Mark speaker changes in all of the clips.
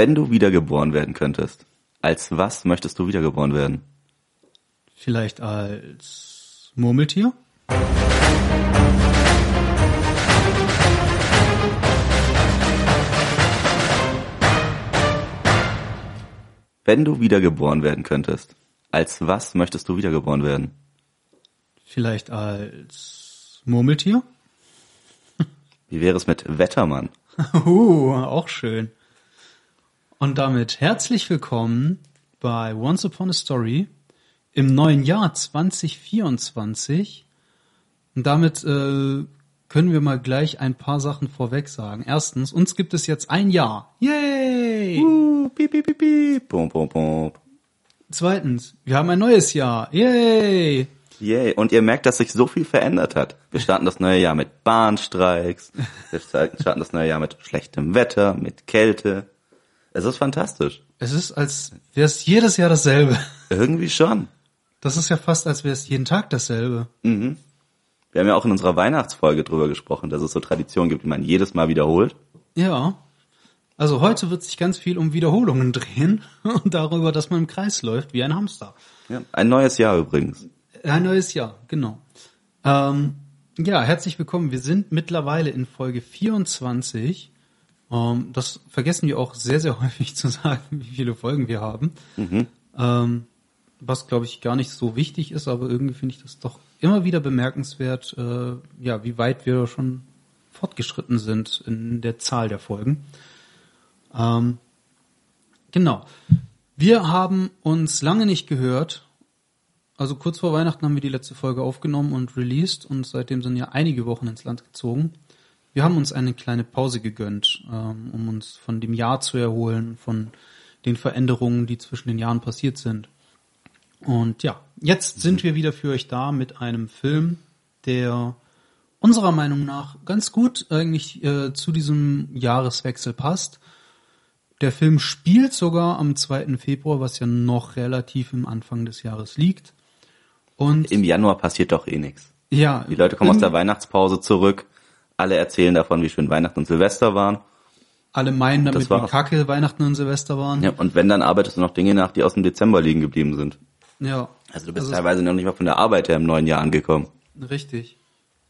Speaker 1: Wenn du wiedergeboren werden könntest, als was möchtest du wiedergeboren werden?
Speaker 2: Vielleicht als Murmeltier?
Speaker 1: Wenn du wiedergeboren werden könntest, als was möchtest du wiedergeboren werden?
Speaker 2: Vielleicht als Murmeltier?
Speaker 1: Wie wäre es mit Wettermann?
Speaker 2: Uh, auch schön. Und damit herzlich willkommen bei Once Upon a Story im neuen Jahr 2024. Und damit äh, können wir mal gleich ein paar Sachen vorweg sagen. Erstens, uns gibt es jetzt ein Jahr. Yay!
Speaker 1: Uh, piep, piep, piep, piep. Bum, bum, bum.
Speaker 2: Zweitens, wir haben ein neues Jahr. Yay!
Speaker 1: Yay. Und ihr merkt, dass sich so viel verändert hat. Wir starten das neue Jahr mit Bahnstreiks. Wir starten das neue Jahr mit schlechtem Wetter, mit Kälte. Es ist fantastisch.
Speaker 2: Es ist, als wäre es jedes Jahr dasselbe.
Speaker 1: Irgendwie schon.
Speaker 2: Das ist ja fast, als wäre es jeden Tag dasselbe.
Speaker 1: Wir haben ja auch in unserer Weihnachtsfolge drüber gesprochen, dass es so Traditionen gibt, die man jedes Mal wiederholt.
Speaker 2: Ja. Also heute wird sich ganz viel um Wiederholungen drehen und darüber, dass man im Kreis läuft wie ein Hamster.
Speaker 1: Ja. Ein neues Jahr übrigens.
Speaker 2: Ein neues Jahr, genau. Ähm, ja, herzlich willkommen. Wir sind mittlerweile in Folge 24. Ähm, das vergessen wir auch sehr, sehr häufig zu sagen, wie viele Folgen wir haben. Ähm, was, glaube ich, gar nicht so wichtig ist, aber irgendwie finde ich das doch immer wieder bemerkenswert, äh, ja, wie weit wir schon fortgeschritten sind in der Zahl der Folgen. Ähm, genau. Wir haben uns lange nicht gehört. Also kurz vor Weihnachten haben wir die letzte Folge aufgenommen und released und seitdem sind ja einige Wochen ins Land gezogen. Wir haben uns eine kleine Pause gegönnt, ähm, um uns von dem Jahr zu erholen, von den Veränderungen, die zwischen den Jahren passiert sind. Und ja, jetzt sind wir wieder für euch da mit einem Film, der unserer Meinung nach ganz gut eigentlich äh, zu diesem Jahreswechsel passt. Der Film spielt sogar am 2. Februar, was ja noch relativ im Anfang des Jahres liegt. Und
Speaker 1: Im Januar passiert doch eh nichts.
Speaker 2: ja,
Speaker 1: Die Leute kommen aus der Weihnachtspause zurück. Alle erzählen davon, wie schön Weihnachten und Silvester waren.
Speaker 2: alle meinen damit, wie kacke Weihnachten und Silvester waren.
Speaker 1: Ja, und wenn, dann arbeitest du noch Dinge nach, die aus dem Dezember liegen geblieben sind.
Speaker 2: ja.
Speaker 1: Also du bist
Speaker 2: Also
Speaker 1: teilweise noch nicht mal von der Arbeit her im neuen Jahr angekommen.
Speaker 2: Richtig.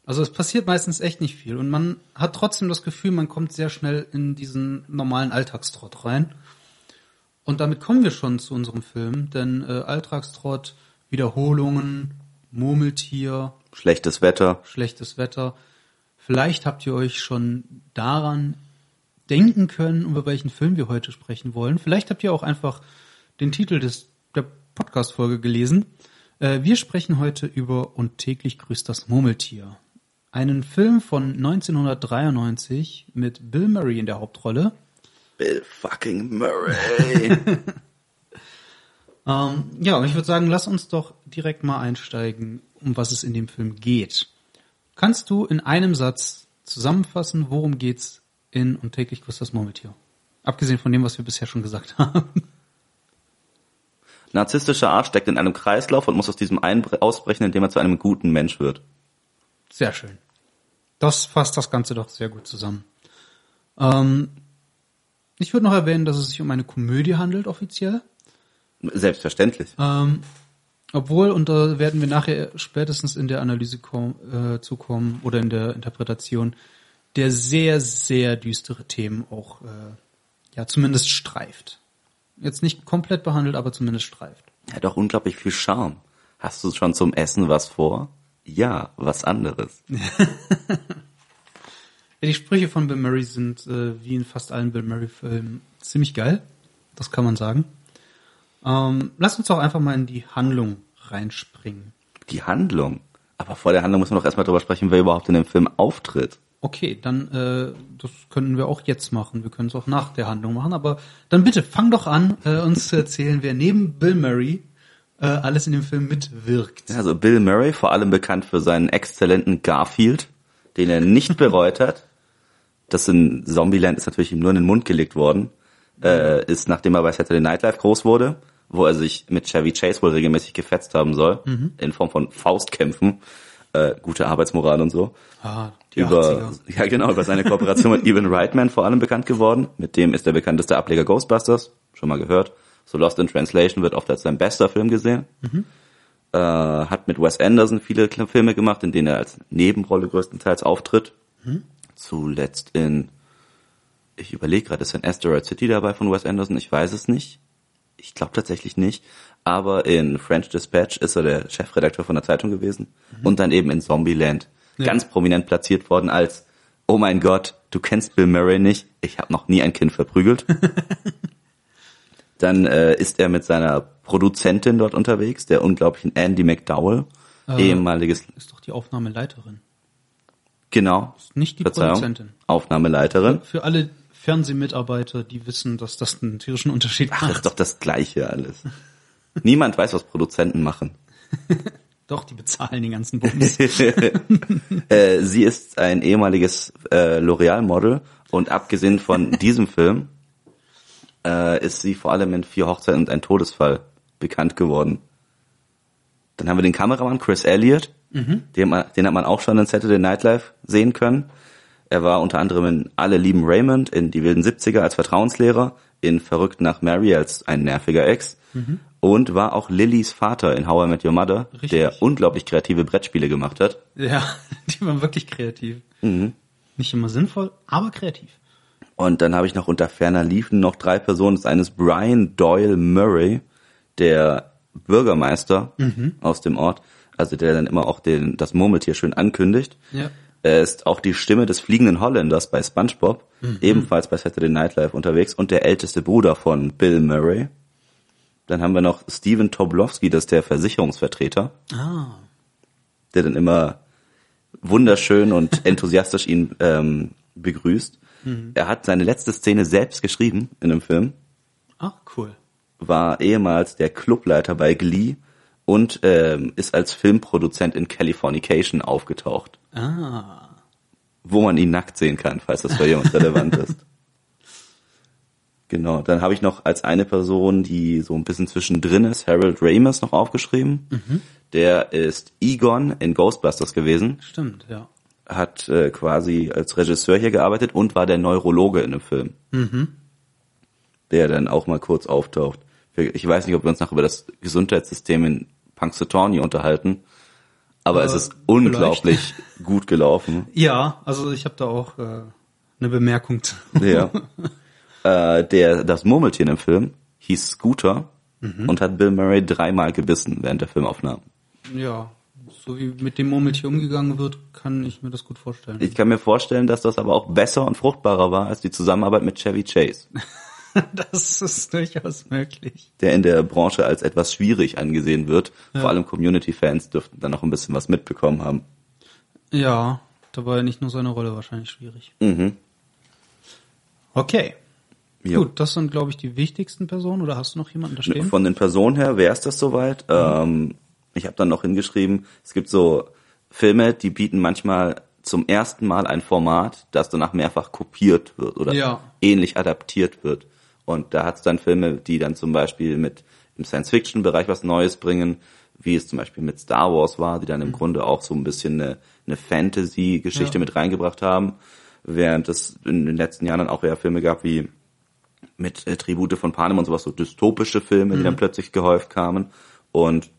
Speaker 2: Also es passiert meistens echt nicht viel und man hat trotzdem das Gefühl, man kommt sehr schnell in diesen normalen Alltagstrott rein. Und damit kommen wir schon zu unserem Film, denn äh, Alltagstrott, Wiederholungen, Murmeltier,
Speaker 1: Schlechtes Wetter.
Speaker 2: schlechtes Wetter. Vielleicht habt ihr euch schon daran denken können, über welchen Film wir heute sprechen wollen. Vielleicht habt ihr auch einfach den Titel des, der Podcast-Folge gelesen. Äh, wir sprechen heute über Und täglich grüßt das Murmeltier. Einen Film von 1993 mit Bill Murray in der Hauptrolle.
Speaker 1: Bill fucking Murray.
Speaker 2: Ähm, ja, und ich würde sagen, lass uns doch direkt mal einsteigen, um was es in dem Film geht. Kannst du in einem Satz zusammenfassen, worum geht's in Und täglich grüßt das Murmeltier? Abgesehen von dem, was wir bisher schon gesagt haben.
Speaker 1: Narzisstischer Arsch steckt in einem Kreislauf und muss aus diesem einbre- ausbrechen, indem er zu einem guten Mensch wird.
Speaker 2: Sehr schön. Das fasst das Ganze doch sehr gut zusammen. Ähm, ich würde noch erwähnen, dass es sich um eine Komödie handelt, offiziell.
Speaker 1: Selbstverständlich.
Speaker 2: Ähm, obwohl, und da werden wir nachher spätestens in der Analyse kom äh, zukommen oder in der Interpretation, der sehr, sehr düstere Themen auch, äh, ja, zumindest streift. Jetzt nicht komplett behandelt, aber zumindest streift.
Speaker 1: Er hat auch unglaublich viel Charme. Hast du schon zum Essen was vor? Ja, was anderes.
Speaker 2: Ja, die Sprüche von Bill Murray sind, äh, wie in fast allen Bill Murray-Filmen, ziemlich geil. Das kann man sagen. Ähm, lass uns doch einfach mal in die Handlung reinspringen.
Speaker 1: Die Handlung. Aber vor der Handlung muss man doch erstmal drüber sprechen, wer überhaupt in dem Film auftritt.
Speaker 2: Okay, dann äh, das können wir auch jetzt machen. Wir können es auch nach der Handlung machen, aber dann bitte fang doch an, äh, uns zu erzählen, wer neben Bill Murray äh, alles in dem Film mitwirkt.
Speaker 1: Also Bill Murray, vor allem bekannt für seinen exzellenten Garfield, den er nicht bereut hat. Das in Zombieland ist natürlich ihm nur in den Mund gelegt worden. Äh, ist nachdem er bei Saturday Night Live groß wurde, wo er sich mit Chevy Chase wohl regelmäßig gefetzt haben soll, in Form von Faustkämpfen, äh, gute Arbeitsmoral und so.
Speaker 2: Ah, Die
Speaker 1: über,
Speaker 2: 80er.
Speaker 1: ja genau, über seine Kooperation mit Evan Reitman vor allem bekannt geworden. Mit dem ist der bekannteste Ableger Ghostbusters, schon mal gehört. So Lost in Translation wird oft als sein bester Film gesehen. Äh, hat mit Wes Anderson viele Filme gemacht, in denen er als Nebenrolle größtenteils auftritt. Zuletzt in, ich überlege gerade, ist ein Asteroid City dabei von Wes Anderson? Ich weiß es nicht. Ich glaube tatsächlich nicht. Aber in French Dispatch ist er der Chefredakteur von der Zeitung gewesen. Und dann eben in Zombieland.
Speaker 2: Ja.
Speaker 1: Ganz prominent platziert worden als, oh mein Gott, du kennst Bill Murray nicht. Ich habe noch nie ein Kind verprügelt. dann äh, ist er mit seiner Produzentin dort unterwegs, der unglaublichen Andy McDowell.
Speaker 2: Äh.
Speaker 1: ehemaliges,
Speaker 2: Ist doch die Aufnahmeleiterin.
Speaker 1: genau,
Speaker 2: Nicht die
Speaker 1: Verzeihung,
Speaker 2: Produzentin.
Speaker 1: Aufnahmeleiterin.
Speaker 2: Für alle Fernsehmitarbeiter, die wissen, dass das einen tierischen Unterschied
Speaker 1: Ach, das
Speaker 2: macht.
Speaker 1: ist doch das Gleiche alles. Niemand weiß, was Produzenten machen.
Speaker 2: Doch, die bezahlen den ganzen Bums.
Speaker 1: äh, sie ist ein ehemaliges äh, L'Oreal-Model und abgesehen von diesem Film äh, ist sie vor allem in Vier Hochzeiten und ein Todesfall bekannt geworden. Dann haben wir den Kameramann Chris Elliott, den, man, den hat man auch schon in Saturday Night Live sehen können. Er war unter anderem in Alle lieben Raymond, in Die wilden 70er als Vertrauenslehrer, in Verrückt nach Mary als ein nerviger Ex und war auch Lillys Vater in How I Met Your Mother,
Speaker 2: Richtig.
Speaker 1: der unglaublich kreative Brettspiele gemacht hat.
Speaker 2: ja, die waren wirklich kreativ.
Speaker 1: Mhm.
Speaker 2: Nicht immer sinnvoll, aber kreativ.
Speaker 1: Und dann habe ich noch unter ferner liefen noch drei Personen. Das eine ist Brian Doyle Murray, der Bürgermeister aus dem Ort, also der dann immer auch den, das Murmeltier schön ankündigt.
Speaker 2: Ja.
Speaker 1: Er ist auch die Stimme des fliegenden Holländers bei SpongeBob, ebenfalls bei Saturday Night Live unterwegs und der älteste Bruder von Bill Murray. Dann haben wir noch Steven Toblowski, das ist der Versicherungsvertreter,
Speaker 2: Ah,
Speaker 1: der dann immer wunderschön und enthusiastisch ihn ähm, begrüßt. Er hat seine letzte Szene selbst geschrieben in dem Film,
Speaker 2: ah, cool.
Speaker 1: war ehemals der Clubleiter bei Glee und ähm, ist als Filmproduzent in Californication aufgetaucht,
Speaker 2: Ah,
Speaker 1: wo man ihn nackt sehen kann, falls das für jemand relevant ist. Genau, dann habe ich noch als eine Person, die so ein bisschen zwischendrin ist, Harold Ramis noch aufgeschrieben. Der ist Egon in Ghostbusters gewesen.
Speaker 2: stimmt, ja.
Speaker 1: hat äh, quasi als Regisseur hier gearbeitet und war der Neurologe in dem Film. Der dann auch mal kurz auftaucht. Ich weiß nicht, ob wir uns noch über das Gesundheitssystem in Punxsutawney unterhalten, aber es
Speaker 2: Äh,
Speaker 1: ist unglaublich gut gelaufen.
Speaker 2: Ja, also ich habe da auch äh, eine Bemerkung zu.
Speaker 1: Ja. äh, der, das Murmeltier im Film hieß Scooter und hat Bill Murray dreimal gebissen während der Filmaufnahmen.
Speaker 2: Ja, so wie mit dem Murmeltier umgegangen wird, kann ich mir das gut vorstellen.
Speaker 1: Ich kann mir vorstellen, dass das aber auch besser und fruchtbarer war als die Zusammenarbeit mit Chevy Chase.
Speaker 2: Das ist durchaus möglich.
Speaker 1: der in der Branche als etwas schwierig angesehen wird. Vor allem Community-Fans dürften dann noch ein bisschen was mitbekommen haben.
Speaker 2: Ja, da war ja nicht nur seine Rolle wahrscheinlich schwierig.
Speaker 1: Mhm.
Speaker 2: Okay.
Speaker 1: Jo.
Speaker 2: Gut, das sind, glaube ich, die wichtigsten Personen. Oder hast du noch jemanden da stehen?
Speaker 1: Von den Personen her wäre es das soweit. Ähm, ich habe dann noch hingeschrieben, es gibt so Filme, die bieten manchmal zum ersten Mal ein Format, das danach mehrfach kopiert wird oder
Speaker 2: Ja.
Speaker 1: ähnlich adaptiert wird. Und da hat es dann Filme, die dann zum Beispiel mit im Science-Fiction-Bereich was Neues bringen, wie es zum Beispiel mit Star Wars war, die dann im Grunde auch so ein bisschen eine, eine Fantasy-Geschichte
Speaker 2: Ja.
Speaker 1: mit reingebracht haben, während es in den letzten Jahren dann auch eher Filme gab wie mit äh, Tribute von Panem und sowas, so dystopische Filme, die dann plötzlich gehäuft kamen. Und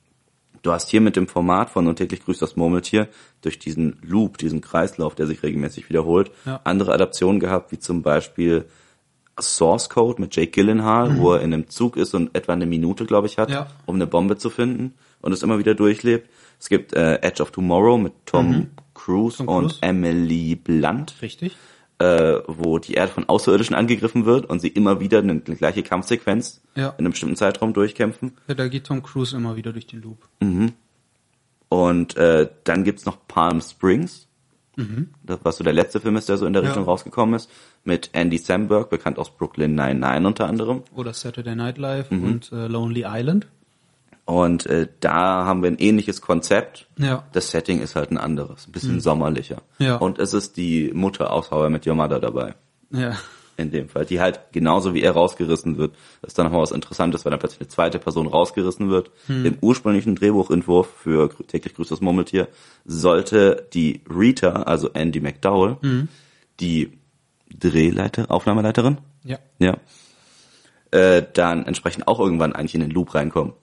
Speaker 1: du hast hier mit dem Format von Und täglich grüßt das Murmeltier durch diesen Loop, diesen Kreislauf, der sich regelmäßig wiederholt,
Speaker 2: Ja.
Speaker 1: andere Adaptionen gehabt, wie zum Beispiel Source Code mit Jake Gyllenhaal, wo er in einem Zug ist und etwa eine Minute, glaube ich, hat,
Speaker 2: Ja.
Speaker 1: um eine Bombe zu finden und es immer wieder durchlebt. Es gibt äh, Edge of Tomorrow mit Tom Cruise
Speaker 2: Tom
Speaker 1: und
Speaker 2: Cruise.
Speaker 1: Emily Blunt
Speaker 2: Richtig.
Speaker 1: äh, wo die Erde von Außerirdischen angegriffen wird und sie immer wieder eine, eine gleiche Kampfsequenz
Speaker 2: Ja.
Speaker 1: in einem bestimmten Zeitraum durchkämpfen.
Speaker 2: Ja, da geht Tom Cruise immer wieder durch den Loop.
Speaker 1: Und äh, dann gibt's noch Palm Springs, das, was so der letzte Film ist, der so in der
Speaker 2: Ja.
Speaker 1: Richtung rausgekommen ist, mit Andy Samberg, bekannt aus Brooklyn Nine-Nine unter anderem.
Speaker 2: Oder Saturday Night Live
Speaker 1: Mhm.
Speaker 2: und äh, Lonely Island.
Speaker 1: Und äh, da haben wir ein ähnliches Konzept.
Speaker 2: Ja.
Speaker 1: Das Setting ist halt ein anderes, ein bisschen sommerlicher.
Speaker 2: Ja.
Speaker 1: Und es ist die Mutter aus How I Met Your Mother dabei.
Speaker 2: Ja.
Speaker 1: In dem Fall, die halt genauso wie er rausgerissen wird. Das ist dann nochmal was Interessantes, weil dann plötzlich eine zweite Person rausgerissen wird. Im ursprünglichen Drehbuchentwurf für täglich grüßt das Murmeltier sollte die Rita, also Andy McDowell, die Drehleiter, Aufnahmeleiterin,
Speaker 2: Ja.
Speaker 1: ja, äh, dann entsprechend auch irgendwann eigentlich in den Loop reinkommen.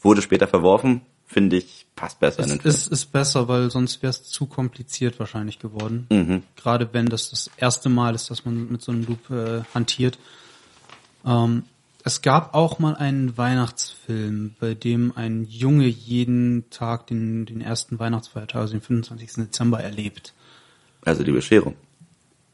Speaker 1: Wurde später verworfen, finde ich, passt besser in
Speaker 2: Es
Speaker 1: den Film.
Speaker 2: ist, ist besser, weil sonst wäre es zu kompliziert wahrscheinlich geworden.
Speaker 1: Mhm.
Speaker 2: Gerade wenn das das erste Mal ist, dass man mit so einem Loop äh, hantiert. Ähm, es gab auch mal einen Weihnachtsfilm, bei dem ein Junge jeden Tag den, den ersten Weihnachtsfeiertag, also den 25. Dezember, erlebt.
Speaker 1: Also die Bescherung.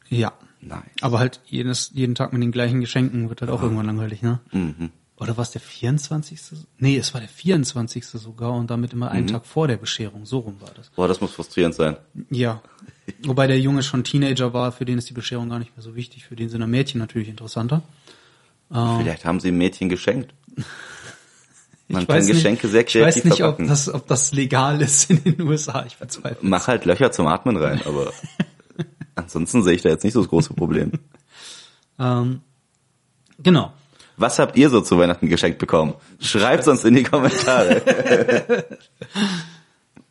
Speaker 2: Ja.
Speaker 1: Nice.
Speaker 2: Aber halt jedes, jeden Tag mit den gleichen Geschenken wird halt auch irgendwann langweilig, ne?
Speaker 1: Mhm.
Speaker 2: Oder war es der 24.? Nee, es war der 24. sogar und damit immer
Speaker 1: Mhm.
Speaker 2: einen Tag vor der Bescherung. So rum war das.
Speaker 1: Boah, das muss frustrierend sein.
Speaker 2: Ja. Wobei der Junge schon Teenager war, für den ist die Bescherung gar nicht mehr so wichtig. Für den sind Mädchen natürlich interessanter.
Speaker 1: Vielleicht haben sie ein Mädchen geschenkt. Man
Speaker 2: ich
Speaker 1: kann
Speaker 2: weiß
Speaker 1: Geschenke
Speaker 2: nicht,
Speaker 1: sehr
Speaker 2: Ich
Speaker 1: kreativ
Speaker 2: weiß nicht, ob das, ob das legal ist in den USA. Ich verzweifle.
Speaker 1: Mach halt Löcher zum Atmen rein, aber ansonsten sehe ich da jetzt nicht so das große Problem.
Speaker 2: Ähm, genau.
Speaker 1: Was habt ihr so zu Weihnachten geschenkt bekommen? Schreibt uns in die Kommentare.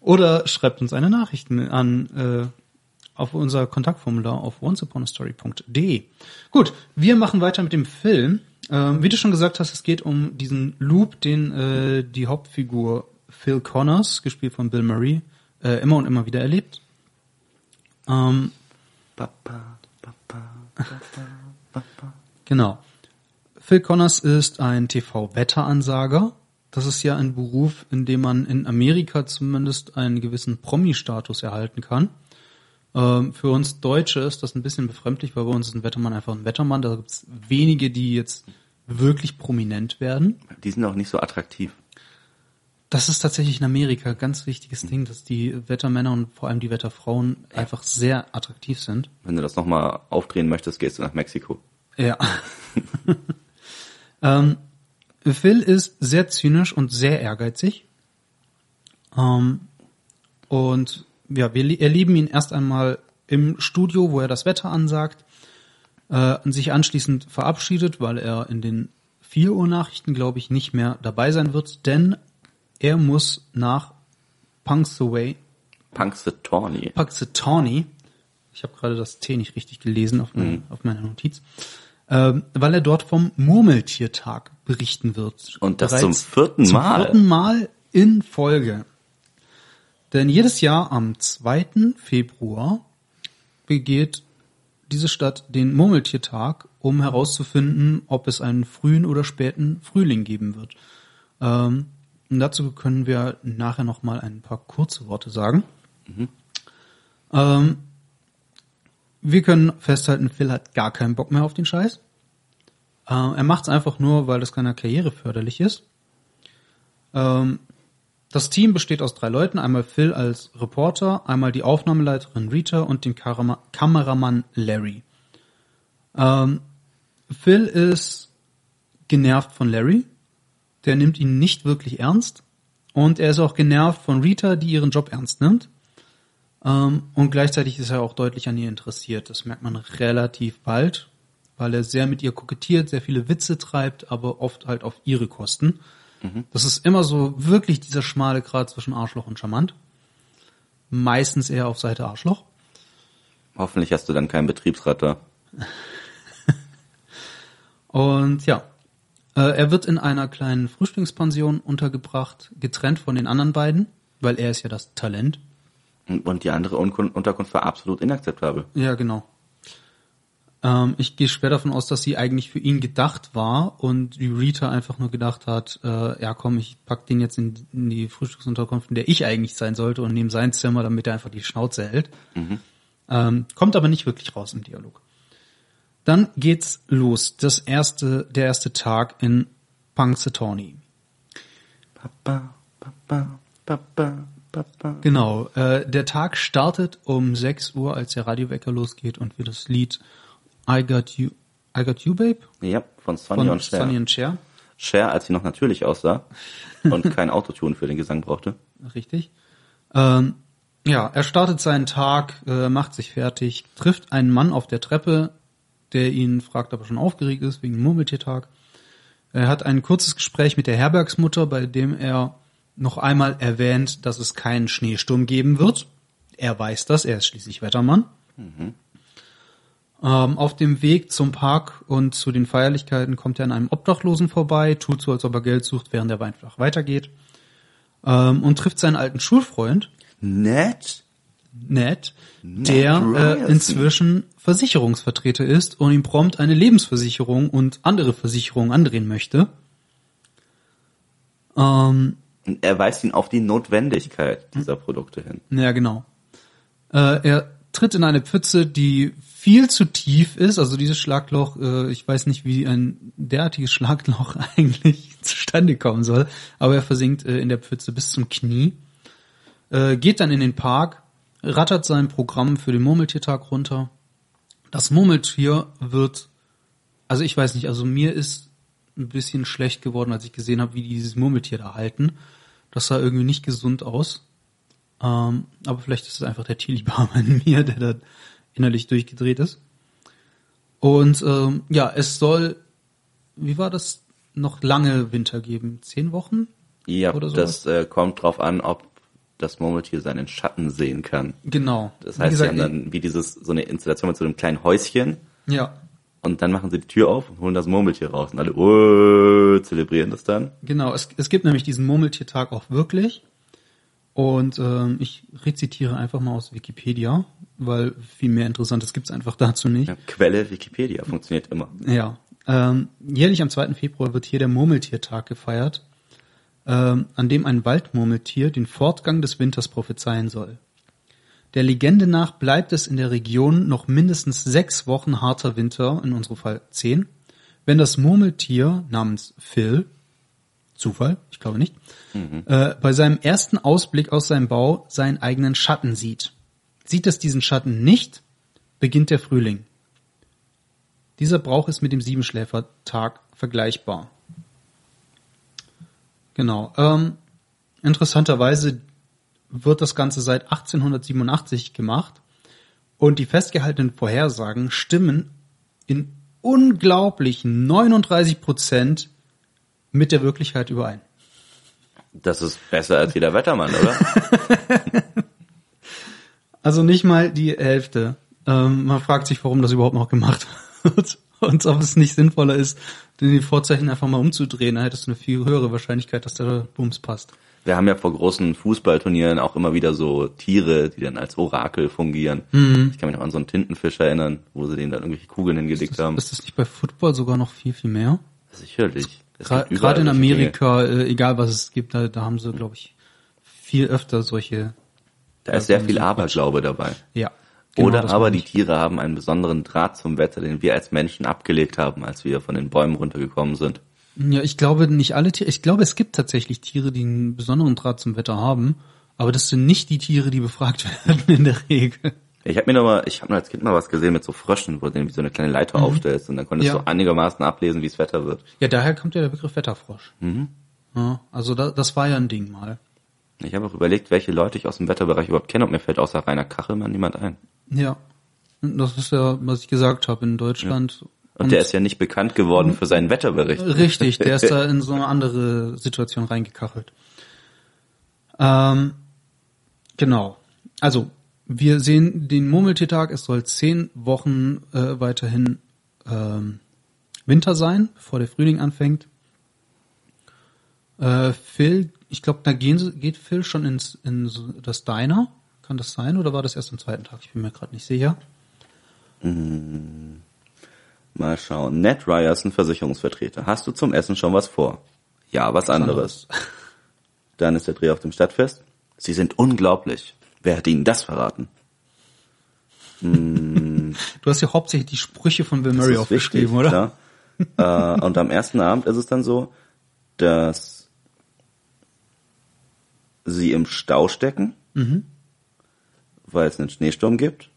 Speaker 2: Oder schreibt uns eine Nachricht an äh, auf unser Kontaktformular auf onceuponastory.de. Gut, wir machen weiter mit dem Film. Ähm, wie du schon gesagt hast, es geht um diesen Loop, den äh, die Hauptfigur Phil Connors, gespielt von Bill Murray, äh, immer und immer wieder erlebt. Ähm,
Speaker 1: Papa, Papa, Papa, Papa.
Speaker 2: Genau. Phil Connors ist ein TV-Wetteransager. Das ist ja ein Beruf, in dem man in Amerika zumindest einen gewissen Promi-Status erhalten kann. Ähm, für uns Deutsche ist das ein bisschen befremdlich, weil bei uns ist ein Wettermann einfach ein Wettermann. Da gibt es wenige, die jetzt wirklich prominent werden.
Speaker 1: Die sind auch nicht so attraktiv.
Speaker 2: Das ist tatsächlich in Amerika ein ganz wichtiges Ding, dass die Wettermänner und vor allem die Wetterfrauen einfach sehr attraktiv sind.
Speaker 1: Wenn du das nochmal aufdrehen möchtest, gehst du nach Mexiko.
Speaker 2: Ja. ähm, Phil ist sehr zynisch und sehr ehrgeizig. Ähm, und ja, wir erleben ihn erst einmal im Studio, wo er das Wetter ansagt, äh, und sich anschließend verabschiedet, weil er in den 4 Uhr Nachrichten, glaube ich, nicht mehr dabei sein wird, denn er muss nach Punxsutawney,
Speaker 1: Punxsutawney.
Speaker 2: Punxsutawney. Ich habe gerade das T nicht richtig gelesen auf, meine, auf meiner Notiz. Ähm, weil er dort vom Murmeltiertag berichten wird.
Speaker 1: Und das
Speaker 2: Bereits
Speaker 1: zum vierten
Speaker 2: zum
Speaker 1: Mal.
Speaker 2: vierten Mal in Folge. Denn jedes Jahr am 2. Februar begeht diese Stadt den Murmeltiertag, um herauszufinden, ob es einen frühen oder späten Frühling geben wird. Ähm, und dazu können wir nachher noch mal ein paar kurze Worte sagen. Ähm, wir können festhalten, Phil hat gar keinen Bock mehr auf den Scheiß. Äh, er macht es einfach nur, weil das keiner Karriere förderlich ist. Ähm, das Team besteht aus drei Leuten. Einmal Phil als Reporter, einmal die Aufnahmeleiterin Rita und den Karama Kameramann Larry. Ähm, Phil ist genervt von Larry. Der nimmt ihn nicht wirklich ernst. Und er ist auch genervt von Rita, die ihren Job ernst nimmt. Ähm, und gleichzeitig ist er auch deutlich an ihr interessiert. Das merkt man relativ bald, weil er sehr mit ihr kokettiert, sehr viele Witze treibt, aber oft halt auf ihre Kosten. Das ist immer so wirklich dieser schmale Grat zwischen Arschloch und charmant. Meistens eher auf Seite Arschloch.
Speaker 1: Hoffentlich hast du dann keinen Betriebsrat da.
Speaker 2: Und ja, äh, er wird in einer kleinen Frühlingspension untergebracht, getrennt von den anderen beiden, weil er ist ja das Talent.
Speaker 1: Und, und die andere Unterkunft war absolut inakzeptabel.
Speaker 2: Ja, genau. Ähm, ich gehe schwer davon aus, dass sie eigentlich für ihn gedacht war und die Rita einfach nur gedacht hat, äh, ja komm, ich pack den jetzt in, in die Frühstücksunterkunft, in der ich eigentlich sein sollte und nehme sein Zimmer, damit er einfach die Schnauze hält. Ähm, kommt aber nicht wirklich raus im Dialog. Dann geht's los. Das erste, der erste Tag in Punxsutawney.
Speaker 1: Papa, Papa, Papa, Papa.
Speaker 2: Genau, äh, der Tag startet um 6 Uhr, als der Radiowecker losgeht und wir das Lied I Got You, I Got You Babe
Speaker 1: Ja, von Sonny
Speaker 2: von
Speaker 1: und Cher.
Speaker 2: Sonny und Cher,
Speaker 1: Cher, als sie noch natürlich aussah und kein Autotune für den Gesang brauchte.
Speaker 2: richtig. Ähm, ja, er startet seinen Tag, äh, macht sich fertig, trifft einen Mann auf der Treppe, der ihn fragt, ob er schon aufgeregt ist wegen dem Murmeltiertag. Er hat ein kurzes Gespräch mit der Herbergsmutter, bei dem er noch einmal erwähnt, dass es keinen Schneesturm geben wird. Er weiß das, er ist schließlich Wettermann. Ähm, auf dem Weg zum Park und zu den Feierlichkeiten kommt er an einem Obdachlosen vorbei, tut so, als ob er Geld sucht, während er einfach weitergeht. Ähm, und trifft seinen alten Schulfreund,
Speaker 1: Nett?
Speaker 2: Ned, der äh, inzwischen Versicherungsvertreter ist und ihm prompt eine Lebensversicherung und andere Versicherungen andrehen möchte. Ähm,
Speaker 1: Und er weist ihn auf die Notwendigkeit dieser Produkte hin.
Speaker 2: ja, genau. Äh, er tritt in eine Pfütze, die viel zu tief ist. Also dieses Schlagloch, äh, ich weiß nicht, wie ein derartiges Schlagloch eigentlich zustande kommen soll, aber er versinkt äh, in der Pfütze bis zum Knie. Äh, geht dann in den Park, rattert sein Programm für den Murmeltiertag runter. Das Murmeltier wird, also ich weiß nicht, also mir ist ein bisschen schlecht geworden, als ich gesehen habe, wie die dieses Murmeltier da halten. Das sah irgendwie nicht gesund aus. Ähm, aber vielleicht ist es einfach der Tierliebhaber in mir, der da innerlich durchgedreht ist. Und ähm, ja, es soll, wie war das, noch lange Winter geben? Zehn Wochen?
Speaker 1: Ja,
Speaker 2: Oder
Speaker 1: das äh, kommt drauf an, ob das Murmeltier seinen Schatten sehen kann.
Speaker 2: Genau.
Speaker 1: Das heißt, sie
Speaker 2: gesagt,
Speaker 1: haben dann wie dieses so eine Installation mit so einem kleinen Häuschen
Speaker 2: ja,
Speaker 1: und dann machen sie die Tür auf und holen das Murmeltier raus und alle oh, zelebrieren das dann.
Speaker 2: genau. Es, es gibt nämlich diesen Murmeltiertag auch wirklich. Und ähm, ich rezitiere einfach mal aus Wikipedia, weil viel mehr Interessantes gibt's einfach dazu nicht.
Speaker 1: Ja, Quelle Wikipedia funktioniert immer.
Speaker 2: Ja. Ähm, jährlich am 2. Februar wird hier der Murmeltiertag gefeiert, ähm, an dem ein Waldmurmeltier den Fortgang des Winters prophezeien soll. Der Legende nach bleibt es in der Region noch mindestens sechs Wochen harter Winter, in unserem Fall zehn, wenn das Murmeltier namens Phil, Zufall, ich glaube nicht, äh, bei seinem ersten Ausblick aus seinem Bau seinen eigenen Schatten sieht. Sieht es diesen Schatten nicht, beginnt der Frühling. Dieser Brauch ist mit dem Siebenschläfertag vergleichbar. Genau. Ähm, interessanterweise wird das Ganze seit 1887 gemacht und die festgehaltenen Vorhersagen stimmen in unglaublichen 39 Prozent mit der Wirklichkeit überein.
Speaker 1: Das ist besser als jeder Wettermann, oder?
Speaker 2: Also nicht mal die Hälfte. Ähm, man fragt sich, warum das überhaupt noch gemacht wird und ob es nicht sinnvoller ist, die Vorzeichen einfach mal umzudrehen. Da hättest du eine viel höhere Wahrscheinlichkeit, dass der Bums passt.
Speaker 1: Wir haben ja vor großen Fußballturnieren auch immer wieder so Tiere, die dann als Orakel fungieren.
Speaker 2: Mhm.
Speaker 1: Ich kann mich noch an so einen Tintenfisch erinnern, wo sie denen dann irgendwelche Kugeln hingelegt haben.
Speaker 2: Ist das nicht bei Football sogar noch viel, viel mehr?
Speaker 1: Sicherlich.
Speaker 2: Gerade in
Speaker 1: solche Dinge.
Speaker 2: Amerika, äh, egal was es gibt, da, da haben sie, glaube ich, viel öfter solche.
Speaker 1: Da ist sehr viel Aberglaube dabei.
Speaker 2: Ja. genau
Speaker 1: Oder
Speaker 2: das
Speaker 1: aber die. Tiere haben einen besonderen Draht zum Wetter, den wir als Menschen abgelegt haben, als wir von den Bäumen runtergekommen sind.
Speaker 2: Ja, ich glaube nicht alle Tiere. Ich glaube, es gibt tatsächlich Tiere, die einen besonderen Draht zum Wetter haben, aber das sind nicht die Tiere, die befragt werden in der Regel.
Speaker 1: Ich habe mir noch mal, ich habe als Kind mal was gesehen mit so Fröschen, wo du irgendwie so eine kleine Leiter aufstellst und dann konntest
Speaker 2: Mhm. Ja.
Speaker 1: du einigermaßen ablesen, wie es Wetter wird.
Speaker 2: Ja, daher kommt ja der Begriff Wetterfrosch.
Speaker 1: Mhm.
Speaker 2: Ja, also da, das war ja ein Ding mal.
Speaker 1: Ich habe auch überlegt, welche Leute ich aus dem Wetterbereich überhaupt kenne und mir fällt außer Rainer Kachelmann niemand ein.
Speaker 2: Ja. Das ist ja, was ich gesagt habe in Deutschland.
Speaker 1: Und, der ist ja nicht bekannt geworden für seinen Wetterbericht.
Speaker 2: Richtig, der ist da in so eine andere Situation reingekachelt. Ähm, genau. Also, wir sehen den Murmeltiertag, es soll zehn Wochen äh, weiterhin ähm, Winter sein, bevor der Frühling anfängt. Äh, Phil, ich glaube, da gehen, geht Phil schon ins in das Diner. Kann das sein oder war das erst am zweiten Tag? Ich bin mir gerade nicht sicher.
Speaker 1: Mal schauen. Ned Ryerson, Versicherungsvertreter. Hast du zum Essen schon was vor? Ja, was anderes. Dann ist der Dreh auf dem Stadtfest. Sie sind unglaublich. Wer hat Ihnen das verraten?
Speaker 2: Du hast ja hauptsächlich die Sprüche von Bill Murray aufgeschrieben, oder?
Speaker 1: klar. äh, und am ersten Abend ist es dann so, dass sie im Stau stecken,
Speaker 2: Mhm.
Speaker 1: weil es einen Schneesturm gibt.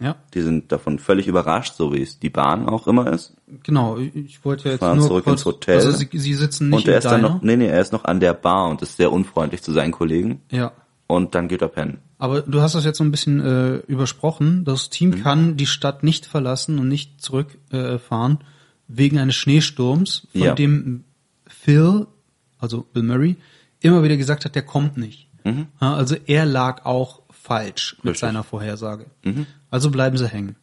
Speaker 2: Ja,
Speaker 1: Die sind davon völlig überrascht, so wie es die Bahn auch immer ist.
Speaker 2: genau. Ich wollte ja jetzt
Speaker 1: Fahren
Speaker 2: nur
Speaker 1: zurück
Speaker 2: kurz,
Speaker 1: ins Hotel.
Speaker 2: Also sie, sie sitzen nicht
Speaker 1: und er ist dann noch, nee, nee, er ist noch an der Bar und ist sehr unfreundlich zu seinen Kollegen.
Speaker 2: ja,
Speaker 1: Und dann geht er pennen.
Speaker 2: Aber du hast das jetzt so ein bisschen äh, übersprochen. Das Team
Speaker 1: Mhm.
Speaker 2: kann die Stadt nicht verlassen und nicht zurückfahren äh, wegen eines Schneesturms, von
Speaker 1: Ja.
Speaker 2: dem Phil, also Bill Murray, immer wieder gesagt hat, der kommt nicht. Ja, also er lag auch falsch mit
Speaker 1: Mhm. Richtig. Mhm.
Speaker 2: seiner Vorhersage. Also bleiben sie hängen.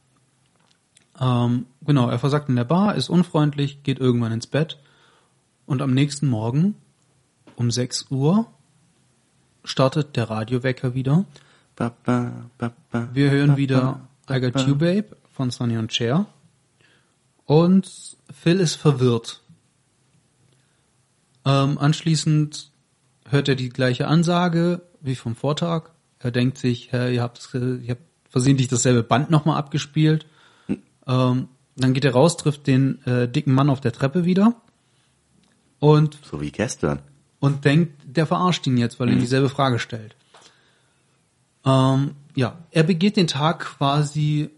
Speaker 2: Ähm, genau, er versagt in der Bar, ist unfreundlich, geht irgendwann ins Bett und am nächsten Morgen um 6 Uhr startet der Radiowecker wieder.
Speaker 1: Ba, ba, ba,
Speaker 2: Wir hören wieder I Got. You Babe von Sonny und Cher. Und Phil ist verwirrt. Ähm, anschließend hört er die gleiche Ansage wie vom Vortag. Er denkt sich, hä, ihr habt, ihr habt versehentlich dasselbe Band nochmal abgespielt. Ähm, dann geht er raus, trifft den äh, dicken Mann auf der Treppe wieder und
Speaker 1: So wie gestern.
Speaker 2: und denkt, der verarscht ihn jetzt, weil er ihm dieselbe Frage stellt. Ähm, ja, er begeht den Tag quasi,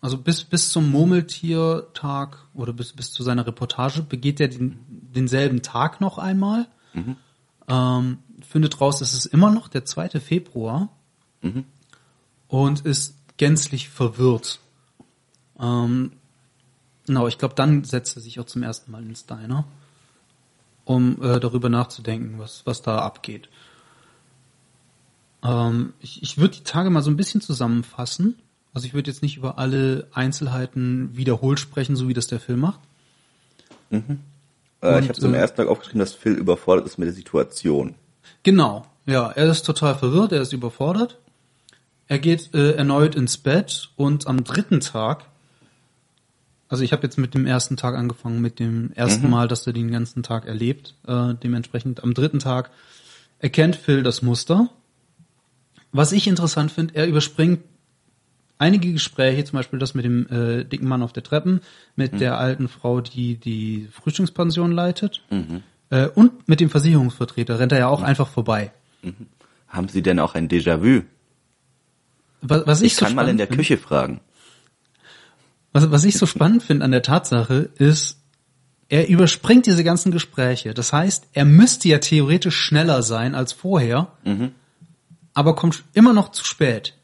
Speaker 2: also bis, bis zum Murmeltiertag oder bis, bis zu seiner Reportage begeht er den, denselben Tag noch einmal. Ähm, findet raus, es ist immer noch der 2. Februar und ist gänzlich verwirrt. Ähm, genau, ich glaube, dann setzt er sich auch zum ersten Mal ins Diner um äh, darüber nachzudenken, was, was da abgeht. Ähm, ich ich würde die Tage mal so ein bisschen zusammenfassen. Also ich würde jetzt nicht über alle Einzelheiten wiederholt sprechen, so wie das der Film macht.
Speaker 1: Äh,
Speaker 2: Und,
Speaker 1: ich habe zum
Speaker 2: äh,
Speaker 1: ersten Tag aufgeschrieben, dass Phil überfordert ist mit der Situation.
Speaker 2: Genau, ja, er ist total verwirrt, er ist überfordert. Er geht äh, erneut ins Bett und am dritten Tag, also ich habe jetzt mit dem ersten Tag angefangen, mit dem ersten Mal, dass er den ganzen Tag erlebt. Äh, dementsprechend am dritten Tag erkennt Phil das Muster. Was ich interessant finde, er überspringt einige Gespräche, zum Beispiel das mit dem äh, dicken Mann auf der Treppen, mit der alten Frau, die die Frühstückspension leitet, äh, und mit dem Versicherungsvertreter rennt er ja auch einfach vorbei.
Speaker 1: Haben Sie denn auch ein Déjà-vu?
Speaker 2: Was, was
Speaker 1: Ich
Speaker 2: ich, so
Speaker 1: kann mal in der
Speaker 2: find-
Speaker 1: Küche fragen.
Speaker 2: Was, was ich so spannend finde an der Tatsache ist, er überspringt diese ganzen Gespräche. Das heißt, er müsste ja theoretisch schneller sein als vorher, aber kommt immer noch zu spät.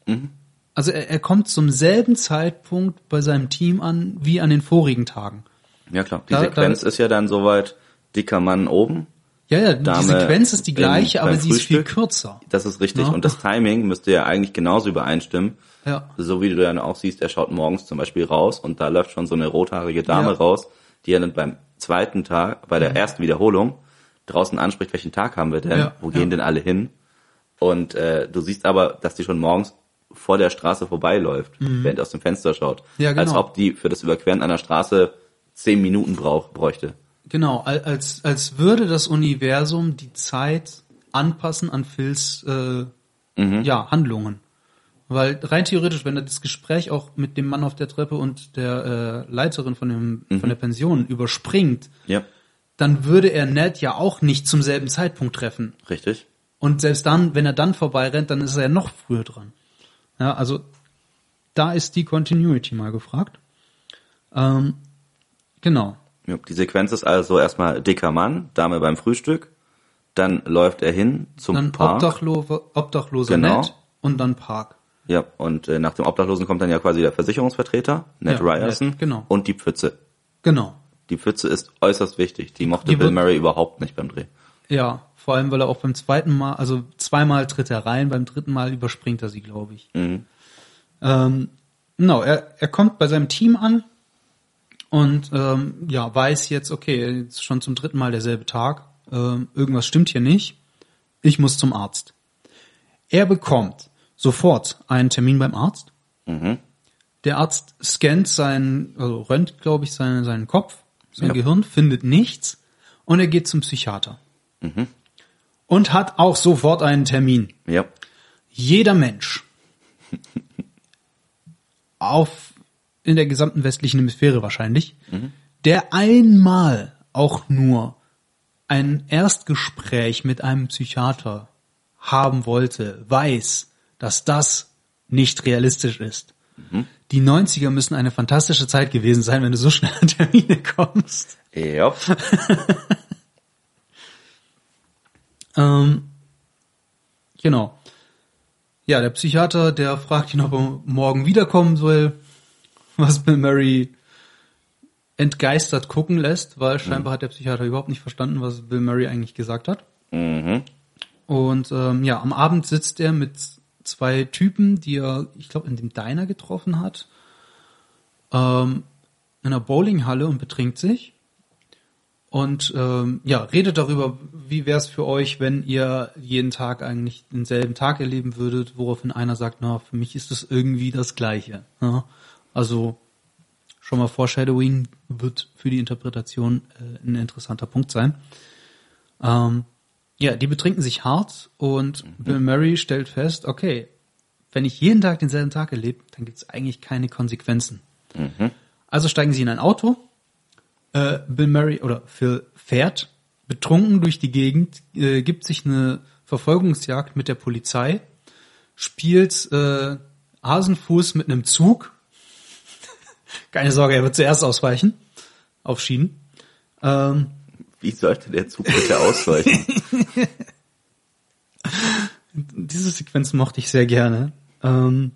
Speaker 2: Also er, er kommt zum selben Zeitpunkt bei seinem Team an wie an den vorigen Tagen.
Speaker 1: Ja klar. Die
Speaker 2: Da-
Speaker 1: Sequenz
Speaker 2: da-
Speaker 1: ist ja dann soweit, dicker Mann oben.
Speaker 2: Ja, ja,
Speaker 1: Dame
Speaker 2: die Sequenz ist die gleiche, aber
Speaker 1: beim
Speaker 2: sie ist viel
Speaker 1: Frühstück.
Speaker 2: kürzer.
Speaker 1: Das ist richtig.
Speaker 2: Ja.
Speaker 1: Und das Timing müsste ja eigentlich genauso übereinstimmen.
Speaker 2: Ja.
Speaker 1: So wie du dann auch siehst, er schaut morgens zum Beispiel raus und da läuft schon so eine rothaarige Dame
Speaker 2: Ja. Mhm.
Speaker 1: raus, die er dann beim zweiten Tag, bei der ersten Wiederholung, draußen anspricht, welchen Tag haben wir denn?
Speaker 2: Ja,
Speaker 1: Wo gehen denn alle hin? Und äh, du siehst aber, dass die schon morgens vor der Straße vorbeiläuft, während er aus dem Fenster schaut.
Speaker 2: Mhm. Ja, genau.
Speaker 1: Als ob die für das Überqueren einer Straße zehn Minuten brauch, bräuchte.
Speaker 2: Genau, al- als, als würde das Universum die Zeit anpassen an Phils äh, ja, Handlungen. Weil rein theoretisch, wenn er das Gespräch auch mit dem Mann auf der Treppe und der äh, Leiterin von, dem, von der Pension überspringt,
Speaker 1: Ja,
Speaker 2: dann würde er Ned ja auch nicht zum selben Zeitpunkt treffen.
Speaker 1: richtig.
Speaker 2: Und selbst dann, wenn er dann vorbeirennt, dann ist er ja noch früher dran. Ja, also da ist die Continuity mal gefragt. Ähm, genau.
Speaker 1: Die Sequenz ist also erstmal dicker Mann, Dame beim Frühstück, dann läuft er hin zum
Speaker 2: Dann
Speaker 1: Park.
Speaker 2: Obdachlo Obdachloser
Speaker 1: Genau.
Speaker 2: Ned und dann Park.
Speaker 1: Ja, und äh, nach dem Obdachlosen kommt dann ja quasi der Versicherungsvertreter, Ned
Speaker 2: Ja,
Speaker 1: Ryerson,
Speaker 2: Ned, genau.
Speaker 1: und die Pfütze.
Speaker 2: Genau.
Speaker 1: Die Pfütze ist äußerst wichtig. Die mochte
Speaker 2: Die
Speaker 1: Bill Murray überhaupt nicht beim Dreh.
Speaker 2: Ja, vor allem, weil er auch beim zweiten Mal, also zweimal tritt er rein, beim dritten Mal überspringt er sie, glaube ich.
Speaker 1: Mhm.
Speaker 2: Ähm, genau, er, er kommt bei seinem Team an und ähm, ja, weiß jetzt, okay, jetzt schon zum dritten Mal derselbe Tag, ähm, irgendwas stimmt hier nicht, ich muss zum Arzt. Er bekommt sofort einen Termin beim Arzt.
Speaker 1: Mhm.
Speaker 2: Der Arzt scannt seinen, also röntgt, glaube ich, seinen, seinen Kopf, sein
Speaker 1: Ja.
Speaker 2: Gehirn, findet nichts und er geht zum Psychiater.
Speaker 1: Mhm.
Speaker 2: Und hat auch sofort einen Termin.
Speaker 1: Ja,
Speaker 2: Jeder Mensch auf in der gesamten westlichen Hemisphäre wahrscheinlich, der einmal auch nur ein Erstgespräch mit einem Psychiater haben wollte, weiß, dass das nicht realistisch ist. Die 90er müssen eine fantastische Zeit gewesen sein, wenn du so schnell an Termine kommst.
Speaker 1: ja.
Speaker 2: Ähm, genau. ja, der Psychiater, der fragt ihn, ob er morgen wiederkommen soll, was Bill Murray entgeistert gucken lässt, weil scheinbar hat der Psychiater überhaupt nicht verstanden, was Bill Murray eigentlich gesagt hat.
Speaker 1: Mhm.
Speaker 2: Und ähm, ja, am Abend sitzt er mit zwei Typen, die er, ich glaube, in dem Diner getroffen hat, ähm, in einer Bowlinghalle und betrinkt sich. Und ähm, ja, redet darüber, wie wäre es für euch, wenn ihr jeden Tag eigentlich denselben Tag erleben würdet, woraufhin einer sagt, na, für mich ist es irgendwie das Gleiche. Ja? Also schon mal Foreshadowing wird für die Interpretation äh, ein interessanter Punkt sein. Ähm, ja, die betrinken sich hart und Bill Murray stellt fest, okay, wenn ich jeden Tag denselben Tag erlebe, dann gibt es eigentlich keine Konsequenzen. Also steigen sie in ein Auto, äh, Bill Murray oder Phil fährt betrunken durch die Gegend, äh, gibt sich eine Verfolgungsjagd mit der Polizei, spielt äh, Hasenfuß mit einem Zug. Keine Sorge, er wird zuerst ausweichen auf Schienen. Ähm,
Speaker 1: Wie sollte der Zug bitte ausweichen?
Speaker 2: diese Sequenz mochte ich sehr gerne. Ähm,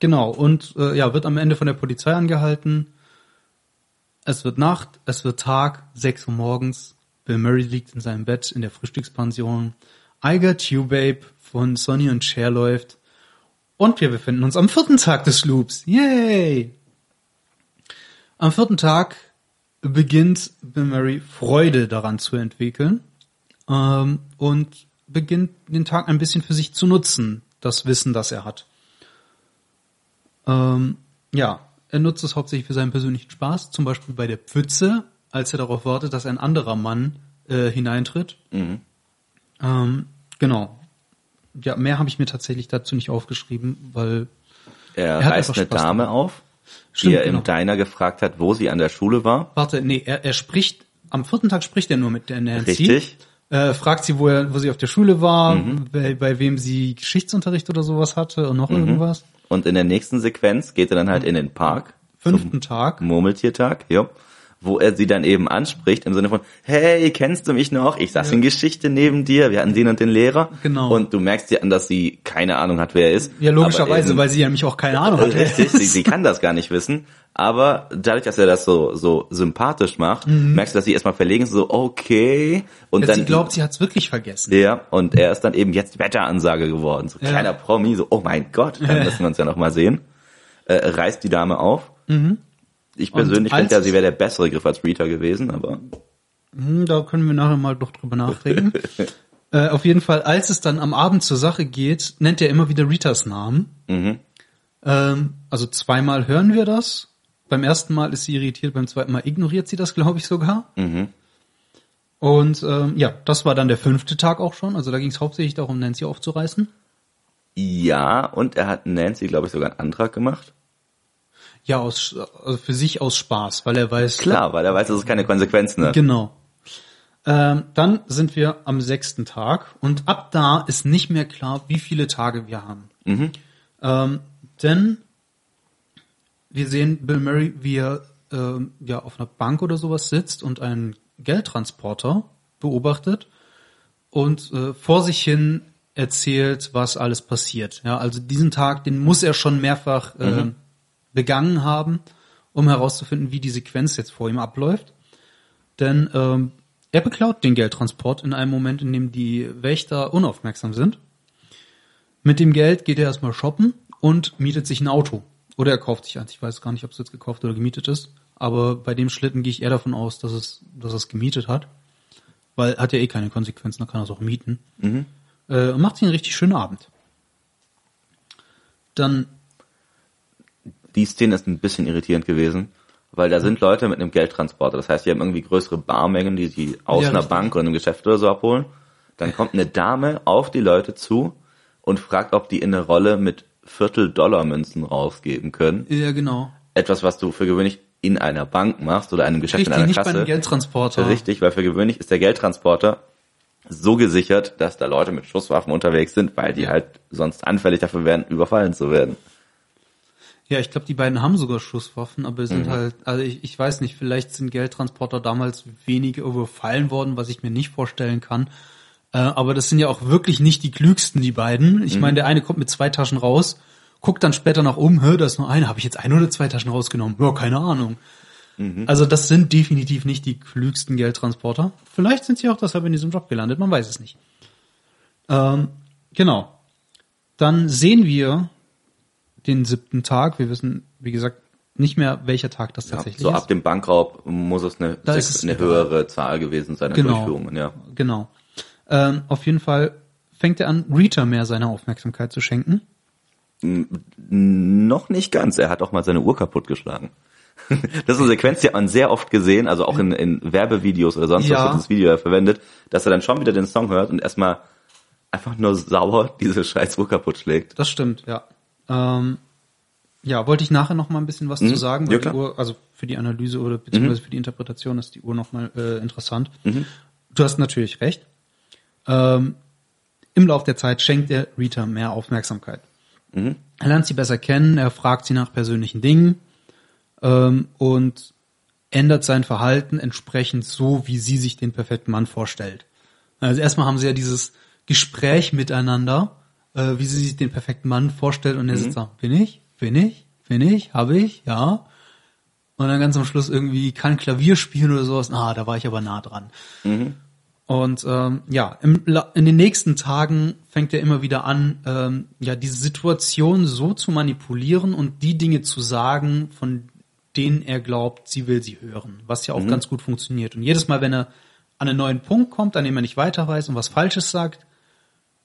Speaker 2: genau, und äh, ja, wird am Ende von der Polizei angehalten. Es wird Nacht, es wird Tag, 6 Uhr morgens. Bill Murray liegt in seinem Bett in der Frühstückspension. I Got You Babe von Sonny und Cher läuft. Und wir befinden uns am vierten Tag des Loops. Yay! Am vierten Tag beginnt Bill Murray Freude daran zu entwickeln ähm, und beginnt den Tag ein bisschen für sich zu nutzen, das Wissen, das er hat. Ähm, ja, er nutzt es hauptsächlich für seinen persönlichen Spaß, zum Beispiel bei der Pfütze, als er darauf wartet, dass ein anderer Mann äh, hineintritt. Ähm, genau. Ja, mehr habe ich mir tatsächlich dazu nicht aufgeschrieben, weil
Speaker 1: Er,
Speaker 2: Er
Speaker 1: reißt eine Dame auf,
Speaker 2: Stimmt,
Speaker 1: die er
Speaker 2: genau.
Speaker 1: im Diner gefragt hat, wo sie an der Schule war.
Speaker 2: Warte, nee, er, er spricht, am vierten Tag spricht er nur mit der Nancy.
Speaker 1: Richtig.
Speaker 2: Äh, fragt sie, wo, er, wo sie auf der Schule war, bei, bei wem sie Geschichtsunterricht oder sowas hatte und noch irgendwas.
Speaker 1: Und in der nächsten Sequenz geht er dann halt in den Park.
Speaker 2: Fünften Tag.
Speaker 1: Murmeltiertag, ja. Wo er sie dann eben anspricht im Sinne von, hey, kennst du mich noch? Ich saß in Geschichte neben dir, wir hatten den und den Lehrer.
Speaker 2: Genau.
Speaker 1: Und du merkst dir an, dass sie keine Ahnung hat, wer er ist.
Speaker 2: Ja, logischerweise,
Speaker 1: eben-
Speaker 2: weil sie ja nämlich auch keine Ahnung hat.
Speaker 1: Richtig, sie, sie kann das gar nicht wissen. Aber dadurch, dass er das so, so sympathisch macht, merkst du, dass sie erstmal verlegen ist, so, okay. Und
Speaker 2: Ja,
Speaker 1: dann,
Speaker 2: sie glaubt, sie hat's wirklich vergessen.
Speaker 1: ja, und er ist dann eben jetzt Wetteransage geworden. So
Speaker 2: Ja.
Speaker 1: kleiner Promi, so, oh mein Gott, dann müssen wir uns ja noch mal sehen. Äh, reißt die Dame auf. Ich persönlich finde ja, sie wäre der bessere Griff als Rita gewesen, aber
Speaker 2: Hm, da können wir nachher mal doch drüber nachdenken. äh, auf jeden Fall, als es dann am Abend zur Sache geht, nennt er immer wieder Ritas Namen. Ähm, also zweimal hören wir das. Beim ersten Mal ist sie irritiert, beim zweiten Mal ignoriert sie das, glaube ich, sogar. Und ähm, ja, das war dann der fünfte Tag auch schon. Also da ging es hauptsächlich darum, Nancy aufzureißen.
Speaker 1: ja, und er hat Nancy, glaube ich, sogar einen Antrag gemacht.
Speaker 2: Ja, aus, also für sich aus Spaß, weil er weiß,
Speaker 1: Klar, weil er weiß, dass es keine Konsequenzen hat.
Speaker 2: Genau. Ähm, dann sind wir am sechsten Tag und ab da ist nicht mehr klar, wie viele Tage wir haben. Ähm, denn wir sehen Bill Murray, wie er ähm, ja auf einer Bank oder sowas sitzt und einen Geldtransporter beobachtet und äh, vor sich hin erzählt, was alles passiert. Ja, also diesen Tag, den muss er schon mehrfach äh, begangen haben, um herauszufinden, wie die Sequenz jetzt vor ihm abläuft. Denn ähm, er beklaut den Geldtransport in einem Moment, in dem die Wächter unaufmerksam sind. Mit dem Geld geht er erstmal shoppen und mietet sich ein Auto. Oder er kauft sich eins. Ich weiß gar nicht, ob es jetzt gekauft oder gemietet ist. Aber bei dem Schlitten gehe ich eher davon aus, dass es, dass er es gemietet hat. Weil hat ja eh keine Konsequenzen, dann kann er es auch mieten. Äh, und macht sich einen richtig schönen Abend. Dann,
Speaker 1: Die Szene ist ein bisschen irritierend gewesen, weil da sind Leute mit einem Geldtransporter. Das heißt, die haben irgendwie größere Barmengen, die sie aus
Speaker 2: Ja,
Speaker 1: einer
Speaker 2: richtig.
Speaker 1: Bank oder einem Geschäft oder so abholen. Dann kommt eine Dame auf die Leute zu und fragt, ob die in eine Rolle mit Viertel-Dollar-Münzen rausgeben können.
Speaker 2: ja genau.
Speaker 1: Etwas, was du für gewöhnlich in einer Bank machst oder einem Geschäft
Speaker 2: Richtig,
Speaker 1: in einer
Speaker 2: nicht bei
Speaker 1: Kasse.
Speaker 2: einem Geldtransporter.
Speaker 1: Richtig, weil für gewöhnlich ist der Geldtransporter so gesichert, dass da Leute mit Schusswaffen unterwegs sind, weil die halt sonst anfällig dafür wären, überfallen zu werden.
Speaker 2: Ja, ich glaube, die beiden haben sogar Schusswaffen, aber
Speaker 1: Mhm.
Speaker 2: sind halt, also ich, ich weiß nicht, vielleicht sind Geldtransporter damals wenige überfallen worden, was ich mir nicht vorstellen kann. Äh, aber das sind ja auch wirklich nicht die klügsten, die beiden. Ich meine, der eine kommt mit zwei Taschen raus, guckt dann später nach oben, hör, da ist nur eine. Habe ich jetzt eine oder zwei Taschen rausgenommen? Ja, keine Ahnung. Also das sind definitiv nicht die klügsten Geldtransporter. Vielleicht sind sie auch deshalb in diesem Job gelandet, man weiß es nicht. Ähm, genau. Dann sehen wir den siebten Tag. Wir wissen, wie gesagt, nicht mehr, welcher Tag das
Speaker 1: Ja,
Speaker 2: tatsächlich
Speaker 1: so
Speaker 2: ist.
Speaker 1: ab dem Bankraub muss es eine, sechs, eine höhere Zahl gewesen sein an
Speaker 2: Genau.
Speaker 1: Durchführungen, ja.
Speaker 2: Genau. Ähm, auf jeden Fall fängt er an, Rita mehr seine Aufmerksamkeit zu schenken.
Speaker 1: Noch nicht ganz. Er hat auch mal seine Uhr kaputtgeschlagen. Das ist eine Sequenz, die hat man sehr oft gesehen, also auch in, in Werbevideos oder sonst
Speaker 2: Ja.
Speaker 1: was wird das Video ja verwendet, dass er dann schon wieder den Song hört und erstmal einfach nur sauer diese scheiß Uhr kaputt schlägt.
Speaker 2: Das stimmt, ja. Ähm, ja, wollte ich nachher noch mal ein bisschen was zu sagen,
Speaker 1: Mhm. Ja,
Speaker 2: weil die.
Speaker 1: Mhm.
Speaker 2: Uhr, also für die Analyse oder beziehungsweise für die Interpretation ist die Uhr noch mal äh, interessant. Du hast natürlich recht. Ähm, Im Lauf der Zeit schenkt er Rita mehr Aufmerksamkeit.
Speaker 1: Mhm.
Speaker 2: Er lernt sie besser kennen, er fragt sie nach persönlichen Dingen ähm, und ändert sein Verhalten entsprechend so, wie sie sich den perfekten Mann vorstellt. Also erstmal haben sie ja dieses Gespräch miteinander, äh, wie sie sich den perfekten Mann vorstellt und er sitzt da, bin ich, bin ich, bin ich, habe ich, ja. Und dann ganz am Schluss irgendwie kann Klavier spielen oder sowas. Ah, da war ich aber nah dran. Und ähm, ja, im, in den nächsten Tagen fängt er immer wieder an, ähm, ja, diese Situation so zu manipulieren und die Dinge zu sagen, von denen er glaubt, sie will sie hören, was ja auch ganz gut funktioniert. Und jedes Mal, wenn er an einen neuen Punkt kommt, an dem er nicht weiter weiß und was Falsches sagt,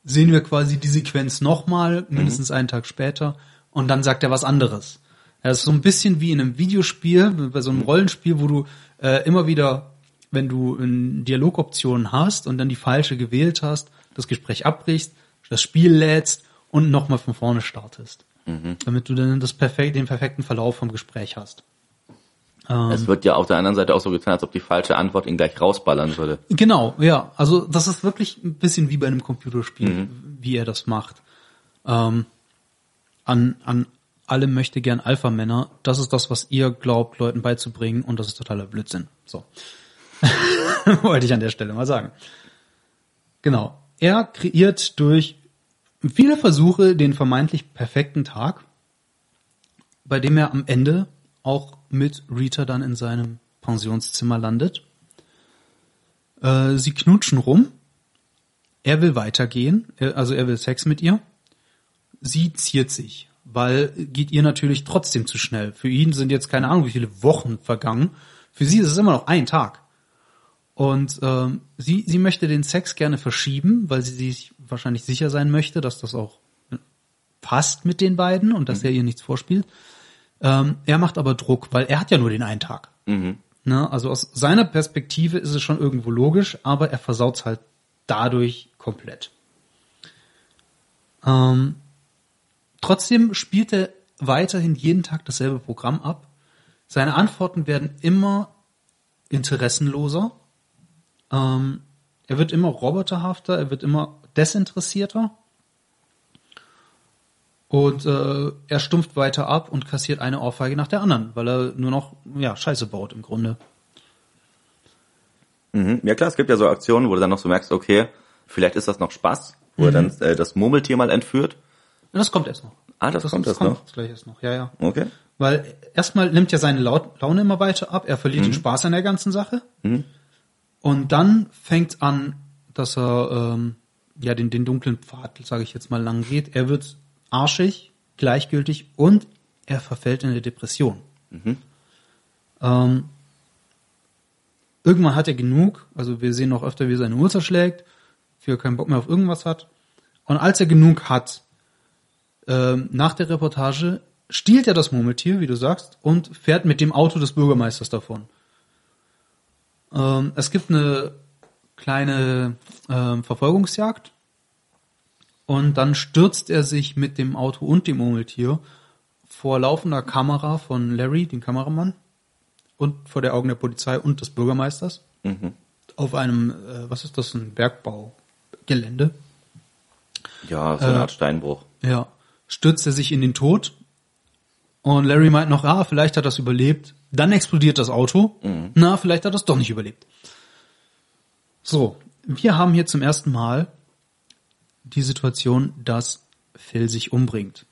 Speaker 2: sehen wir quasi die Sequenz nochmal, mindestens einen Tag später, und dann sagt er was anderes. Das ist so ein bisschen wie in einem Videospiel, bei so einem Rollenspiel, wo du äh, immer wieder, wenn du in Dialogoptionen hast und dann die falsche gewählt hast, das Gespräch abbrichst, das Spiel lädst und nochmal von vorne startest. Damit du dann das perfekt, den perfekten Verlauf vom Gespräch hast.
Speaker 1: Es wird ja auf der anderen Seite auch so getan, als ob die falsche Antwort ihn gleich rausballern würde.
Speaker 2: Genau, ja. Also das ist wirklich ein bisschen wie bei einem Computerspiel, wie er das macht. Ähm, an, an alle möchte gern Alpha-Männer, das ist das, was ihr glaubt, Leuten beizubringen und das ist totaler Blödsinn. So. Wollte ich an der Stelle mal sagen. Genau. Er kreiert durch viele Versuche den vermeintlich perfekten Tag, bei dem er am Ende auch mit Rita dann in seinem Pensionszimmer landet. Äh, sie knutschen rum. Er will weitergehen, er, also er will Sex mit ihr. Sie ziert sich, weil geht ihr natürlich trotzdem zu schnell. Für ihn sind jetzt keine Ahnung, wie viele Wochen vergangen. Für sie ist es immer noch ein Tag. Und ähm, sie, sie möchte den Sex gerne verschieben, weil sie sich wahrscheinlich sicher sein möchte, dass das auch passt mit den beiden und dass er ihr nichts vorspielt. Ähm, er macht aber Druck, weil er hat ja nur den einen Tag. Ne? Also aus seiner Perspektive ist es schon irgendwo logisch, aber er versaut halt dadurch komplett. Ähm, trotzdem spielt er weiterhin jeden Tag dasselbe Programm ab. Seine Antworten werden immer interessenloser. Ähm, er wird immer roboterhafter, er wird immer desinteressierter. Und äh, er stumpft weiter ab und kassiert eine Ohrfeige nach der anderen, weil er nur noch ja, Scheiße baut im Grunde.
Speaker 1: Mhm. Ja klar, es gibt ja so Aktionen, wo du dann noch so merkst, okay, vielleicht ist das noch Spaß, wo er dann äh, das Murmeltier mal entführt.
Speaker 2: Und das kommt erst noch.
Speaker 1: Ah, das kommt erst noch?
Speaker 2: gleich erst noch, ja, ja.
Speaker 1: Okay.
Speaker 2: Weil erstmal nimmt ja seine Laune immer weiter ab, er verliert den Spaß an der ganzen Sache. Und dann fängt an, dass er ähm, ja den, den dunklen Pfad, sage ich jetzt mal, lang geht. Er wird arschig, gleichgültig und er verfällt in eine Depression. Ähm, irgendwann hat er genug, also wir sehen noch öfter, wie er seine Uhr zerschlägt, wie er keinen Bock mehr auf irgendwas hat. Und als er genug hat, ähm, nach der Reportage stiehlt er das Murmeltier, wie du sagst, und fährt mit dem Auto des Bürgermeisters davon. Ähm, es gibt eine kleine ähm, Verfolgungsjagd und dann stürzt er sich mit dem Auto und dem Murmeltier vor laufender Kamera von Larry, dem Kameramann, und vor der Augen der Polizei und des Bürgermeisters auf einem, äh, was ist das, ein Bergbaugelände.
Speaker 1: Ja, so eine Art Steinbruch.
Speaker 2: Ja, stürzt er sich in den Tod und Larry meint noch, ah, vielleicht hat er es überlebt. Dann explodiert das Auto. Na, vielleicht hat er es doch nicht überlebt. So, wir haben hier zum ersten Mal die Situation, dass Phil sich umbringt.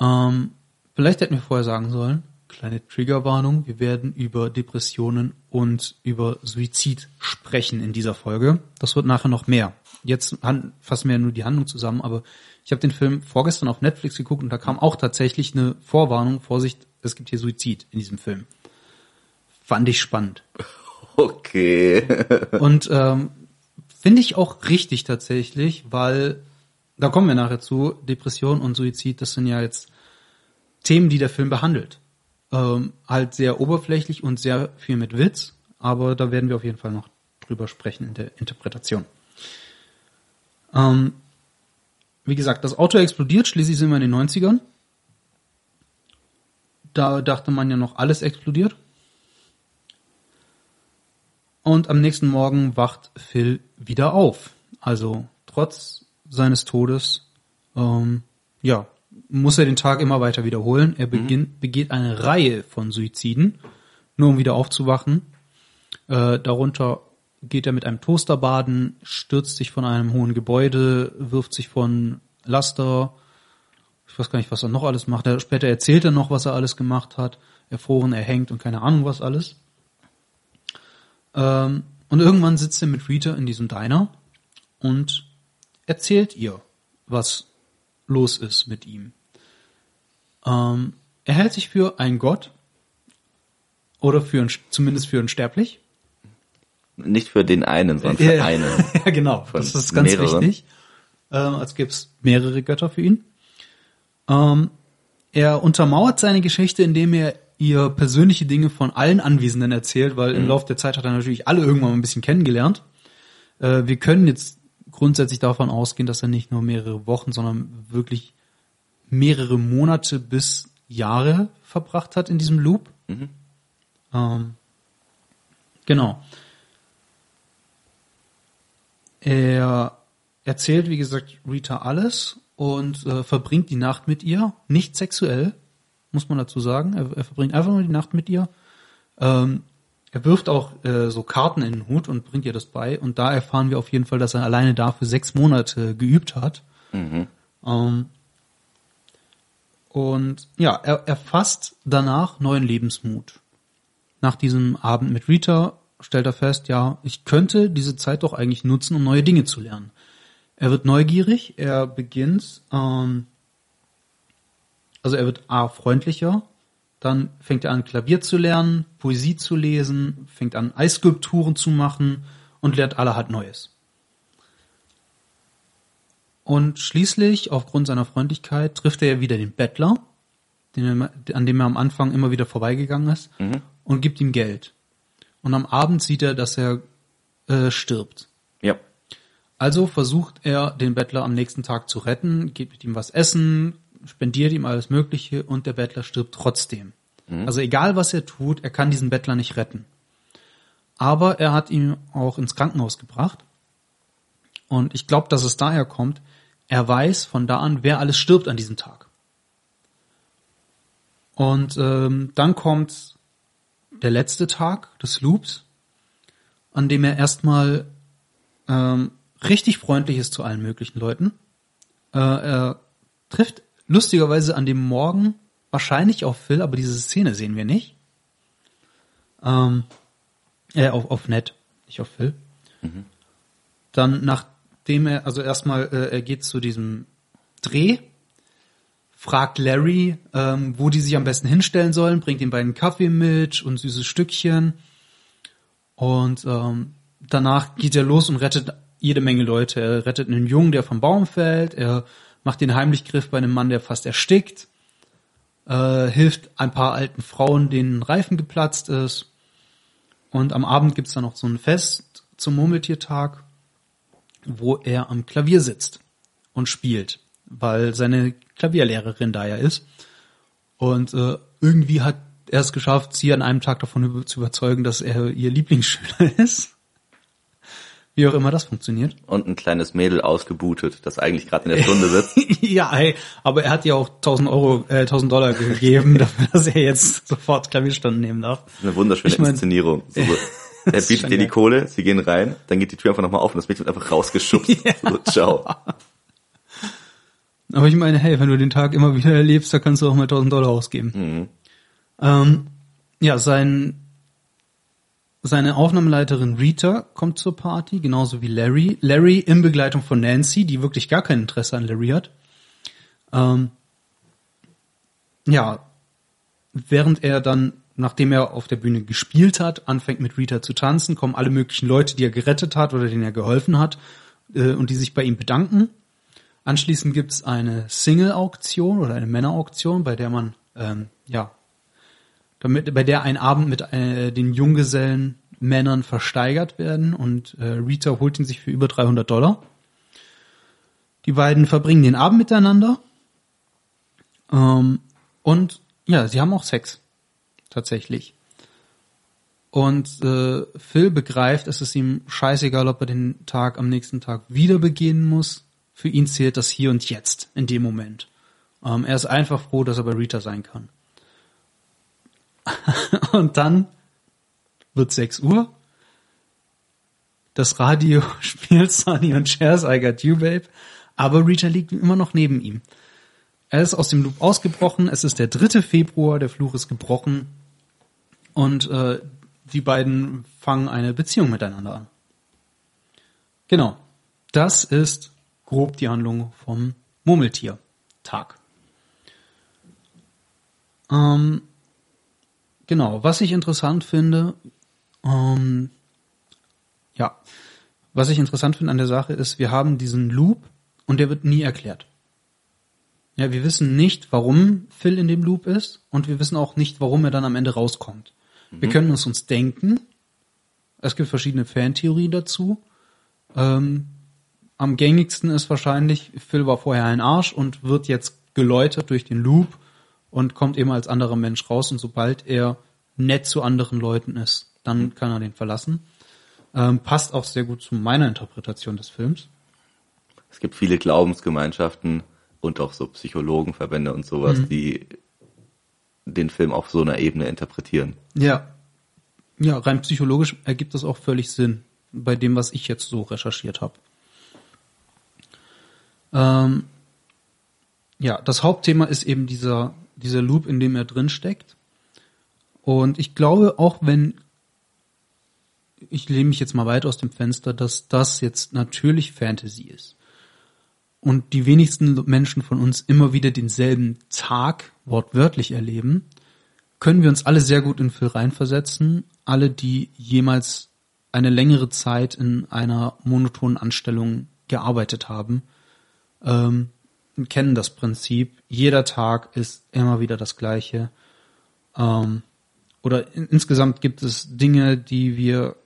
Speaker 2: Ähm, vielleicht hätten wir vorher sagen sollen, kleine Triggerwarnung, wir werden über Depressionen und über Suizid sprechen in dieser Folge. Das wird nachher noch mehr. Jetzt fassen wir ja nur die Handlung zusammen, aber ich habe den Film vorgestern auf Netflix geguckt und da kam auch tatsächlich eine Vorwarnung, Vorsicht, es gibt hier Suizid in diesem Film. Fand ich spannend.
Speaker 1: Okay.
Speaker 2: und ähm, finde ich auch richtig tatsächlich, weil da kommen wir nachher zu, Depression und Suizid, das sind ja jetzt Themen, die der Film behandelt. Ähm, halt sehr oberflächlich und sehr viel mit Witz, aber da werden wir auf jeden Fall noch drüber sprechen in der Interpretation. Ähm, wie gesagt, das Auto explodiert, schließlich sind wir in den 90ern. Da dachte man ja noch, alles explodiert. Und am nächsten Morgen wacht Phil wieder auf. Also trotz seines Todes, ähm, ja, muss er den Tag immer weiter wiederholen. Er beginnt, mhm. begeht eine Reihe von Suiziden, nur um wieder aufzuwachen. Äh, darunter geht er mit einem Toaster baden, stürzt sich von einem hohen Gebäude, wirft sich von Laster. Ich weiß gar nicht, was er noch alles macht. Er, später erzählt er noch, was er alles gemacht hat. Erfroren, erhängt und keine Ahnung was alles. Ähm, und irgendwann sitzt er mit Rita in diesem Diner und erzählt ihr, was los ist mit ihm. Ähm, er hält sich für einen Gott oder für ein, zumindest für einen Sterblich.
Speaker 1: Nicht für den einen, sondern für
Speaker 2: ja,
Speaker 1: einen.
Speaker 2: ja, genau. Das ist ganz mehreren. wichtig. Ähm, als gäbe es mehrere Götter für ihn. Ähm, er untermauert seine Geschichte, indem er ihr persönliche Dinge von allen Anwesenden erzählt, weil mhm. im Laufe der Zeit hat er natürlich alle irgendwann mal ein bisschen kennengelernt. Äh, wir können jetzt grundsätzlich davon ausgehen, dass er nicht nur mehrere Wochen, sondern wirklich mehrere Monate bis Jahre verbracht hat in diesem Loop. Mhm. Ähm, genau. Er erzählt, wie gesagt, Rita alles und äh, verbringt die Nacht mit ihr, nicht sexuell, muss man dazu sagen. Er, er verbringt einfach nur die Nacht mit ihr. Ähm, er wirft auch äh, so Karten in den Hut und bringt ihr das bei. Und da erfahren wir auf jeden Fall, dass er alleine dafür sechs Monate geübt hat. Mhm. Ähm, und ja, er, er fasst danach neuen Lebensmut. Nach diesem Abend mit Rita stellt er fest, ja, ich könnte diese Zeit doch eigentlich nutzen, um neue Dinge zu lernen. Er wird neugierig, er beginnt ähm, also er wird A freundlicher, dann fängt er an Klavier zu lernen, Poesie zu lesen, fängt an Eisskulpturen zu machen und lernt allerhand Neues. Und schließlich, aufgrund seiner Freundlichkeit, trifft er wieder den Bettler, den er, an dem er am Anfang immer wieder vorbeigegangen ist, mhm. und gibt ihm Geld. Und am Abend sieht er, dass er äh, stirbt.
Speaker 1: Ja.
Speaker 2: Also versucht er, den Bettler am nächsten Tag zu retten, gibt mit ihm was essen, spendiert ihm alles Mögliche und der Bettler stirbt trotzdem. Mhm. Also egal was er tut, er kann diesen Bettler nicht retten. Aber er hat ihn auch ins Krankenhaus gebracht. Und ich glaube, dass es daher kommt, er weiß von da an, wer alles stirbt an diesem Tag. Und ähm, dann kommt der letzte Tag des Loops, an dem er erstmal ähm, richtig freundlich ist zu allen möglichen Leuten. Äh, er trifft lustigerweise an dem Morgen wahrscheinlich auf Phil, aber diese Szene sehen wir nicht. Ähm, äh, auf, auf Ned, nicht auf Phil. Mhm. Dann nachdem er, also erstmal, äh, er geht zu diesem Dreh, fragt Larry, ähm, wo die sich am besten hinstellen sollen, bringt den beiden Kaffee mit und süßes Stückchen. Und ähm, danach geht er los und rettet jede Menge Leute. Er rettet einen Jungen, der vom Baum fällt. Er macht den Heimlichgriff bei einem Mann, der fast erstickt, äh, hilft ein paar alten Frauen, denen ein Reifen geplatzt ist. Und am Abend gibt's dann noch so ein Fest zum Murmeltiertag, wo er am Klavier sitzt und spielt, weil seine Klavierlehrerin da ja ist. Und äh, irgendwie hat er es geschafft, sie an einem Tag davon zu überzeugen, dass er ihr Lieblingsschüler ist. Wie auch immer das funktioniert.
Speaker 1: Und ein kleines Mädel ausgebootet, das eigentlich gerade in der Stunde sitzt.
Speaker 2: ja, ey, aber er hat ja auch 1000 Euro, äh, 1000 Dollar gegeben, dafür, dass er jetzt sofort Klavierstunden nehmen darf.
Speaker 1: Eine wunderschöne ich mein, Inszenierung. So, Er bietet dir die. Kohle, sie gehen rein, dann geht die Tür einfach nochmal auf und das Mädchen wird einfach rausgeschubst. So, ciao.
Speaker 2: Aber ich meine, hey, wenn du den Tag immer wieder erlebst, da kannst du auch mal 1000 Dollar ausgeben.
Speaker 1: Mhm.
Speaker 2: Ähm, ja, sein, seine Aufnahmeleiterin Rita kommt zur Party, genauso wie Larry. Larry in Begleitung von Nancy, die wirklich gar kein Interesse an Larry hat. Ähm, ja, während er dann, nachdem er auf der Bühne gespielt hat, anfängt mit Rita zu tanzen, kommen alle möglichen Leute, die er gerettet hat oder denen er geholfen hat äh, und die sich bei ihm bedanken. Anschließend gibt's eine Single-Auktion oder eine Männer-Auktion, bei der man ähm, ja damit, bei der ein Abend mit äh, den Junggesellen Männern versteigert werden und äh, Rita holt ihn sich für über 300 Dollar. Die beiden verbringen den Abend miteinander ähm, und ja, sie haben auch Sex tatsächlich. Und äh, Phil begreift, es ist ihm scheißegal, ob er den Tag am nächsten Tag wieder begehen muss. Für ihn zählt das hier und jetzt in dem Moment. Ähm, er ist einfach froh, dass er bei Rita sein kann. und dann wird 6 Uhr. Das Radio spielt Sonny und Cher's I Got You, Babe. Aber Rita liegt immer noch neben ihm. Er ist aus dem Loop ausgebrochen. Es ist der 3. Februar. Der Fluch ist gebrochen. Und äh, die beiden fangen eine Beziehung miteinander an. Genau. Das ist grob die Handlung vom Murmeltier-Tag. Ähm, genau. Was ich interessant finde, ähm, ja, was ich interessant finde an der Sache ist, wir haben diesen Loop und der wird nie erklärt. Ja, wir wissen nicht, warum Phil in dem Loop ist und wir wissen auch nicht, warum er dann am Ende rauskommt. Wir können es uns denken. Es gibt verschiedene Fantheorien dazu. Ähm, am gängigsten ist wahrscheinlich, Phil war vorher ein Arsch und wird jetzt geläutert durch den Loop und kommt eben als anderer Mensch raus und sobald er nett zu anderen Leuten ist, dann kann er den verlassen. Ähm, passt auch sehr gut zu meiner Interpretation des Films.
Speaker 1: Es gibt viele Glaubensgemeinschaften und auch so Psychologenverbände und sowas, die den Film auf so einer Ebene interpretieren.
Speaker 2: Ja. Ja, rein psychologisch ergibt das auch völlig Sinn bei dem, was ich jetzt so recherchiert habe. Ähm, ja, das Hauptthema ist eben dieser, dieser Loop, in dem er drin steckt. Und ich glaube, auch wenn, ich lehne mich jetzt mal weit aus dem Fenster, dass das jetzt natürlich Fantasy ist. Und die wenigsten Menschen von uns immer wieder denselben Tag wortwörtlich erleben, können wir uns alle sehr gut in Phil reinversetzen. Alle, die jemals eine längere Zeit in einer monotonen Anstellung gearbeitet haben, ähm, kennen das Prinzip. Jeder Tag ist immer wieder das gleiche. Ähm, oder in, insgesamt gibt es Dinge, die wir,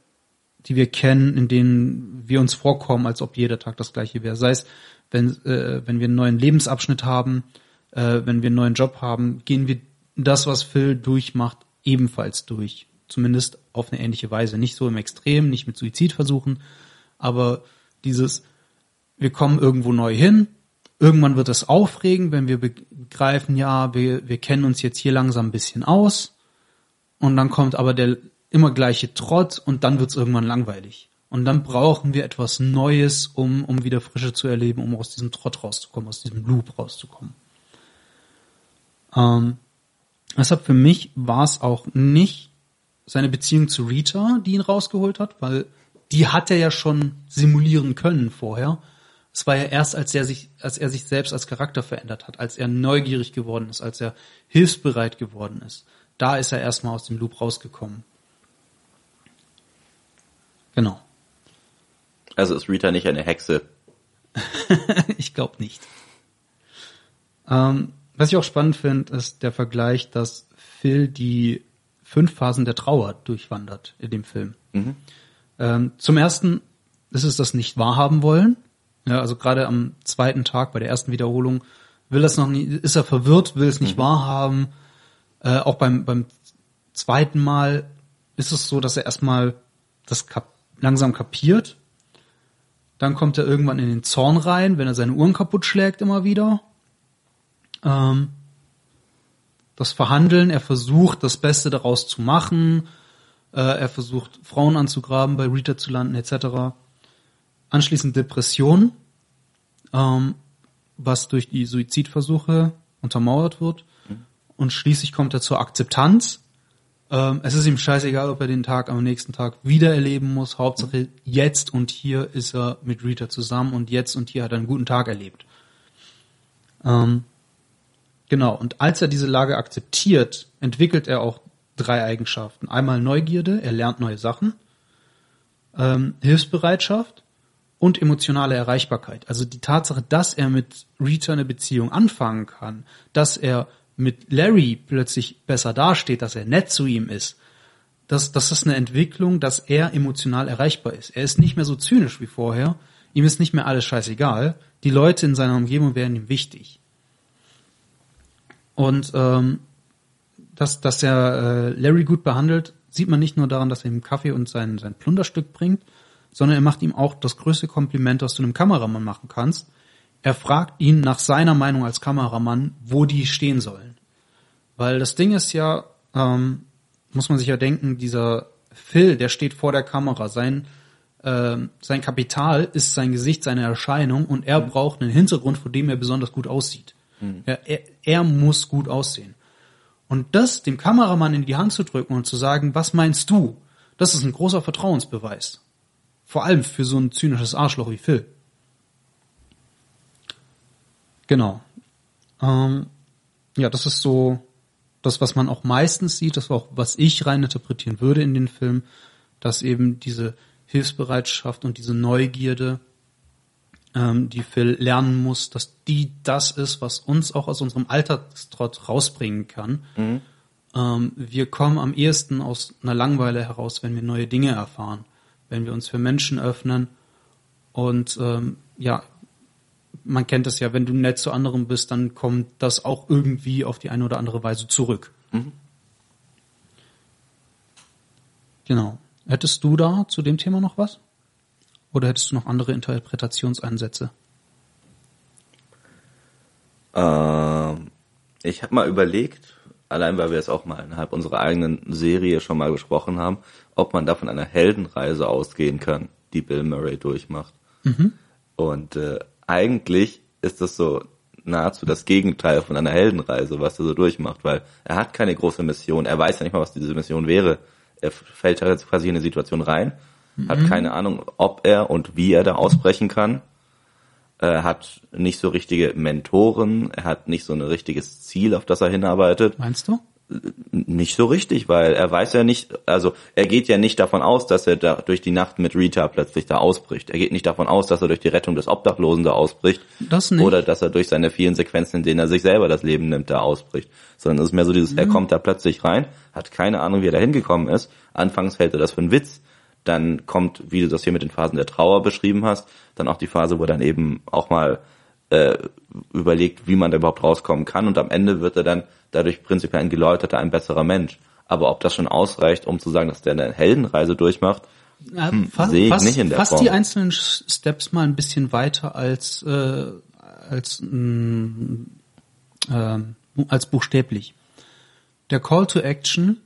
Speaker 2: die wir kennen, in denen wir uns vorkommen, als ob jeder Tag das gleiche wäre. Sei es, wenn, äh, wenn wir einen neuen Lebensabschnitt haben, äh, wenn wir einen neuen Job haben, gehen wir das, was Phil durchmacht, ebenfalls durch. Zumindest auf eine ähnliche Weise. Nicht so im Extrem, nicht mit Suizidversuchen, aber dieses, wir kommen irgendwo neu hin, irgendwann wird es aufregend, wenn wir begreifen, ja, wir, wir kennen uns jetzt hier langsam ein bisschen aus und dann kommt aber der immer gleiche Trott und dann wird es irgendwann langweilig. Und dann brauchen wir etwas Neues, um, um wieder Frische zu erleben, um aus diesem Trott rauszukommen, aus diesem Loop rauszukommen. Ähm, deshalb für mich war es auch nicht seine Beziehung zu Rita, die ihn rausgeholt hat, weil die hat er ja schon simulieren können vorher. Es war ja erst, als er sich, als er sich selbst als Charakter verändert hat, als er neugierig geworden ist, als er hilfsbereit geworden ist. Da ist er erstmal aus dem Loop rausgekommen. Genau.
Speaker 1: Also ist Rita nicht eine Hexe.
Speaker 2: ich glaube nicht. Ähm, was ich auch spannend finde, ist der Vergleich, dass Phil die fünf Phasen der Trauer durchwandert in dem Film. Ähm, zum ersten ist es das nicht wahrhaben wollen. Ja, also gerade am zweiten Tag bei der ersten Wiederholung will das noch nie, ist er verwirrt, will es nicht wahrhaben. Äh, auch beim, beim zweiten Mal ist es so, dass er erstmal das kap langsam kapiert. Dann kommt er irgendwann in den Zorn rein, wenn er seine Uhren kaputt schlägt immer wieder. Ähm, das Verhandeln, er versucht, das Beste daraus zu machen. Äh, er versucht Frauen anzugraben, bei Rita zu landen etc. Anschließend Depression, ähm, was durch die Suizidversuche untermauert wird. Und schließlich kommt er zur Akzeptanz. Ähm, es ist ihm scheißegal, ob er den Tag am nächsten Tag wieder erleben muss. Hauptsache jetzt und hier ist er mit Rita zusammen und jetzt und hier hat er einen guten Tag erlebt. Ähm, genau. Und als er diese Lage akzeptiert, entwickelt er auch drei Eigenschaften. Einmal Neugierde, er lernt neue Sachen, ähm, Hilfsbereitschaft und emotionale Erreichbarkeit. Also die Tatsache, dass er mit Rita eine Beziehung anfangen kann, dass er mit Larry plötzlich besser dasteht, dass er nett zu ihm ist, das, das ist eine Entwicklung, dass er emotional erreichbar ist. Er ist nicht mehr so zynisch wie vorher. Ihm ist nicht mehr alles scheißegal. Die Leute in seiner Umgebung werden ihm wichtig. Und ähm, dass, dass er äh, Larry gut behandelt, sieht man nicht nur daran, dass er ihm Kaffee und sein, sein Plunderstück bringt, sondern er macht ihm auch das größte Kompliment, das du einem Kameramann machen kannst. Er fragt ihn nach seiner Meinung als Kameramann, wo die stehen sollen. Weil das Ding ist ja, ähm, muss man sich ja denken, dieser Phil, der steht vor der Kamera. Sein, äh, sein Kapital ist sein Gesicht, seine Erscheinung und er braucht einen Hintergrund, vor dem er besonders gut aussieht. Mhm. Er, er, er muss gut aussehen. Und das dem Kameramann in die Hand zu drücken und zu sagen, was meinst du? Das ist ein großer Vertrauensbeweis. Vor allem für so ein zynisches Arschloch wie Phil. Genau. Ähm, ja, das ist so das, was man auch meistens sieht, das war auch, was ich rein interpretieren würde in den Film, dass eben diese Hilfsbereitschaft und diese Neugierde, ähm, die Phil lernen muss, dass die das ist, was uns auch aus unserem Alltagstrott rausbringen kann. Mhm. Ähm, wir kommen am ehesten aus einer Langweile heraus, wenn wir neue Dinge erfahren, wenn wir uns für Menschen öffnen und ähm, ja, man kennt es ja, wenn du nett zu anderen bist, dann kommt das auch irgendwie auf die eine oder andere Weise zurück. Mhm. Genau. Hättest du da zu dem Thema noch was? Oder hättest du noch andere Interpretationsansätze?
Speaker 1: Ähm, ich habe mal überlegt, allein weil wir es auch mal innerhalb unserer eigenen Serie schon mal besprochen haben, ob man da von einer Heldenreise ausgehen kann, die Bill Murray durchmacht. Mhm. Und äh, eigentlich ist das so nahezu das Gegenteil von einer Heldenreise, was er so durchmacht, weil er hat keine große Mission, er weiß ja nicht mal, was diese Mission wäre. Er fällt halt quasi in eine Situation rein, mhm. hat keine Ahnung, ob er und wie er da ausbrechen kann. Er hat nicht so richtige Mentoren, er hat nicht so ein richtiges Ziel, auf das er hinarbeitet.
Speaker 2: Meinst du?
Speaker 1: Nicht so richtig, weil er weiß ja nicht, also er geht ja nicht davon aus, dass er da durch die Nacht mit Rita plötzlich da ausbricht. Er geht nicht davon aus, dass er durch die Rettung des Obdachlosen da ausbricht.
Speaker 2: Das nicht.
Speaker 1: Oder dass er durch seine vielen Sequenzen, in denen er sich selber das Leben nimmt, da ausbricht. Sondern es ist mehr so dieses, mhm. er kommt da plötzlich rein, hat keine Ahnung, wie er da hingekommen ist. Anfangs hält er das für einen Witz. Dann kommt, wie du das hier mit den Phasen der Trauer beschrieben hast, dann auch die Phase, wo er dann eben auch mal äh, überlegt, wie man da überhaupt rauskommen kann. Und am Ende wird er dann dadurch prinzipiell ein geläuterter, ein besserer Mensch. Aber ob das schon ausreicht, um zu sagen, dass der eine Heldenreise durchmacht,
Speaker 2: ja, hm, sehe ich fast, nicht in der fast Form. die einzelnen Steps mal ein bisschen weiter als äh, als mh, äh, als buchstäblich. Der Call to Action,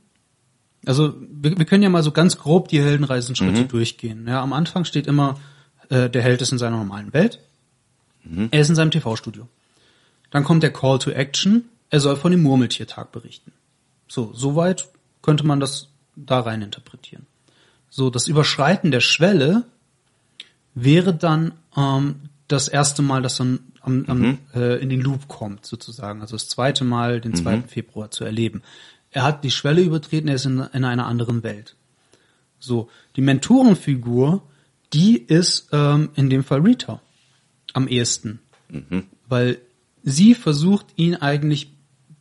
Speaker 2: also wir, wir können ja mal so ganz grob die Heldenreisenschritte mhm. durchgehen. Ja, am Anfang steht immer, äh, der Held ist in seiner normalen Welt. Mhm. Er ist in seinem TV-Studio. Dann kommt der Call to Action, er soll von dem Murmeltiertag berichten. So, soweit könnte man das da rein interpretieren. So, das Überschreiten der Schwelle wäre dann ähm, das erste Mal, dass man am, am, mhm. äh, in den Loop kommt, sozusagen. Also das zweite Mal, den 2. Mhm. Februar zu erleben. Er hat die Schwelle übertreten, er ist in, in einer anderen Welt. So, die Mentorenfigur, die ist ähm, in dem Fall Rita am ehesten. Mhm. Weil sie versucht ihn eigentlich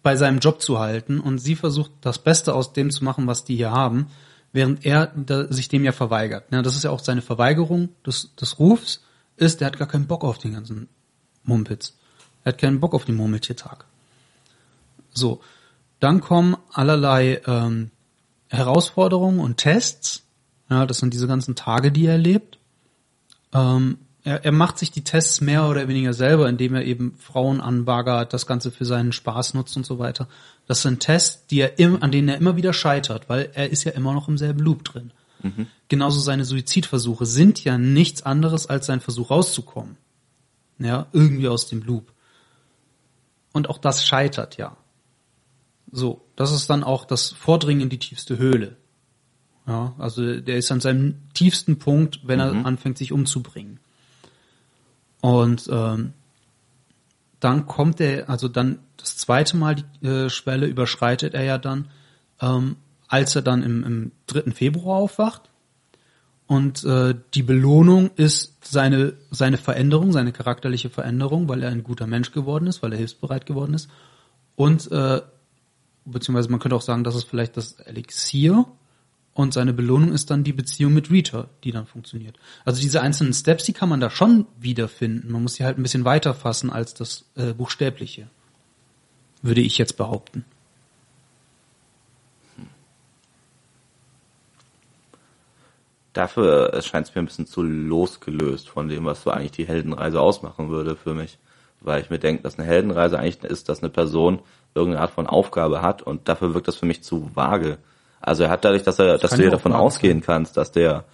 Speaker 2: bei seinem Job zu halten und sie versucht das Beste aus dem zu machen, was die hier haben, während er sich dem ja verweigert. Ja, das ist ja auch seine Verweigerung des, des Rufs, ist, er hat gar keinen Bock auf den ganzen Mumpitz. Er hat keinen Bock auf den Murmeltiertag. So, dann kommen allerlei ähm, Herausforderungen und Tests. Ja, das sind diese ganzen Tage, die er erlebt. Ähm, er, er macht sich die Tests mehr oder weniger selber, indem er eben Frauen anbaggert, das Ganze für seinen Spaß nutzt und so weiter. Das sind Tests, die er im, an denen er immer wieder scheitert, weil er ist ja immer noch im selben Loop drin. Mhm. Genauso seine Suizidversuche sind ja nichts anderes als sein Versuch rauszukommen. Ja, irgendwie aus dem Loop. Und auch das scheitert ja. So, das ist dann auch das Vordringen in die tiefste Höhle. Ja, also der ist an seinem tiefsten Punkt, wenn er mhm. anfängt, sich umzubringen. Und ähm, dann kommt er, also dann das zweite Mal die äh, Schwelle überschreitet er ja dann, ähm, als er dann im, im 3. Februar aufwacht. Und äh, die Belohnung ist seine, seine Veränderung, seine charakterliche Veränderung, weil er ein guter Mensch geworden ist, weil er hilfsbereit geworden ist. Und äh, beziehungsweise man könnte auch sagen, das ist vielleicht das Elixier, und seine Belohnung ist dann die Beziehung mit Rita, die dann funktioniert. Also diese einzelnen Steps, die kann man da schon wiederfinden. Man muss sie halt ein bisschen weiter fassen als das äh, Buchstäbliche. Würde ich jetzt behaupten.
Speaker 1: Dafür scheint es mir ein bisschen zu losgelöst von dem, was so eigentlich die Heldenreise ausmachen würde für mich. Weil ich mir denke, dass eine Heldenreise eigentlich ist, dass eine Person irgendeine Art von Aufgabe hat und dafür wirkt das für mich zu vage also er hat dadurch, dass er, das dass du ja davon ausgehen sein. kannst, dass der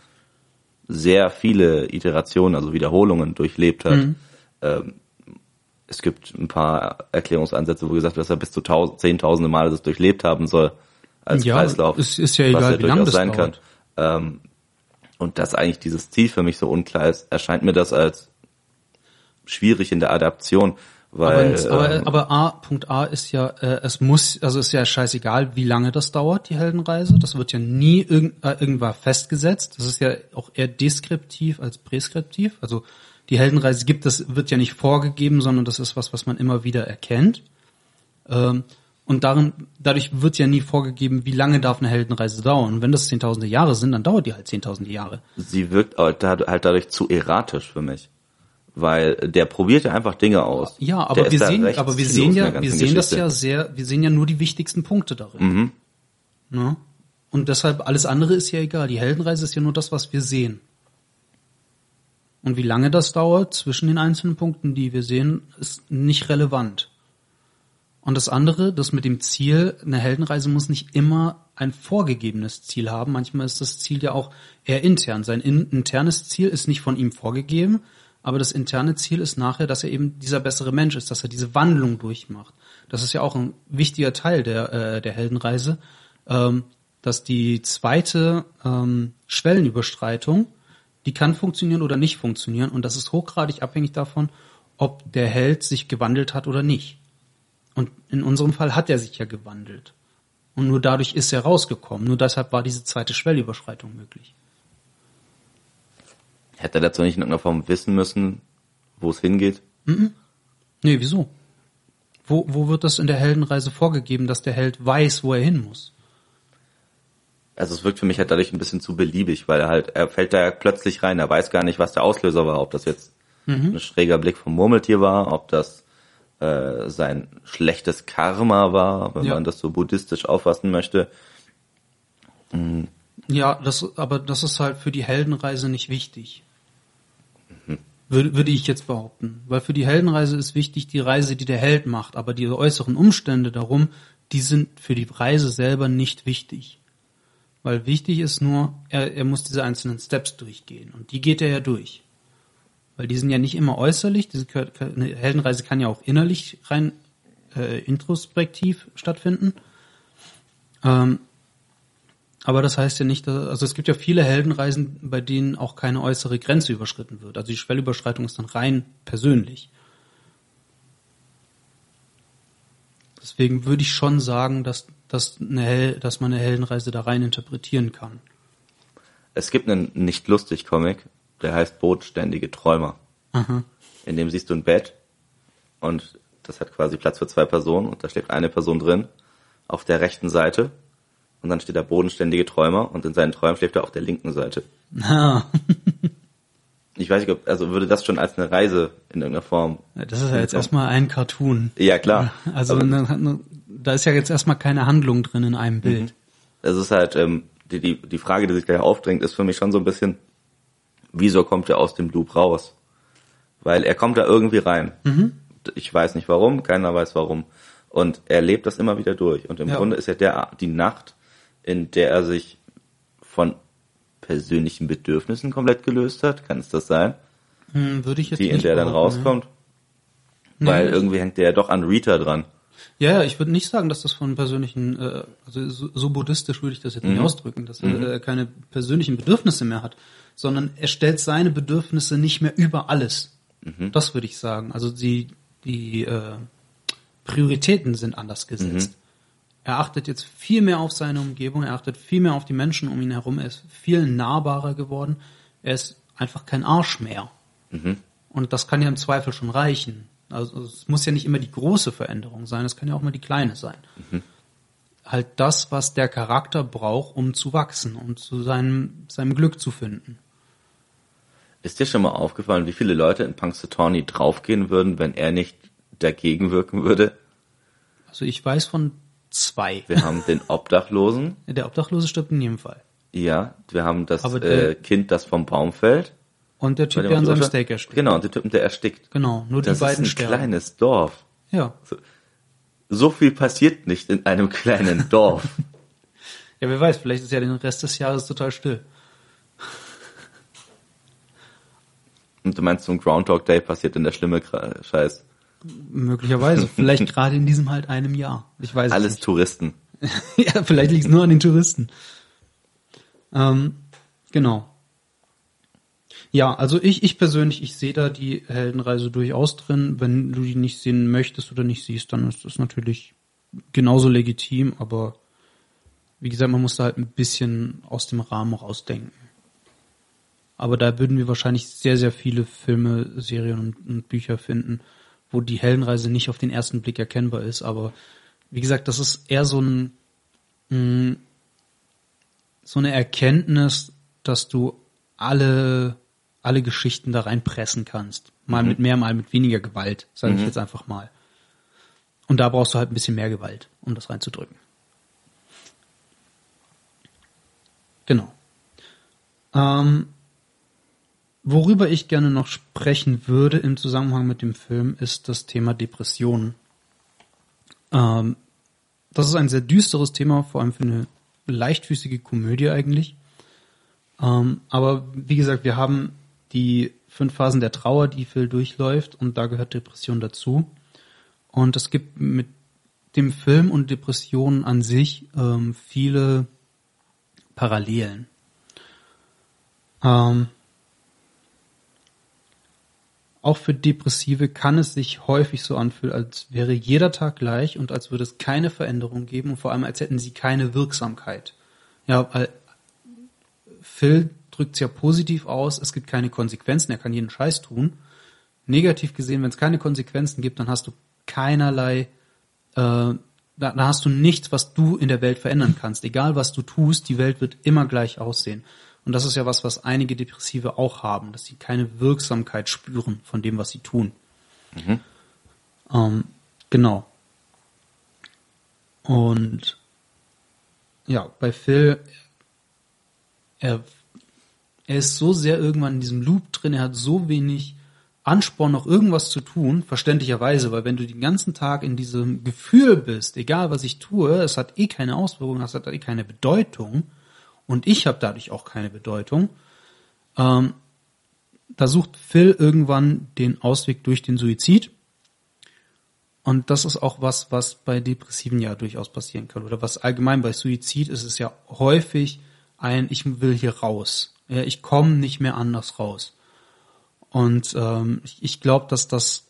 Speaker 1: sehr viele Iterationen, also Wiederholungen durchlebt hat. Mhm. Ähm, es gibt ein paar Erklärungsansätze, wo gesagt wird, dass er bis zu zehntausende Male das durchlebt haben soll als ja, Kreislauf.
Speaker 2: Es ist ja egal, wie lange das sein dauert.
Speaker 1: kann. Ähm, und dass eigentlich dieses Ziel für mich so unklar ist, erscheint mir das als schwierig in der Adaption. Weil,
Speaker 2: aber, ähm, aber A, Punkt A ist ja, äh, es muss, also ist ja scheißegal, wie lange das dauert, die Heldenreise. Das wird ja nie irgend, äh, irgendwann festgesetzt. Das ist ja auch eher deskriptiv als präskriptiv. Also die Heldenreise gibt, das wird ja nicht vorgegeben, sondern das ist was, was man immer wieder erkennt. Ähm, und darin, dadurch wird ja nie vorgegeben, wie lange darf eine Heldenreise dauern. Und wenn das zehntausende Jahre sind, dann dauert die halt zehntausende Jahre.
Speaker 1: Sie wirkt halt dadurch zu erratisch für mich weil der probiert ja einfach Dinge aus.
Speaker 2: Ja, aber wir sehen, aber wir sehen ja, wir sehen das ja sehr, wir sehen ja nur die wichtigsten Punkte darin. Mhm. Ne? Und deshalb alles andere ist ja egal. Die Heldenreise ist ja nur das, was wir sehen. Und wie lange das dauert zwischen den einzelnen Punkten, die wir sehen, ist nicht relevant. Und das andere, das mit dem Ziel, eine Heldenreise muss nicht immer ein vorgegebenes Ziel haben. Manchmal ist das Ziel ja auch eher intern. Sein internes Ziel ist nicht von ihm vorgegeben, aber das interne Ziel ist nachher, dass er eben dieser bessere Mensch ist, dass er diese Wandlung durchmacht. Das ist ja auch ein wichtiger Teil der, äh, der Heldenreise, ähm, dass die zweite ähm, Schwellenüberstreitung, die kann funktionieren oder nicht funktionieren und das ist hochgradig abhängig davon, ob der Held sich gewandelt hat oder nicht. Und in unserem Fall hat er sich ja gewandelt. Und nur dadurch ist er rausgekommen. Nur deshalb war diese zweite Schwellüberschreitung möglich.
Speaker 1: Hätte er dazu nicht in irgendeiner Form wissen müssen, wo es hingeht?
Speaker 2: Mhm. Nee, wieso? Wo, wo wird das in der Heldenreise vorgegeben, dass der Held weiß, wo er hin muss?
Speaker 1: Also es wirkt für mich halt dadurch ein bisschen zu beliebig, weil er halt, er fällt da plötzlich rein, er weiß gar nicht, was der Auslöser war, ob das jetzt mhm. ein schräger Blick vom Murmeltier war, ob das äh, sein schlechtes Karma war, wenn ja. man das so buddhistisch auffassen möchte.
Speaker 2: Mhm. Ja, das, aber das ist halt für die Heldenreise nicht wichtig. Würde, würde ich jetzt behaupten. Weil für die Heldenreise ist wichtig die Reise, die der Held macht, aber die äußeren Umstände darum, die sind für die Reise selber nicht wichtig. Weil wichtig ist nur, er, er muss diese einzelnen Steps durchgehen. Und die geht er ja durch. Weil die sind ja nicht immer äußerlich. Diese eine Heldenreise kann ja auch innerlich rein äh, introspektiv stattfinden. Ähm, aber das heißt ja nicht, dass, also es gibt ja viele Heldenreisen, bei denen auch keine äußere Grenze überschritten wird. Also die Schwellüberschreitung ist dann rein persönlich. Deswegen würde ich schon sagen, dass, dass, eine Hel dass man eine Heldenreise da rein interpretieren kann.
Speaker 1: Es gibt einen nicht lustig Comic, der heißt Bootständige Träumer. Aha. In dem siehst du ein Bett und das hat quasi Platz für zwei Personen und da schläft eine Person drin. Auf der rechten Seite und dann steht da bodenständige Träumer und in seinen Träumen schläft er auf der linken Seite. Ah. ich weiß nicht, ob, also würde das schon als eine Reise in irgendeiner Form.
Speaker 2: Das ist ja jetzt erstmal ein Cartoon.
Speaker 1: Ja, klar.
Speaker 2: Also ne, da ist ja jetzt erstmal keine Handlung drin in einem Bild. Mhm.
Speaker 1: Das ist halt, ähm, die, die, die Frage, die sich gleich aufdrängt, ist für mich schon so ein bisschen, wieso kommt er aus dem Loop raus? Weil er kommt da irgendwie rein. Ich weiß nicht warum, keiner weiß warum. Und er lebt das immer wieder durch. Und im
Speaker 2: Ja.
Speaker 1: Grunde ist ja der, die Nacht, in der er sich von persönlichen Bedürfnissen komplett gelöst hat. Kann es das sein?
Speaker 2: Hm, würde ich jetzt
Speaker 1: Die, in der dann
Speaker 2: behaupten,
Speaker 1: rauskommt?
Speaker 2: Nee.
Speaker 1: Weil
Speaker 2: Nee,
Speaker 1: irgendwie hängt der ja doch an Rita dran.
Speaker 2: Ja, ja, ich würde nicht sagen, dass das von persönlichen, äh, also so, so buddhistisch würde ich das jetzt nicht ausdrücken, dass er äh, keine persönlichen Bedürfnisse mehr hat, sondern er stellt seine Bedürfnisse nicht mehr über alles. Das würde ich sagen. Also die, die äh, Prioritäten sind anders gesetzt. Er achtet jetzt viel mehr auf seine Umgebung, er achtet viel mehr auf die Menschen um ihn herum, er ist viel nahbarer geworden, er ist einfach kein Arsch mehr. Und das kann ja im Zweifel schon reichen. Also es muss ja nicht immer die große Veränderung sein, es kann ja auch mal die kleine sein. Halt das, was der Charakter braucht, um zu wachsen und zu seinem, seinem Glück zu finden.
Speaker 1: Ist dir schon mal aufgefallen, wie viele Leute in Punxsutawney draufgehen würden, wenn er nicht dagegen wirken würde?
Speaker 2: Also ich weiß von zwei.
Speaker 1: Wir haben den Obdachlosen,
Speaker 2: Der Obdachlose stirbt in jedem Fall.
Speaker 1: ja, wir haben das
Speaker 2: Aber der-
Speaker 1: äh, Kind, das vom Baum fällt.
Speaker 2: Und der Typ, der an seinem Steak erstickt.
Speaker 1: Genau, und der Typ, der erstickt.
Speaker 2: Genau, nur
Speaker 1: Das
Speaker 2: die beiden
Speaker 1: ist ein
Speaker 2: sterben.
Speaker 1: kleines Dorf.
Speaker 2: Ja.
Speaker 1: So viel passiert nicht in einem kleinen Dorf.
Speaker 2: Ja, wer weiß, vielleicht ist ja den Rest des Jahres total still.
Speaker 1: Und du meinst, zum Groundhog Day passiert in der schlimme Scheiß.
Speaker 2: Möglicherweise. vielleicht gerade in diesem halt einem Jahr. Ich weiß
Speaker 1: Alles
Speaker 2: es
Speaker 1: Touristen.
Speaker 2: nicht. ja, vielleicht liegt es nur an den Touristen. Ähm, genau. Ja, also ich, ich persönlich, ich sehe da die Heldenreise durchaus drin. Wenn du die nicht sehen möchtest oder nicht siehst, dann ist das natürlich genauso legitim, aber wie gesagt, man muss da halt ein bisschen aus dem Rahmen rausdenken. Aber da würden wir wahrscheinlich sehr, sehr viele Filme, Serien und, und Bücher finden, wo die Heldenreise nicht auf den ersten Blick erkennbar ist. Aber wie gesagt, das ist eher so ein mh, so eine Erkenntnis, dass du alle alle Geschichten da reinpressen kannst. Mal mit mehr, mal mit weniger Gewalt, sage ich jetzt einfach mal. Und da brauchst du halt ein bisschen mehr Gewalt, um das reinzudrücken. Genau. Ähm, worüber ich gerne noch sprechen würde im Zusammenhang mit dem Film, ist das Thema Depressionen. Ähm, das ist ein sehr düsteres Thema, vor allem für eine leichtfüßige Komödie eigentlich. Ähm, aber wie gesagt, wir haben die fünf Phasen der Trauer, die Phil durchläuft, und da gehört Depression dazu. Und es gibt mit dem Film und Depressionen an sich ähm, viele Parallelen. Ähm, auch für Depressive kann es sich häufig so anfühlen, als wäre jeder Tag gleich und als würde es keine Veränderung geben und vor allem als hätten sie keine Wirksamkeit. Ja, weil Phil drückt es ja positiv aus, es gibt keine Konsequenzen, er kann jeden Scheiß tun. Negativ gesehen, wenn es keine Konsequenzen gibt, dann hast du keinerlei, äh, da, hast du nichts, was du in der Welt verändern kannst. Egal was du tust, die Welt wird immer gleich aussehen. Und das ist ja was, was einige Depressive auch haben, dass sie keine Wirksamkeit spüren von dem, was sie tun. Ähm, genau. Und ja, bei Phil, er, er ist so sehr irgendwann in diesem Loop drin, er hat so wenig Ansporn, noch irgendwas zu tun, verständlicherweise, weil wenn du den ganzen Tag in diesem Gefühl bist, egal was ich tue, es hat eh keine Auswirkungen, es hat eh keine Bedeutung und ich habe dadurch auch keine Bedeutung, ähm, da sucht Phil irgendwann den Ausweg durch den Suizid. Und das ist auch was, was bei Depressiven ja durchaus passieren kann. Oder was allgemein bei Suizid ist es ja häufig ein, ich will hier raus. Ja, ich komme nicht mehr anders raus. Und ähm, ich, ich glaube, dass das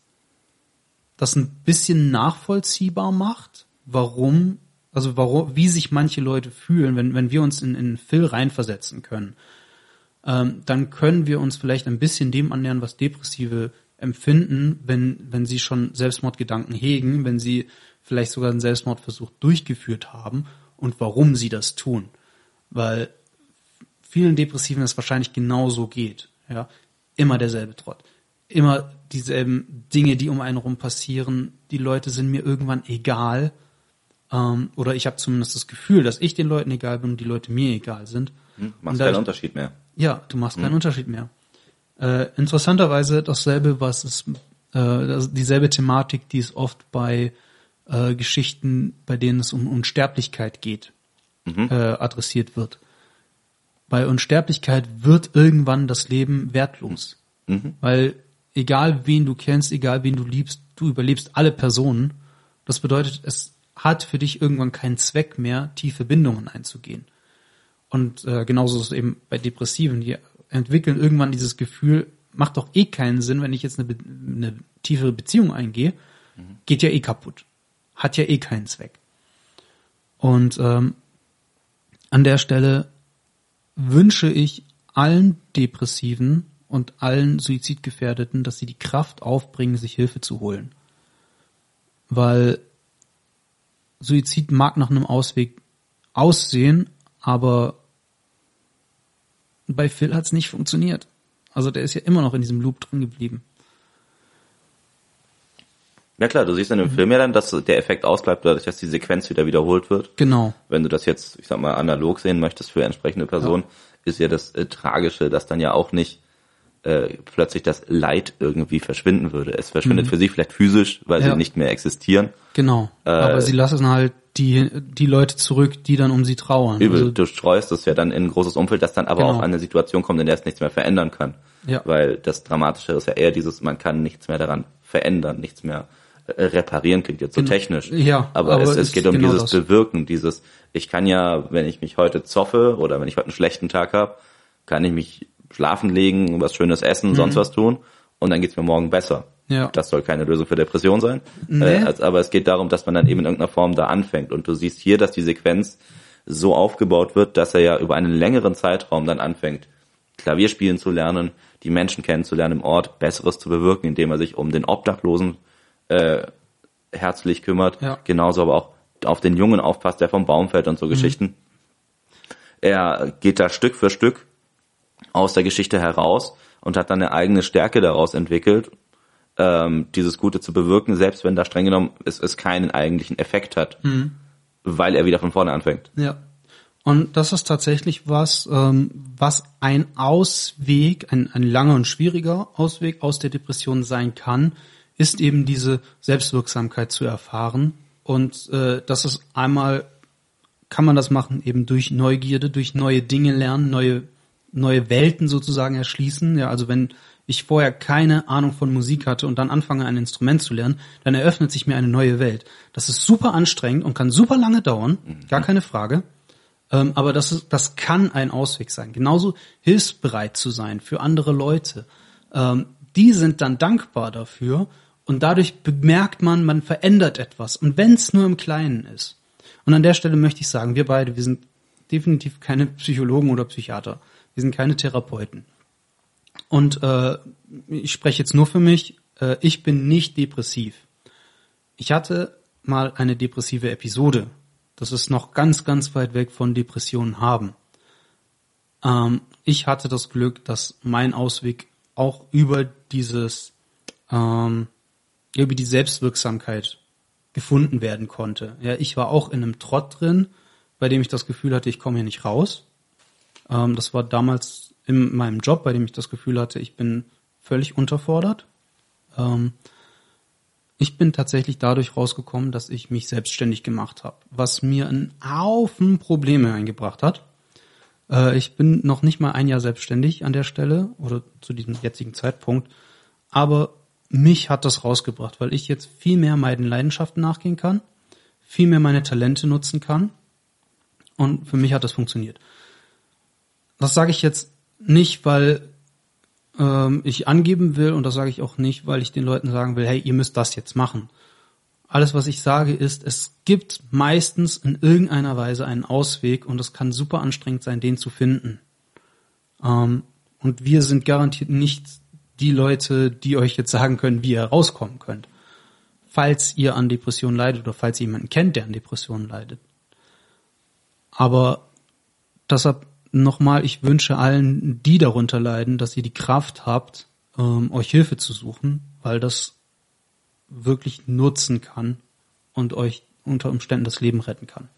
Speaker 2: das ein bisschen nachvollziehbar macht, warum, also warum, wie sich manche Leute fühlen, wenn, wenn wir uns in, in Phil reinversetzen können ähm, dann können wir uns vielleicht ein bisschen dem annähern, was Depressive empfinden, wenn, wenn sie schon Selbstmordgedanken hegen, wenn sie vielleicht sogar einen Selbstmordversuch durchgeführt haben und warum sie das tun. Weil vielen Depressiven es wahrscheinlich genauso geht. Ja? Immer derselbe Trott. Immer dieselben Dinge, die um einen rum passieren. Die Leute sind mir irgendwann egal. Ähm, oder ich habe zumindest das Gefühl, dass ich den Leuten egal bin und die Leute mir egal sind.
Speaker 1: Hm? Machst keinen Unterschied mehr.
Speaker 2: ja, du machst keinen Unterschied mehr. Äh, interessanterweise dasselbe, was es, äh, dieselbe Thematik, die es oft bei äh, Geschichten, bei denen es um Unsterblichkeit geht, mhm. äh, adressiert wird. Bei Unsterblichkeit wird irgendwann das Leben wertlos. Mhm. Weil egal wen du kennst, egal wen du liebst, du überlebst alle Personen. Das bedeutet, es hat für dich irgendwann keinen Zweck mehr, tiefe Bindungen einzugehen. Und äh, genauso ist es eben bei Depressiven, die entwickeln irgendwann dieses Gefühl, macht doch eh keinen Sinn, wenn ich jetzt eine, eine tiefere Beziehung eingehe, mhm. geht ja eh kaputt. Hat ja eh keinen Zweck. Und ähm, an der Stelle wünsche ich allen Depressiven und allen Suizidgefährdeten, dass sie die Kraft aufbringen, sich Hilfe zu holen. Weil Suizid mag nach einem Ausweg aussehen, aber bei Phil hat es nicht funktioniert. Also der ist ja immer noch in diesem Loop drin geblieben.
Speaker 1: Ja klar, du siehst in dem mhm. Film ja dann, dass der Effekt ausbleibt, dadurch, dass die Sequenz wieder wiederholt wird.
Speaker 2: Genau.
Speaker 1: Wenn du das jetzt, ich sag mal, analog sehen möchtest für entsprechende Personen, ja. ist ja das äh, Tragische, dass dann ja auch nicht äh, plötzlich das Leid irgendwie verschwinden würde. Es verschwindet mhm. für sie vielleicht physisch, weil ja. sie nicht mehr existieren.
Speaker 2: Genau. Äh, Aber sie lassen halt die, die Leute zurück, die dann um sie trauern.
Speaker 1: Übel, also, du streust es ja dann in ein großes Umfeld, das dann aber genau. auch an eine Situation kommt, in der es nichts mehr verändern kann. Ja. Weil das Dramatische ist ja eher dieses, man kann nichts mehr daran verändern, nichts mehr äh, reparieren klingt jetzt so genau. technisch.
Speaker 2: Ja,
Speaker 1: aber, aber es, es geht um genau dieses das. Bewirken, dieses, ich kann ja, wenn ich mich heute zoffe oder wenn ich heute einen schlechten Tag habe, kann ich mich schlafen legen, was Schönes essen, mhm. sonst was tun und dann geht's mir morgen besser. Ja. Das soll keine Lösung für Depression sein. Nee. Äh, aber es geht darum, dass man dann eben in irgendeiner Form da anfängt. Und du siehst hier, dass die Sequenz so aufgebaut wird, dass er ja über einen längeren Zeitraum dann anfängt, Klavier spielen zu lernen, die Menschen kennenzulernen im Ort, Besseres zu bewirken, indem er sich um den Obdachlosen äh, herzlich kümmert. Ja. Genauso aber auch auf den Jungen aufpasst, der vom Baum fällt und so mhm. Geschichten. Er geht da Stück für Stück aus der Geschichte heraus und hat dann eine eigene Stärke daraus entwickelt, ähm, dieses Gute zu bewirken, selbst wenn da streng genommen es, es keinen eigentlichen Effekt hat, mhm. weil er wieder von vorne anfängt.
Speaker 2: Ja. Und das ist tatsächlich was, ähm, was ein Ausweg, ein, ein langer und schwieriger Ausweg aus der Depression sein kann, ist eben diese Selbstwirksamkeit zu erfahren. Und äh, das ist einmal, kann man das machen eben durch Neugierde, durch neue Dinge lernen, neue neue Welten sozusagen erschließen. Ja, also wenn ich vorher keine Ahnung von Musik hatte und dann anfange, ein Instrument zu lernen, dann eröffnet sich mir eine neue Welt. Das ist super anstrengend und kann super lange dauern, gar keine Frage. Ähm, aber das, ist, das kann ein Ausweg sein. Genauso hilfsbereit zu sein für andere Leute. Ähm, die sind dann dankbar dafür und dadurch bemerkt man, man verändert etwas. Und wenn es nur im Kleinen ist. Und an der Stelle möchte ich sagen, wir beide, wir sind definitiv keine Psychologen oder Psychiater. Wir sind keine Therapeuten. Und äh, ich spreche jetzt nur für mich. Äh, ich bin nicht depressiv. Ich hatte mal eine depressive Episode. Das ist noch ganz, ganz weit weg von Depressionen haben. Ähm, ich hatte das Glück, dass mein Ausweg auch über dieses, ähm, über die Selbstwirksamkeit gefunden werden konnte. Ja, ich war auch in einem Trott drin, bei dem ich das Gefühl hatte, ich komme hier nicht raus. Ähm, das war damals in meinem Job, bei dem ich das Gefühl hatte, ich bin völlig unterfordert. Ähm, ich bin tatsächlich dadurch rausgekommen, dass ich mich selbstständig gemacht habe, was mir einen Haufen Probleme eingebracht hat. Äh, ich bin noch nicht mal ein Jahr selbstständig an der Stelle oder zu diesem jetzigen Zeitpunkt, aber mich hat das rausgebracht, weil ich jetzt viel mehr meinen Leidenschaften nachgehen kann, viel mehr meine Talente nutzen kann und für mich hat das funktioniert. Das sage ich jetzt nicht, weil ähm, ich angeben will und das sage ich auch nicht, weil ich den Leuten sagen will, hey, ihr müsst das jetzt machen. Alles, was ich sage, ist, es gibt meistens in irgendeiner Weise einen Ausweg und es kann super anstrengend sein, den zu finden. Ähm, und wir sind garantiert nicht die Leute, die euch jetzt sagen können, wie ihr rauskommen könnt. Falls ihr an Depressionen leidet oder falls ihr jemanden kennt, der an Depressionen leidet. Aber deshalb nochmal, ich wünsche allen, die darunter leiden, dass ihr die Kraft habt, ähm, euch Hilfe zu suchen, weil das wirklich nutzen kann und euch unter Umständen das Leben retten kann.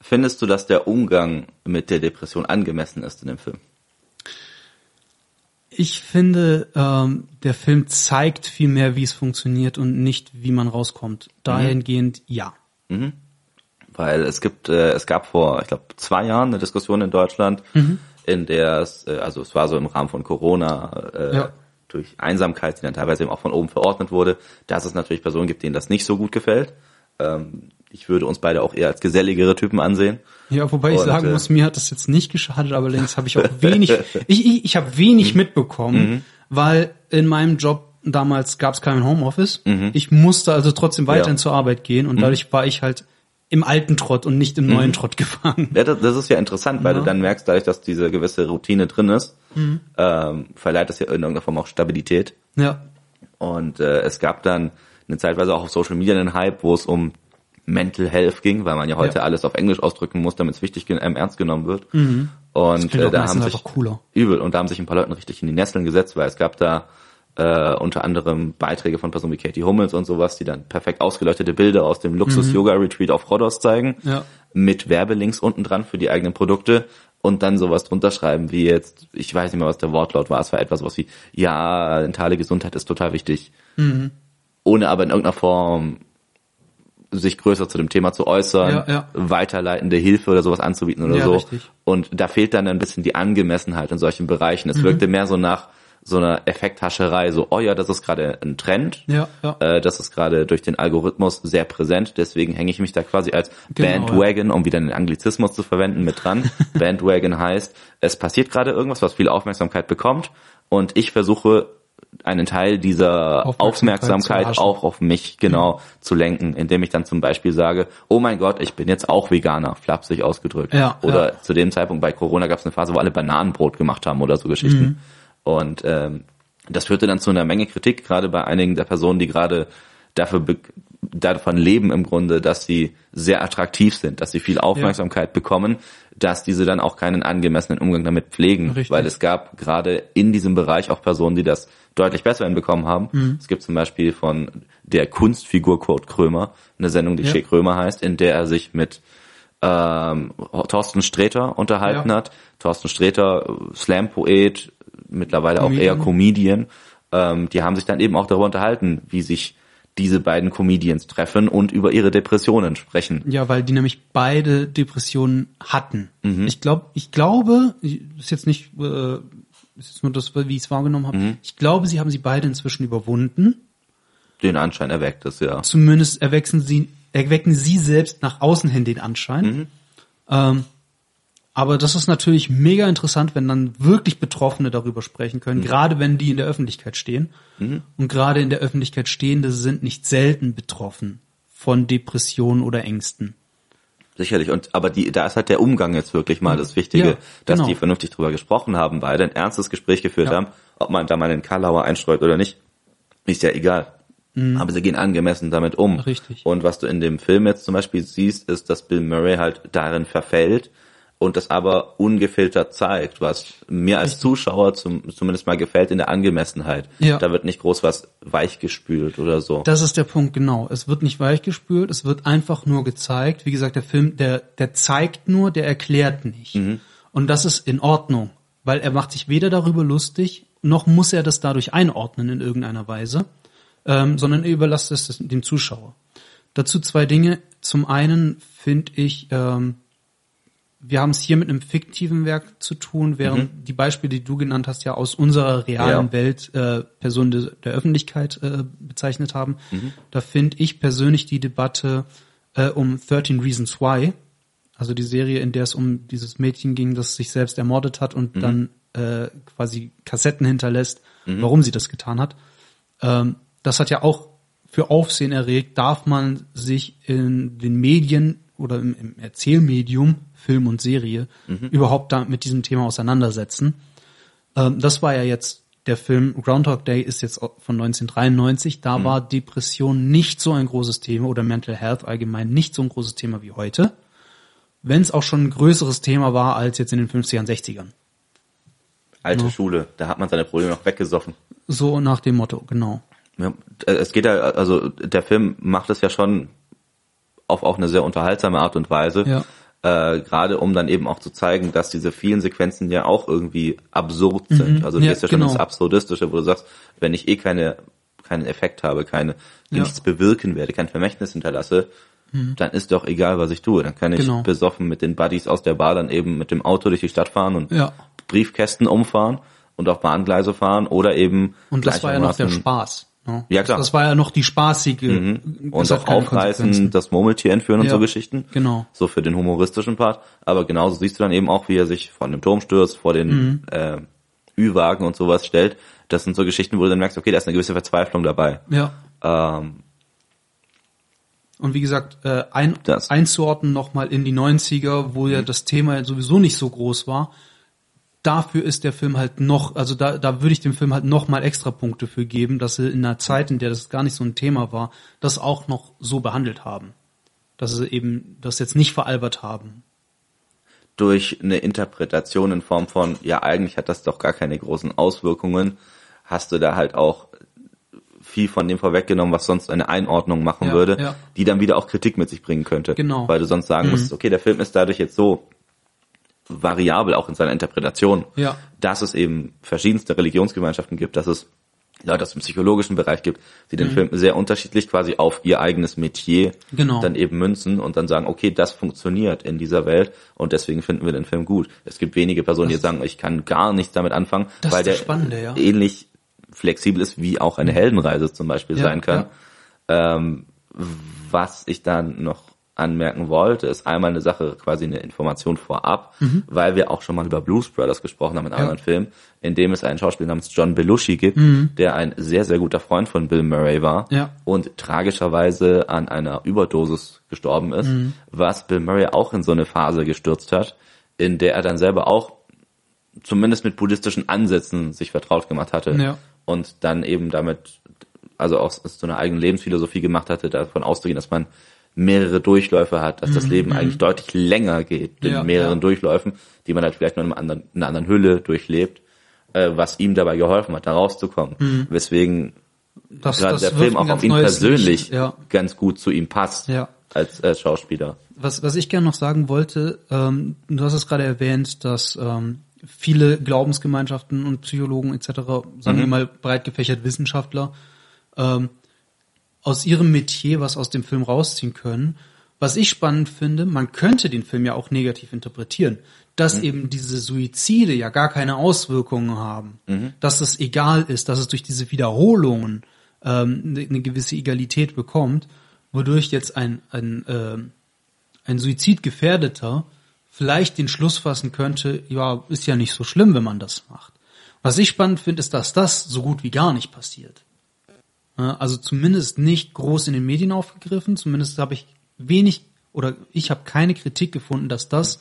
Speaker 1: Findest du, dass der Umgang mit der Depression angemessen ist in dem Film?
Speaker 2: Ich finde, ähm, der Film zeigt viel mehr, wie es funktioniert und nicht, wie man rauskommt. Dahingehend, ja.
Speaker 1: Weil es gibt, äh, es gab vor, ich glaube, zwei Jahren eine Diskussion in Deutschland, in der es, äh, also es war so im Rahmen von Corona, äh,
Speaker 2: Ja.
Speaker 1: durch Einsamkeit, die dann teilweise eben auch von oben verordnet wurde, dass es natürlich Personen gibt, denen das nicht so gut gefällt. Ähm, ich würde uns beide auch eher als geselligere Typen ansehen.
Speaker 2: Ja, wobei ich
Speaker 1: Und,
Speaker 2: sagen
Speaker 1: äh,
Speaker 2: muss, mir hat das jetzt nicht geschadet, aber allerdings habe ich auch wenig, ich, ich, ich habe wenig
Speaker 1: Mhm.
Speaker 2: mitbekommen, weil in meinem Job damals gab es kein Homeoffice.
Speaker 1: Mhm.
Speaker 2: Ich musste also trotzdem weiterhin
Speaker 1: Ja.
Speaker 2: zur Arbeit gehen und dadurch war ich halt im alten Trott und nicht im
Speaker 1: Mhm.
Speaker 2: neuen Trott gefangen.
Speaker 1: Ja, das, das ist ja interessant, weil
Speaker 2: Ja.
Speaker 1: du dann merkst, dadurch, dass diese gewisse Routine drin ist,
Speaker 2: Mhm.
Speaker 1: ähm, verleiht das ja in irgendeiner Form auch Stabilität.
Speaker 2: Ja,
Speaker 1: Und äh, es gab dann eine Zeitweise auch auf Social Media einen Hype, wo es um Mental Health ging, weil man ja heute
Speaker 2: Ja.
Speaker 1: alles auf Englisch ausdrücken muss, damit es wichtig ähm, ernst genommen wird. Und
Speaker 2: klingt auch
Speaker 1: äh, da haben sich übel und da haben sich ein paar Leute richtig in die Nesseln gesetzt, weil es gab da äh, unter anderem Beiträge von Personen wie Katie Hummels und sowas, die dann perfekt ausgeleuchtete Bilder aus dem Luxus-Yoga-Retreat auf Rhodos zeigen,
Speaker 2: Mhm. Ja.
Speaker 1: mit Werbelinks unten dran für die eigenen Produkte und dann sowas drunter schreiben wie jetzt, ich weiß nicht mehr, was der Wortlaut war, es war etwas was wie, ja, mentale Gesundheit ist total wichtig.
Speaker 2: Mhm.
Speaker 1: Ohne aber in irgendeiner Form sich größer zu dem Thema zu äußern,
Speaker 2: Ja, ja.
Speaker 1: weiterleitende Hilfe oder sowas anzubieten oder
Speaker 2: Ja,
Speaker 1: so.
Speaker 2: richtig.
Speaker 1: Und da fehlt dann ein bisschen die Angemessenheit in solchen Bereichen.
Speaker 2: Mhm.
Speaker 1: Es wirkte mehr so nach so einer Effekthascherei, so, oh ja, das ist gerade ein Trend.
Speaker 2: Ja, ja.
Speaker 1: Äh, das ist gerade durch den Algorithmus sehr präsent, deswegen hänge ich mich da quasi als
Speaker 2: Genau,
Speaker 1: Bandwagon, um wieder einen Anglizismus zu verwenden, mit dran. Bandwagon heißt, es passiert gerade irgendwas, was viel Aufmerksamkeit bekommt und ich versuche einen Teil dieser
Speaker 2: Aufmerksamkeit
Speaker 1: Aufmerksamkeit, auch auf mich genau zu lenken, indem ich dann zum Beispiel sage, oh mein Gott, ich bin jetzt auch Veganer, flapsig ausgedrückt.
Speaker 2: Ja,
Speaker 1: oder
Speaker 2: ja.
Speaker 1: zu dem Zeitpunkt bei Corona gab es eine Phase, wo alle Bananenbrot gemacht haben oder so Geschichten.
Speaker 2: Mhm.
Speaker 1: Und ähm, das führte dann zu einer Menge Kritik, gerade bei einigen der Personen, die gerade dafür davon leben im Grunde, dass sie sehr attraktiv sind, dass sie viel Aufmerksamkeit bekommen, dass diese dann auch keinen angemessenen Umgang damit pflegen,
Speaker 2: Richtig.
Speaker 1: weil es gab gerade in diesem Bereich auch Personen, die das deutlich besser hinbekommen haben.
Speaker 2: Mhm.
Speaker 1: Es gibt zum Beispiel von der Kunstfigur Kurt Krömer eine Sendung, die
Speaker 2: Ja.
Speaker 1: Che Krömer heißt, in der er sich mit ähm, Thorsten Sträter unterhalten
Speaker 2: Ja.
Speaker 1: hat. Thorsten Sträter, Slam-Poet, mittlerweile auch
Speaker 2: Comedian.
Speaker 1: eher Comedian. Ähm, die haben sich dann eben auch darüber unterhalten, wie sich diese beiden Comedians treffen und über ihre Depressionen sprechen.
Speaker 2: Ja, weil die nämlich beide Depressionen hatten.
Speaker 1: Mhm.
Speaker 2: Ich glaube, ich glaube, ist jetzt nicht, äh, ist jetzt nur das, wie ich es wahrgenommen habe.
Speaker 1: Mhm.
Speaker 2: Ich glaube, sie haben sie beide inzwischen überwunden.
Speaker 1: Den Anschein erweckt es, ja.
Speaker 2: Zumindest erwecken sie, erwecken sie selbst nach außen hin den Anschein.
Speaker 1: Mhm.
Speaker 2: Ähm, aber das ist natürlich mega interessant, wenn dann wirklich Betroffene darüber sprechen
Speaker 1: Mhm.
Speaker 2: können, gerade wenn die in der Öffentlichkeit stehen. Und gerade in der Öffentlichkeit stehende sind nicht selten betroffen von Depressionen oder Ängsten.
Speaker 1: Sicherlich. Und aber die, da ist halt der Umgang jetzt wirklich mal das Wichtige,
Speaker 2: Ja,
Speaker 1: dass
Speaker 2: genau.
Speaker 1: die vernünftig drüber gesprochen haben, beide ein ernstes Gespräch geführt
Speaker 2: Ja.
Speaker 1: haben, ob man da mal einen Karlauer einstreut oder nicht, ist ja egal. Aber sie gehen angemessen damit um.
Speaker 2: Mhm. Richtig.
Speaker 1: Und was du in dem Film jetzt zum Beispiel siehst, ist, dass Bill Murray halt darin verfällt und das aber ungefiltert zeigt, was mir als Zuschauer zum, zumindest mal gefällt in der Angemessenheit.
Speaker 2: Ja.
Speaker 1: Da wird nicht groß was weichgespült oder so.
Speaker 2: Das ist der Punkt, genau. Es wird nicht weichgespült, es wird einfach nur gezeigt. Wie gesagt, der Film, der, der zeigt nur, der erklärt nicht. Und das ist in Ordnung, weil er macht sich weder darüber lustig, noch muss er das dadurch einordnen in irgendeiner Weise, ähm, sondern er überlässt es dem Zuschauer. Dazu zwei Dinge. Zum einen finde ich, ähm, wir haben es hier mit einem fiktiven Werk zu tun, während die Beispiele, die du genannt hast, ja aus unserer realen
Speaker 1: Ja.
Speaker 2: Welt äh, Personen de, der Öffentlichkeit äh, bezeichnet haben. Da finde ich persönlich die Debatte äh, um 13 Reasons Why, also die Serie, in der es um dieses Mädchen ging, das sich selbst ermordet hat und dann äh, quasi Kassetten hinterlässt, warum sie das getan hat. Ähm, das hat ja auch für Aufsehen erregt, darf man sich in den Medien oder im, im Erzählmedium, Film und Serie, überhaupt da mit diesem Thema auseinandersetzen. Ähm, das war ja jetzt der Film Groundhog Day ist jetzt von 1993. Da war Depression nicht so ein großes Thema oder Mental Health allgemein nicht so ein großes Thema wie heute. Wenn es auch schon ein größeres Thema war als jetzt in den 50ern, 60ern.
Speaker 1: Alte Schule, da hat man seine Probleme noch weggesoffen.
Speaker 2: So nach dem Motto, genau.
Speaker 1: Ja, äh, es geht ja, also der Film macht es ja schon auf auch eine sehr unterhaltsame Art und Weise.
Speaker 2: Ja.
Speaker 1: Äh, Gerade um dann eben auch zu zeigen, dass diese vielen Sequenzen ja auch irgendwie absurd sind.
Speaker 2: Mhm.
Speaker 1: Also du
Speaker 2: Ja,
Speaker 1: gehst ja schon
Speaker 2: genau.
Speaker 1: ins Absurdistische, wo du sagst, wenn ich eh keine keinen Effekt habe, keine
Speaker 2: Ja.
Speaker 1: nichts bewirken werde, kein Vermächtnis hinterlasse, dann ist doch egal, was ich tue. Dann kann ich
Speaker 2: Mhm. Genau.
Speaker 1: besoffen mit den Buddies aus der Bar dann eben mit dem Auto durch die Stadt fahren und
Speaker 2: Ja.
Speaker 1: Briefkästen umfahren und auf Bahngleise fahren oder eben
Speaker 2: Und das war ja noch der Spaß.
Speaker 1: Ja, klar.
Speaker 2: Das war ja noch die spaßige.
Speaker 1: und
Speaker 2: das hat
Speaker 1: auch aufreißen, das Murmeltier entführen und
Speaker 2: Ja,
Speaker 1: so Geschichten.
Speaker 2: genau.
Speaker 1: So für den humoristischen Part. Aber genauso siehst du dann eben auch, wie er sich von dem Turm stürzt, vor den
Speaker 2: Mhm.
Speaker 1: äh, Ü-Wagen und sowas stellt. Das sind so Geschichten, wo du dann merkst, okay, da ist eine gewisse Verzweiflung dabei.
Speaker 2: Ja.
Speaker 1: Ähm,
Speaker 2: Und wie gesagt, äh, ein,
Speaker 1: Das.
Speaker 2: einzuordnen nochmal in die 90er, wo ja das Thema sowieso nicht so groß war. Dafür ist der Film halt noch, also da, da würde ich dem Film halt noch mal extra Punkte für geben, dass sie in einer Zeit, in der das gar nicht so ein Thema war, das auch noch so behandelt haben. Dass sie eben das jetzt nicht veralbert haben.
Speaker 1: durch eine Interpretation in Form von, ja, eigentlich hat das doch gar keine großen Auswirkungen, hast du da halt auch viel von dem vorweggenommen, was sonst eine Einordnung machen
Speaker 2: Ja,
Speaker 1: würde,
Speaker 2: ja.
Speaker 1: die dann wieder auch Kritik mit sich bringen könnte.
Speaker 2: Genau. Mhm.
Speaker 1: Weil du sonst sagen musst, okay, der Film ist dadurch jetzt so variabel auch in seiner Interpretation,
Speaker 2: Ja.
Speaker 1: dass es eben verschiedenste Religionsgemeinschaften gibt, dass es Leute aus dem psychologischen Bereich gibt, die den Film sehr unterschiedlich quasi auf ihr eigenes Metier
Speaker 2: Mhm. Genau.
Speaker 1: dann eben münzen und dann sagen, okay, das funktioniert in dieser Welt und deswegen finden wir den Film gut. Es gibt wenige Personen, die sagen, ich kann gar nichts damit anfangen,
Speaker 2: Das
Speaker 1: weil der
Speaker 2: das Spannende, ja.
Speaker 1: ähnlich flexibel ist, wie auch eine Heldenreise zum Beispiel
Speaker 2: Ja,
Speaker 1: sein kann. Ähm, was ich dann noch anmerken wollte, ist einmal eine Sache, quasi eine Information vorab, weil wir auch schon mal über Blues Brothers gesprochen haben in einem
Speaker 2: Mhm. Ja.
Speaker 1: anderen Film, in dem es einen Schauspieler namens John Belushi gibt, der ein sehr, sehr guter Freund von Bill Murray war
Speaker 2: Mhm. Ja.
Speaker 1: und tragischerweise an einer Überdosis gestorben ist,
Speaker 2: Mhm.
Speaker 1: was Bill Murray auch in so eine Phase gestürzt hat, in der er dann selber auch zumindest mit buddhistischen Ansätzen sich vertraut gemacht hatte
Speaker 2: Ja.
Speaker 1: und dann eben damit, also aus, aus so einer eigenen Lebensphilosophie gemacht hatte, davon auszugehen, dass man mehrere Durchläufe hat, dass das Leben eigentlich deutlich länger geht, in
Speaker 2: Mhm, Ja,
Speaker 1: mehreren
Speaker 2: ja.
Speaker 1: Durchläufen, die man halt vielleicht nur in, einem anderen, in einer anderen Hülle durchlebt, äh, was ihm dabei geholfen hat, da rauszukommen. Weswegen
Speaker 2: Das,
Speaker 1: gerade
Speaker 2: das
Speaker 1: der Film auch auf ihn persönlich.
Speaker 2: Ja.
Speaker 1: ganz gut zu ihm passt, als, als Schauspieler.
Speaker 2: Was, was ich gerne noch sagen wollte, ähm, du hast es gerade erwähnt, dass ähm, viele Glaubensgemeinschaften und Psychologen etc., sagen wir mal breit gefächert Wissenschaftler, ähm, aus ihrem Metier was aus dem Film rausziehen können. Was ich spannend finde, man könnte den Film ja auch negativ interpretieren, dass eben diese Suizide ja gar keine Auswirkungen haben, dass es egal ist, dass es durch diese Wiederholungen ähm, eine eine gewisse Egalität bekommt, wodurch jetzt ein, ein, ähm, ein Suizidgefährdeter vielleicht den Schluss fassen könnte, ja, ist ja nicht so schlimm, wenn man das macht. Was ich spannend finde, ist, dass das so gut wie gar nicht passiert. Ja, Also zumindest nicht groß in den Medien aufgegriffen, zumindest habe ich wenig oder ich habe keine Kritik gefunden, dass das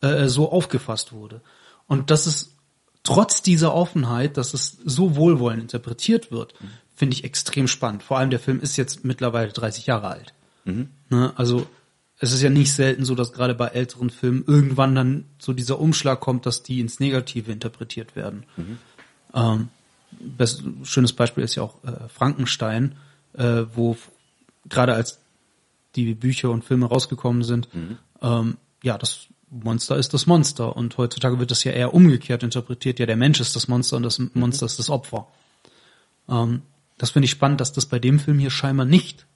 Speaker 2: äh, so aufgefasst wurde. Und dass es trotz dieser Offenheit, dass es so wohlwollend interpretiert wird, finde ich extrem spannend. Vor allem der Film ist jetzt mittlerweile 30 Jahre alt. Ne? Also es ist ja nicht selten so, dass gerade bei älteren Filmen irgendwann dann so dieser Umschlag kommt, dass die ins Negative interpretiert werden. Ähm, best, schönes Beispiel ist ja auch äh, Frankenstein, äh, wo gerade als die Bücher und Filme rausgekommen sind, ähm, ja, das Monster ist das Monster und heutzutage wird das ja eher umgekehrt interpretiert. Ja, der Mensch ist das Monster und das Monster ist das Opfer. Ähm, das finde ich spannend, dass das bei dem Film hier scheinbar nicht,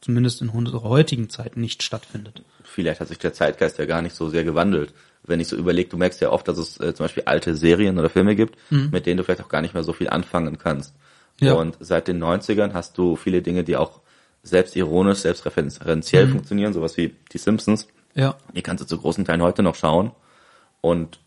Speaker 2: zumindest in unserer heutigen Zeit, nicht stattfindet.
Speaker 1: Vielleicht hat sich der Zeitgeist ja gar nicht so sehr gewandelt. Wenn ich so überlege, du merkst ja oft, dass es äh, zum Beispiel alte Serien oder Filme gibt, mit denen du vielleicht auch gar nicht mehr so viel anfangen kannst.
Speaker 2: Mhm. Ja.
Speaker 1: Und seit den 90ern hast du viele Dinge, die auch selbstironisch, selbstreferenziell
Speaker 2: Mhm.
Speaker 1: funktionieren, sowas wie die Simpsons.
Speaker 2: Ja,
Speaker 1: Die kannst du zu großen Teilen heute noch schauen und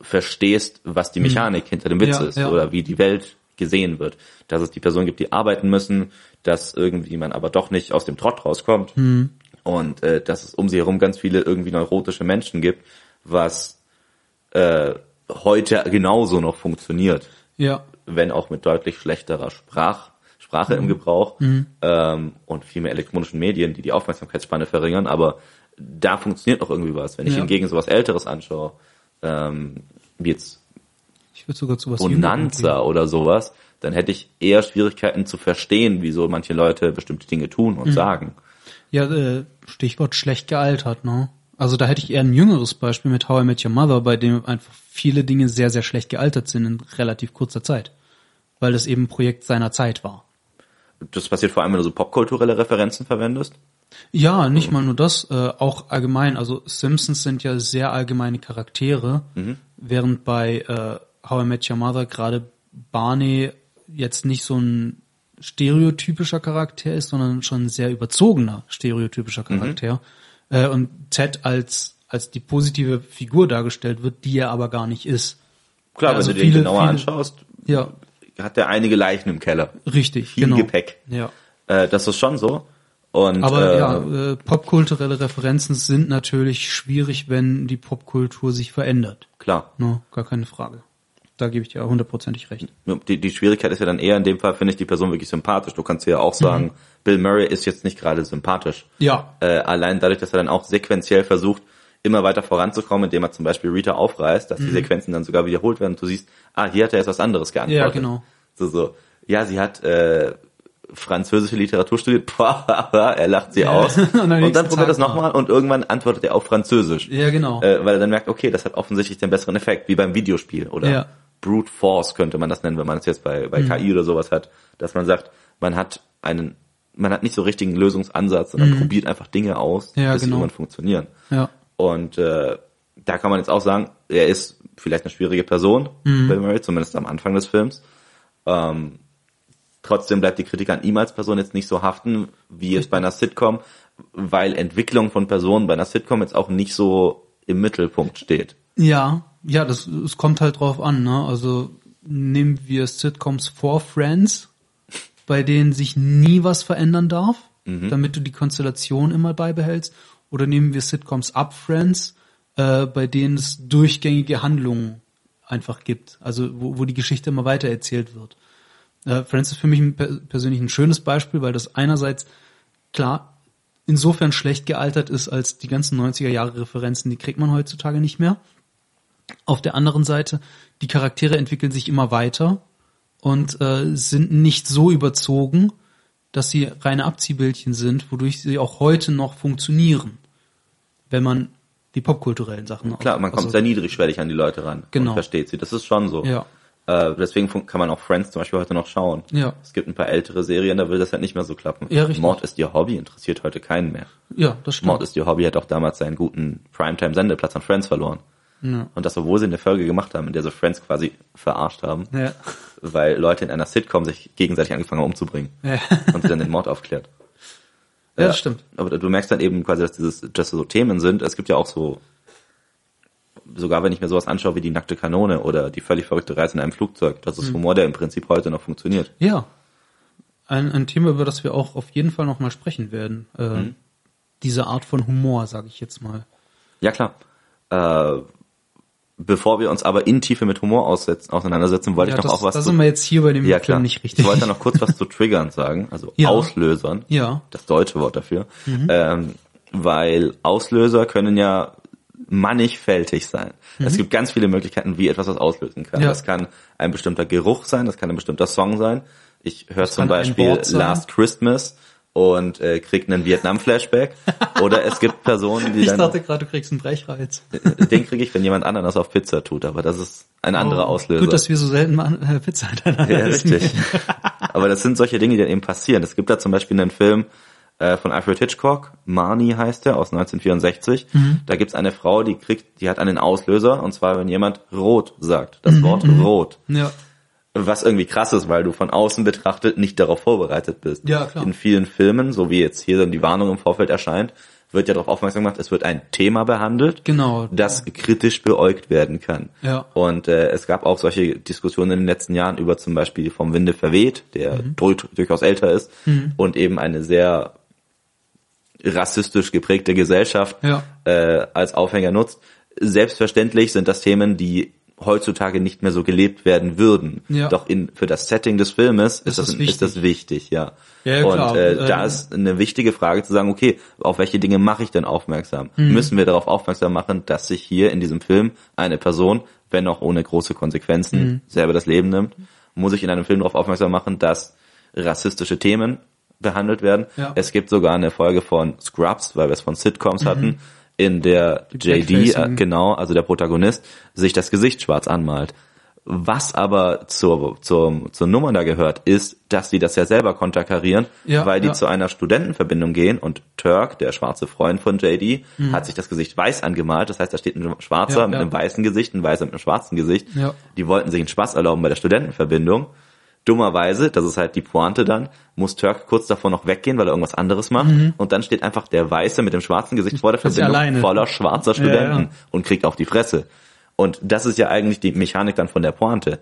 Speaker 1: verstehst, was die Mechanik hinter dem Witz
Speaker 2: Mhm. Ja,
Speaker 1: ist
Speaker 2: ja.
Speaker 1: oder wie die Welt gesehen wird. Dass es die Personen gibt, die arbeiten müssen, dass irgendwie man aber doch nicht aus dem Trott rauskommt
Speaker 2: Mhm.
Speaker 1: und äh, dass es um sie herum ganz viele irgendwie neurotische Menschen gibt, was äh, heute genauso noch funktioniert
Speaker 2: ja,
Speaker 1: wenn auch mit deutlich schlechterer Sprach, Sprache
Speaker 2: Mhm.
Speaker 1: im Gebrauch ähm, und viel mehr elektronischen Medien, die die Aufmerksamkeitsspanne verringern, aber da funktioniert noch irgendwie was. Wenn ich
Speaker 2: Ja.
Speaker 1: hingegen sowas Älteres anschaue, ähm, wie jetzt
Speaker 2: ich würde sogar zu was
Speaker 1: Bonanza oder sowas, dann hätte ich eher Schwierigkeiten zu verstehen, wieso manche Leute bestimmte Dinge tun
Speaker 2: Mhm.
Speaker 1: und sagen.
Speaker 2: Ja, äh, Stichwort schlecht gealtert, ne? Also da hätte ich eher ein jüngeres Beispiel mit How I Met Your Mother, bei dem einfach viele Dinge sehr, sehr schlecht gealtert sind in relativ kurzer Zeit. Weil das eben ein Projekt seiner Zeit war.
Speaker 1: Das passiert vor allem, wenn du so popkulturelle Referenzen verwendest.
Speaker 2: Ja, nicht mal nur das, äh, auch allgemein. Also Simpsons sind ja sehr allgemeine Charaktere, während bei äh, How I Met Your Mother gerade Barney jetzt nicht so ein stereotypischer Charakter ist, sondern schon ein sehr überzogener stereotypischer Charakter. Äh, und Ted als als die positive Figur dargestellt wird, die er aber gar nicht ist.
Speaker 1: Klar,
Speaker 2: Also
Speaker 1: wenn du den
Speaker 2: viele-
Speaker 1: genauer
Speaker 2: viele-
Speaker 1: anschaust,
Speaker 2: Ja,
Speaker 1: hat der einige Leichen im Keller.
Speaker 2: richtig,
Speaker 1: Viel
Speaker 2: genau.
Speaker 1: Gepäck.
Speaker 2: Ja.
Speaker 1: Äh, das ist schon so. Und,
Speaker 2: Aber
Speaker 1: äh,
Speaker 2: ja, äh, popkulturelle Referenzen sind natürlich schwierig, wenn die Popkultur sich verändert.
Speaker 1: klar.
Speaker 2: No, gar keine Frage. Da gebe ich dir hundertprozentig recht.
Speaker 1: Die, die Schwierigkeit ist ja dann eher in dem Fall, finde ich die Person wirklich sympathisch. Du kannst ja auch sagen, Bill Murray ist jetzt nicht gerade sympathisch.
Speaker 2: Ja.
Speaker 1: Äh, allein dadurch, dass er dann auch sequenziell versucht, immer weiter voranzukommen, indem er zum Beispiel Rita aufreißt, dass die Sequenzen dann sogar wiederholt werden und du siehst, ah, hier hat er jetzt was anderes geantwortet.
Speaker 2: Ja, genau.
Speaker 1: So, so. Ja, sie hat äh, französische Literatur studiert, er lacht sie aus.
Speaker 2: Und
Speaker 1: und dann probiert er es nochmal und irgendwann antwortet er auf Französisch.
Speaker 2: Ja, genau.
Speaker 1: Äh, weil er dann merkt, okay, das hat offensichtlich den besseren Effekt, wie beim Videospiel oder
Speaker 2: Ja. Mhm.
Speaker 1: Brute Force könnte man das nennen, wenn man es jetzt bei, bei KI oder sowas hat, dass man sagt, man hat einen, man hat nicht so richtigen Lösungsansatz, sondern probiert einfach Dinge aus,
Speaker 2: Mhm. Ja,
Speaker 1: bis sie
Speaker 2: genau.
Speaker 1: irgendwann funktionieren.
Speaker 2: Ja.
Speaker 1: Und äh, da kann man jetzt auch sagen, er ist vielleicht eine schwierige Person,
Speaker 2: Mhm.
Speaker 1: Bill Murray, zumindest am Anfang des Films. Ähm, trotzdem bleibt die Kritik an ihm als Person jetzt nicht so haften, wie jetzt bei einer Sitcom, weil Entwicklung von Personen bei einer Sitcom jetzt auch nicht so im Mittelpunkt steht.
Speaker 2: Ja, ja, das es kommt halt drauf an, ne? Also nehmen wir Sitcoms vor Friends, bei denen sich nie was verändern darf, damit du die Konstellation immer beibehältst, oder nehmen wir Sitcoms ab Friends, äh, bei denen es durchgängige Handlungen einfach gibt, also wo, wo die Geschichte immer weiter erzählt wird. Äh, Friends ist für mich ein, per- persönlich ein schönes Beispiel, weil das einerseits klar insofern schlecht gealtert ist, als die ganzen 90er Jahre Referenzen, die kriegt man heutzutage nicht mehr. Auf der anderen Seite, die Charaktere entwickeln sich immer weiter und äh, sind nicht so überzogen, dass sie reine Abziehbildchen sind, wodurch sie auch heute noch funktionieren, wenn man die popkulturellen Sachen
Speaker 1: Klar, man kommt
Speaker 2: also,
Speaker 1: sehr niedrigschwellig an die Leute ran
Speaker 2: Genau.
Speaker 1: und versteht sie. Das ist schon so.
Speaker 2: Ja.
Speaker 1: Äh, deswegen kann man auch Friends zum Beispiel heute noch schauen.
Speaker 2: Ja.
Speaker 1: Es gibt ein paar ältere Serien, da will das halt nicht mehr so klappen.
Speaker 2: Ja, richtig.
Speaker 1: Mord ist ihr Hobby, interessiert heute keinen mehr.
Speaker 2: Ja, das stimmt.
Speaker 1: Mord ist ihr Hobby hat auch damals seinen guten Primetime-Sendeplatz an Friends verloren.
Speaker 2: Ja.
Speaker 1: Und das, obwohl sie eine Folge gemacht haben, in der sie Friends quasi verarscht haben,
Speaker 2: Ja.
Speaker 1: weil Leute in einer Sitcom sich gegenseitig angefangen haben umzubringen
Speaker 2: Ja.
Speaker 1: und sie dann den Mord aufklärt.
Speaker 2: ja, das stimmt.
Speaker 1: Aber du merkst dann eben quasi, dass dieses, dass so Themen sind. Es gibt ja auch so, sogar wenn ich mir sowas anschaue wie die nackte Kanone oder die völlig verrückte Reise in einem Flugzeug, das
Speaker 2: Mhm.
Speaker 1: ist Humor, der im Prinzip heute noch funktioniert.
Speaker 2: Ja. Ein, ein Thema, über das wir auch auf jeden Fall nochmal sprechen werden. Äh,
Speaker 1: Mhm.
Speaker 2: Diese Art von Humor, sage ich jetzt mal.
Speaker 1: Ja klar. Äh, bevor wir uns aber in Tiefe mit Humor aussetzen, auseinandersetzen, wollte
Speaker 2: Ja,
Speaker 1: ich noch
Speaker 2: das,
Speaker 1: auch was
Speaker 2: da
Speaker 1: zu,
Speaker 2: sind wir jetzt hier bei dem
Speaker 1: ja, klar.
Speaker 2: nicht richtig.
Speaker 1: Ich wollte noch kurz was zu Triggern sagen, also
Speaker 2: Ja.
Speaker 1: Auslösern.
Speaker 2: Ja.
Speaker 1: Das deutsche Wort dafür.
Speaker 2: Mhm.
Speaker 1: Ähm, weil Auslöser können ja mannigfältig sein. Es gibt ganz viele Möglichkeiten, wie etwas was auslösen kann.
Speaker 2: Mhm. Ja.
Speaker 1: Das kann ein bestimmter Geruch sein, das kann ein bestimmter Song sein. Ich höre zum Beispiel. Last Christmas und äh, krieg einen Vietnam-Flashback. Oder es gibt Personen, die
Speaker 2: Ich
Speaker 1: dann
Speaker 2: dachte gerade, du kriegst einen Brechreiz.
Speaker 1: den kriege ich, wenn jemand anderes auf Pizza tut, aber das ist ein anderer
Speaker 2: Oh,
Speaker 1: Auslöser.
Speaker 2: Gut, dass wir so selten mal äh, Pizza hintereinander
Speaker 1: ja,
Speaker 2: essen.
Speaker 1: richtig. aber das sind solche Dinge, die dann eben passieren. Es gibt da zum Beispiel einen Film äh, von Alfred Hitchcock, Marnie heißt er, aus 1964.
Speaker 2: Mhm.
Speaker 1: Da gibt's eine Frau, die kriegt, die hat einen Auslöser, und zwar, wenn jemand rot sagt.
Speaker 2: Mhm,
Speaker 1: Das Wort rot.
Speaker 2: Ja.
Speaker 1: Was irgendwie krass ist, weil du von außen betrachtet nicht darauf vorbereitet bist.
Speaker 2: Ja, klar.
Speaker 1: In vielen Filmen, so wie jetzt hier dann die Warnung im Vorfeld erscheint, wird ja darauf aufmerksam gemacht, es wird ein Thema behandelt,
Speaker 2: Genau.
Speaker 1: das kritisch beäugt werden kann.
Speaker 2: Ja.
Speaker 1: Und äh, es gab auch solche Diskussionen in den letzten Jahren über zum Beispiel vom Winde verweht, der
Speaker 2: Mhm.
Speaker 1: dur durchaus älter ist und eben eine sehr rassistisch geprägte Gesellschaft
Speaker 2: Ja.
Speaker 1: äh, als Aufhänger nutzt. Selbstverständlich sind das Themen, die heutzutage nicht mehr so gelebt werden würden.
Speaker 2: Ja.
Speaker 1: Doch in, für das Setting des Filmes ist,
Speaker 2: Ist
Speaker 1: das,
Speaker 2: das
Speaker 1: ist das wichtig, ja.
Speaker 2: Ja,
Speaker 1: und
Speaker 2: klar.
Speaker 1: äh,
Speaker 2: Äh,
Speaker 1: da ist eine wichtige Frage zu sagen, okay, auf welche Dinge mache ich denn aufmerksam?
Speaker 2: Mhm.
Speaker 1: Müssen wir darauf aufmerksam machen, dass sich hier in diesem Film eine Person, wenn auch ohne große Konsequenzen,
Speaker 2: Mhm.
Speaker 1: selber das Leben nimmt? Muss ich in einem Film darauf aufmerksam machen, dass rassistische Themen behandelt werden?
Speaker 2: Ja.
Speaker 1: Es gibt sogar eine Folge von Scrubs, weil wir es von Sitcoms
Speaker 2: Mhm.
Speaker 1: hatten, in der JD, äh,
Speaker 2: Blackfacing.
Speaker 1: genau, also der Protagonist, sich das Gesicht schwarz anmalt. Was aber zur, zur, zur Nummer da gehört, ist, dass die das ja selber konterkarieren,
Speaker 2: Ja,
Speaker 1: weil die
Speaker 2: ja.
Speaker 1: zu einer Studentenverbindung gehen und Turk, der schwarze Freund von JD,
Speaker 2: Mhm.
Speaker 1: hat sich das Gesicht weiß angemalt. Das heißt, da steht ein Schwarzer
Speaker 2: Ja,
Speaker 1: mit einem weißen Gesicht, ein Weißer mit einem schwarzen Gesicht. Die wollten sich einen Spaß erlauben bei der Studentenverbindung. Dummerweise, das ist halt die Pointe dann, muss Turk kurz davor noch weggehen, weil er irgendwas anderes macht. Und dann steht einfach der Weiße mit dem schwarzen Gesicht vor der
Speaker 2: ja
Speaker 1: Verbindung voller schwarzer Studenten
Speaker 2: ja.
Speaker 1: und kriegt auf die Fresse. Und das ist ja eigentlich die Mechanik dann von der Pointe.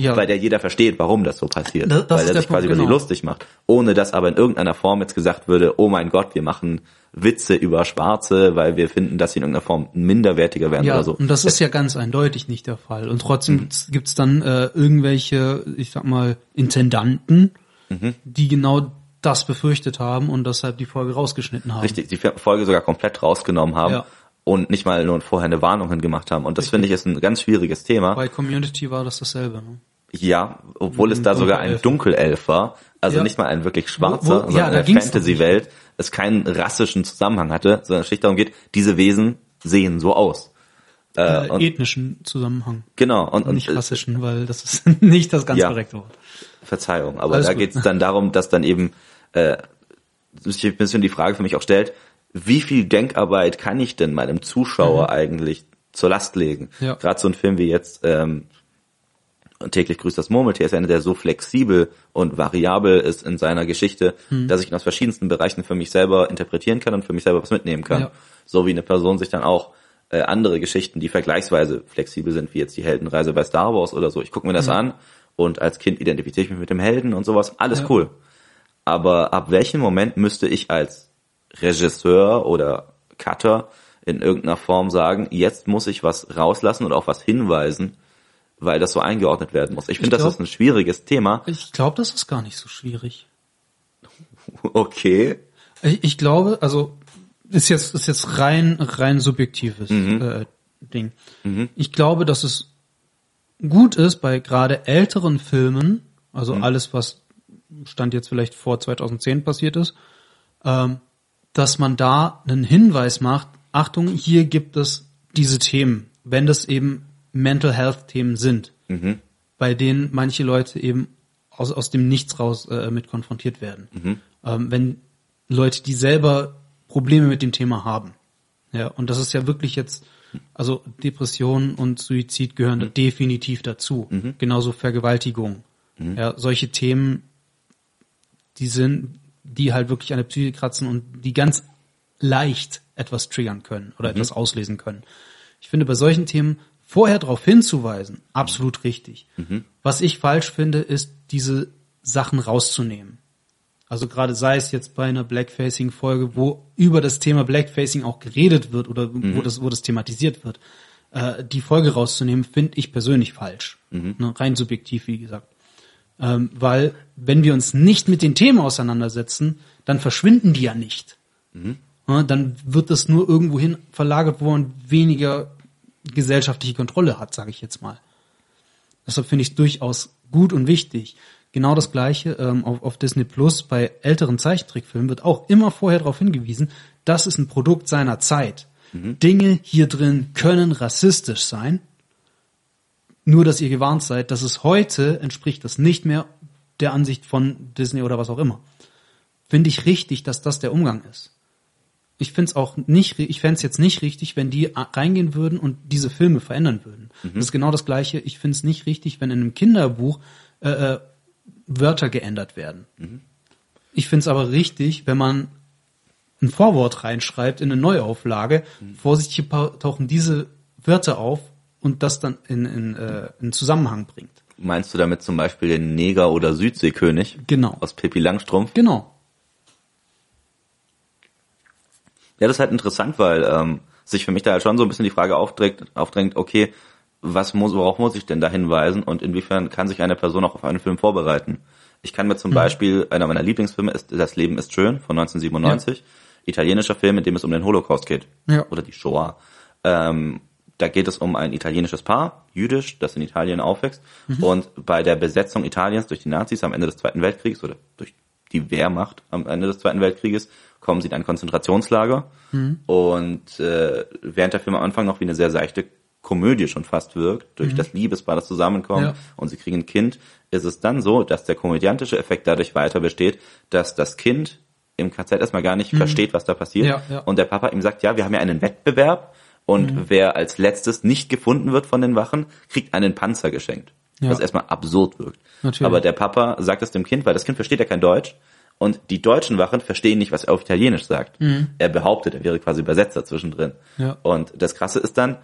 Speaker 2: Ja.
Speaker 1: Bei der jeder versteht, warum das so passiert.
Speaker 2: Das- das
Speaker 1: weil er sich quasi
Speaker 2: Punkt,
Speaker 1: über sie
Speaker 2: genau.
Speaker 1: lustig macht. Ohne dass aber in irgendeiner Form jetzt gesagt würde, oh mein Gott, wir machen Witze über Schwarze, weil wir finden, dass sie in irgendeiner Form minderwertiger werden
Speaker 2: Ja,
Speaker 1: oder so.
Speaker 2: und das ist ja ganz eindeutig nicht der Fall. Und trotzdem gibt's gibt's dann äh, irgendwelche, ich sag mal, Intendanten,
Speaker 1: Mhm.
Speaker 2: die genau das befürchtet haben und deshalb die Folge rausgeschnitten haben.
Speaker 1: richtig, die Folge sogar komplett rausgenommen haben
Speaker 2: Ja.
Speaker 1: Und nicht mal nur vorher eine Warnung hingemacht haben. Und das finde ich ist ein ganz schwieriges Thema.
Speaker 2: Bei Community war das dasselbe. Ne?
Speaker 1: Ja, obwohl es da sogar ein
Speaker 2: Dunkelelf.
Speaker 1: War. Also
Speaker 2: Ja.
Speaker 1: nicht mal ein wirklich
Speaker 2: Wo-
Speaker 1: schwarzer,
Speaker 2: wo- ja,
Speaker 1: sondern
Speaker 2: doch
Speaker 1: Fantasy-Welt es keinen rassischen Zusammenhang hatte, sondern es schlicht darum geht, diese Wesen sehen so aus. Äh,
Speaker 2: Äh,
Speaker 1: und,
Speaker 2: ethnischen Zusammenhang.
Speaker 1: genau, und, und
Speaker 2: Nicht rassischen, weil das ist nicht das ganz
Speaker 1: Ja.
Speaker 2: korrekte Wort.
Speaker 1: Verzeihung, aber
Speaker 2: Alles
Speaker 1: da geht es dann darum, dass dann eben äh, sich ein bisschen die Frage für mich auch stellt, wie viel Denkarbeit kann ich denn meinem Zuschauer eigentlich zur Last legen?
Speaker 2: Mhm. Ja.
Speaker 1: Gerade so ein Film wie jetzt ähm, täglich grüßt das Murmeltier ist einer, der so flexibel und variabel ist in seiner Geschichte,
Speaker 2: Mhm.
Speaker 1: dass ich ihn aus verschiedensten Bereichen für mich selber interpretieren kann und für mich selber was mitnehmen kann.
Speaker 2: Ja.
Speaker 1: So wie eine Person sich dann auch äh, andere Geschichten, die vergleichsweise flexibel sind, wie jetzt die Heldenreise bei Star Wars oder so. Ich gucke mir das an und als Kind identifiziere ich mich mit dem Helden und sowas. Alles
Speaker 2: Ja.
Speaker 1: cool. Aber ab welchem Moment müsste ich als Regisseur oder Cutter in irgendeiner Form sagen, jetzt muss ich was rauslassen und auf was hinweisen, weil das so eingeordnet werden muss. Ich finde, das ist ein schwieriges Thema.
Speaker 2: Ich glaube, das ist gar nicht so schwierig.
Speaker 1: Okay.
Speaker 2: Ich, ich glaube, also ist jetzt ist jetzt rein rein subjektives äh, Ding. Ich glaube, dass es gut ist bei gerade älteren Filmen, also alles was stand jetzt vielleicht vor 2010 passiert ist, ähm, dass man da einen Hinweis macht. Achtung, hier gibt es diese Themen, wenn das eben Mental Health Themen sind, bei denen manche Leute eben aus, aus dem Nichts raus äh, mit konfrontiert werden. Ähm, wenn Leute, die selber Probleme mit dem Thema haben. Ja, und das ist ja wirklich jetzt, also Depression und Suizid gehören da definitiv dazu. Genauso Vergewaltigung. Ja, solche Themen, die sind, die halt wirklich an der Psyche kratzen und die ganz leicht etwas triggern können oder etwas auslesen können. Ich finde bei solchen Themen vorher darauf hinzuweisen, absolut richtig. Was ich falsch finde, ist diese Sachen rauszunehmen. Also gerade sei es jetzt bei einer Blackfacing-Folge, wo über das Thema Blackfacing auch geredet wird oder wo das, wo das thematisiert wird, äh, die Folge rauszunehmen, finde ich persönlich falsch. Ne, rein subjektiv, wie gesagt. Ähm, weil wenn wir uns nicht mit den Themen auseinandersetzen, dann verschwinden die ja nicht. Ja, dann wird das nur irgendwohin verlagert, wo man weniger gesellschaftliche Kontrolle hat, sage ich jetzt mal. Deshalb finde ich es durchaus gut und wichtig. Genau das Gleiche ähm, auf, auf Disney Plus bei älteren Zeichentrickfilmen wird auch immer vorher darauf hingewiesen, das ist ein Produkt seiner Zeit. Dinge hier drin können rassistisch sein. Nur, dass ihr gewarnt seid, dass es heute entspricht das nicht mehr der Ansicht von Disney oder was auch immer. Finde ich richtig, dass das der Umgang ist. Ich finde es auch nicht, ich fände es jetzt nicht richtig, wenn die reingehen würden und diese Filme verändern würden. Das ist genau das Gleiche. Ich finde es nicht richtig, wenn in einem Kinderbuch äh, äh, Wörter geändert werden. Ich finde es aber richtig, wenn man ein Vorwort reinschreibt in eine Neuauflage, vorsichtig hier pa- tauchen diese Wörter auf und das dann in, in, äh, in Zusammenhang bringt.
Speaker 1: Meinst du damit zum Beispiel den Neger- oder Südseekönig
Speaker 2: Genau.
Speaker 1: aus Pippi Langstrumpf?
Speaker 2: Genau.
Speaker 1: Ja, das ist halt interessant, weil ähm, sich für mich da halt schon so ein bisschen die Frage aufdrängt, aufdrängt okay, was muss, worauf muss ich denn da hinweisen und inwiefern kann sich eine Person auch auf einen Film vorbereiten? Ich kann mir
Speaker 2: Mhm.
Speaker 1: zum Beispiel, einer meiner Lieblingsfilme ist Das Leben ist schön von 1997, italienischer Film, in dem es um den Holocaust geht.
Speaker 2: Ja.
Speaker 1: Oder die Shoah. Ähm, da geht es um ein italienisches Paar, jüdisch, das in Italien aufwächst
Speaker 2: Mhm.
Speaker 1: und bei der Besetzung Italiens durch die Nazis am Ende des Zweiten Weltkriegs oder durch die Wehrmacht am Ende des Zweiten Weltkrieges, kommen sie in ein Konzentrationslager
Speaker 2: Mhm.
Speaker 1: und äh, während der Film am Anfang noch wie eine sehr seichte Komödie schon fast wirkt, durch das Liebespaar, das zusammenkommt
Speaker 2: Mhm. Ja.
Speaker 1: und sie kriegen ein Kind, ist es dann so, dass der komödiantische Effekt dadurch weiter besteht, dass das Kind im KZ erstmal gar nicht versteht, was da passiert
Speaker 2: Mhm. Ja, ja.
Speaker 1: und der Papa ihm sagt, ja, wir haben ja einen Wettbewerb und
Speaker 2: Mhm.
Speaker 1: wer als letztes nicht gefunden wird von den Wachen, kriegt einen Panzer geschenkt.
Speaker 2: Ja.
Speaker 1: Was erstmal absurd wirkt.
Speaker 2: Natürlich.
Speaker 1: Aber der Papa sagt es dem Kind, weil das Kind versteht ja kein Deutsch und die deutschen Wachen verstehen nicht, was er auf Italienisch sagt. Er behauptet, er wäre quasi Übersetzer zwischendrin.
Speaker 2: Mhm. Ja.
Speaker 1: Und das Krasse ist dann,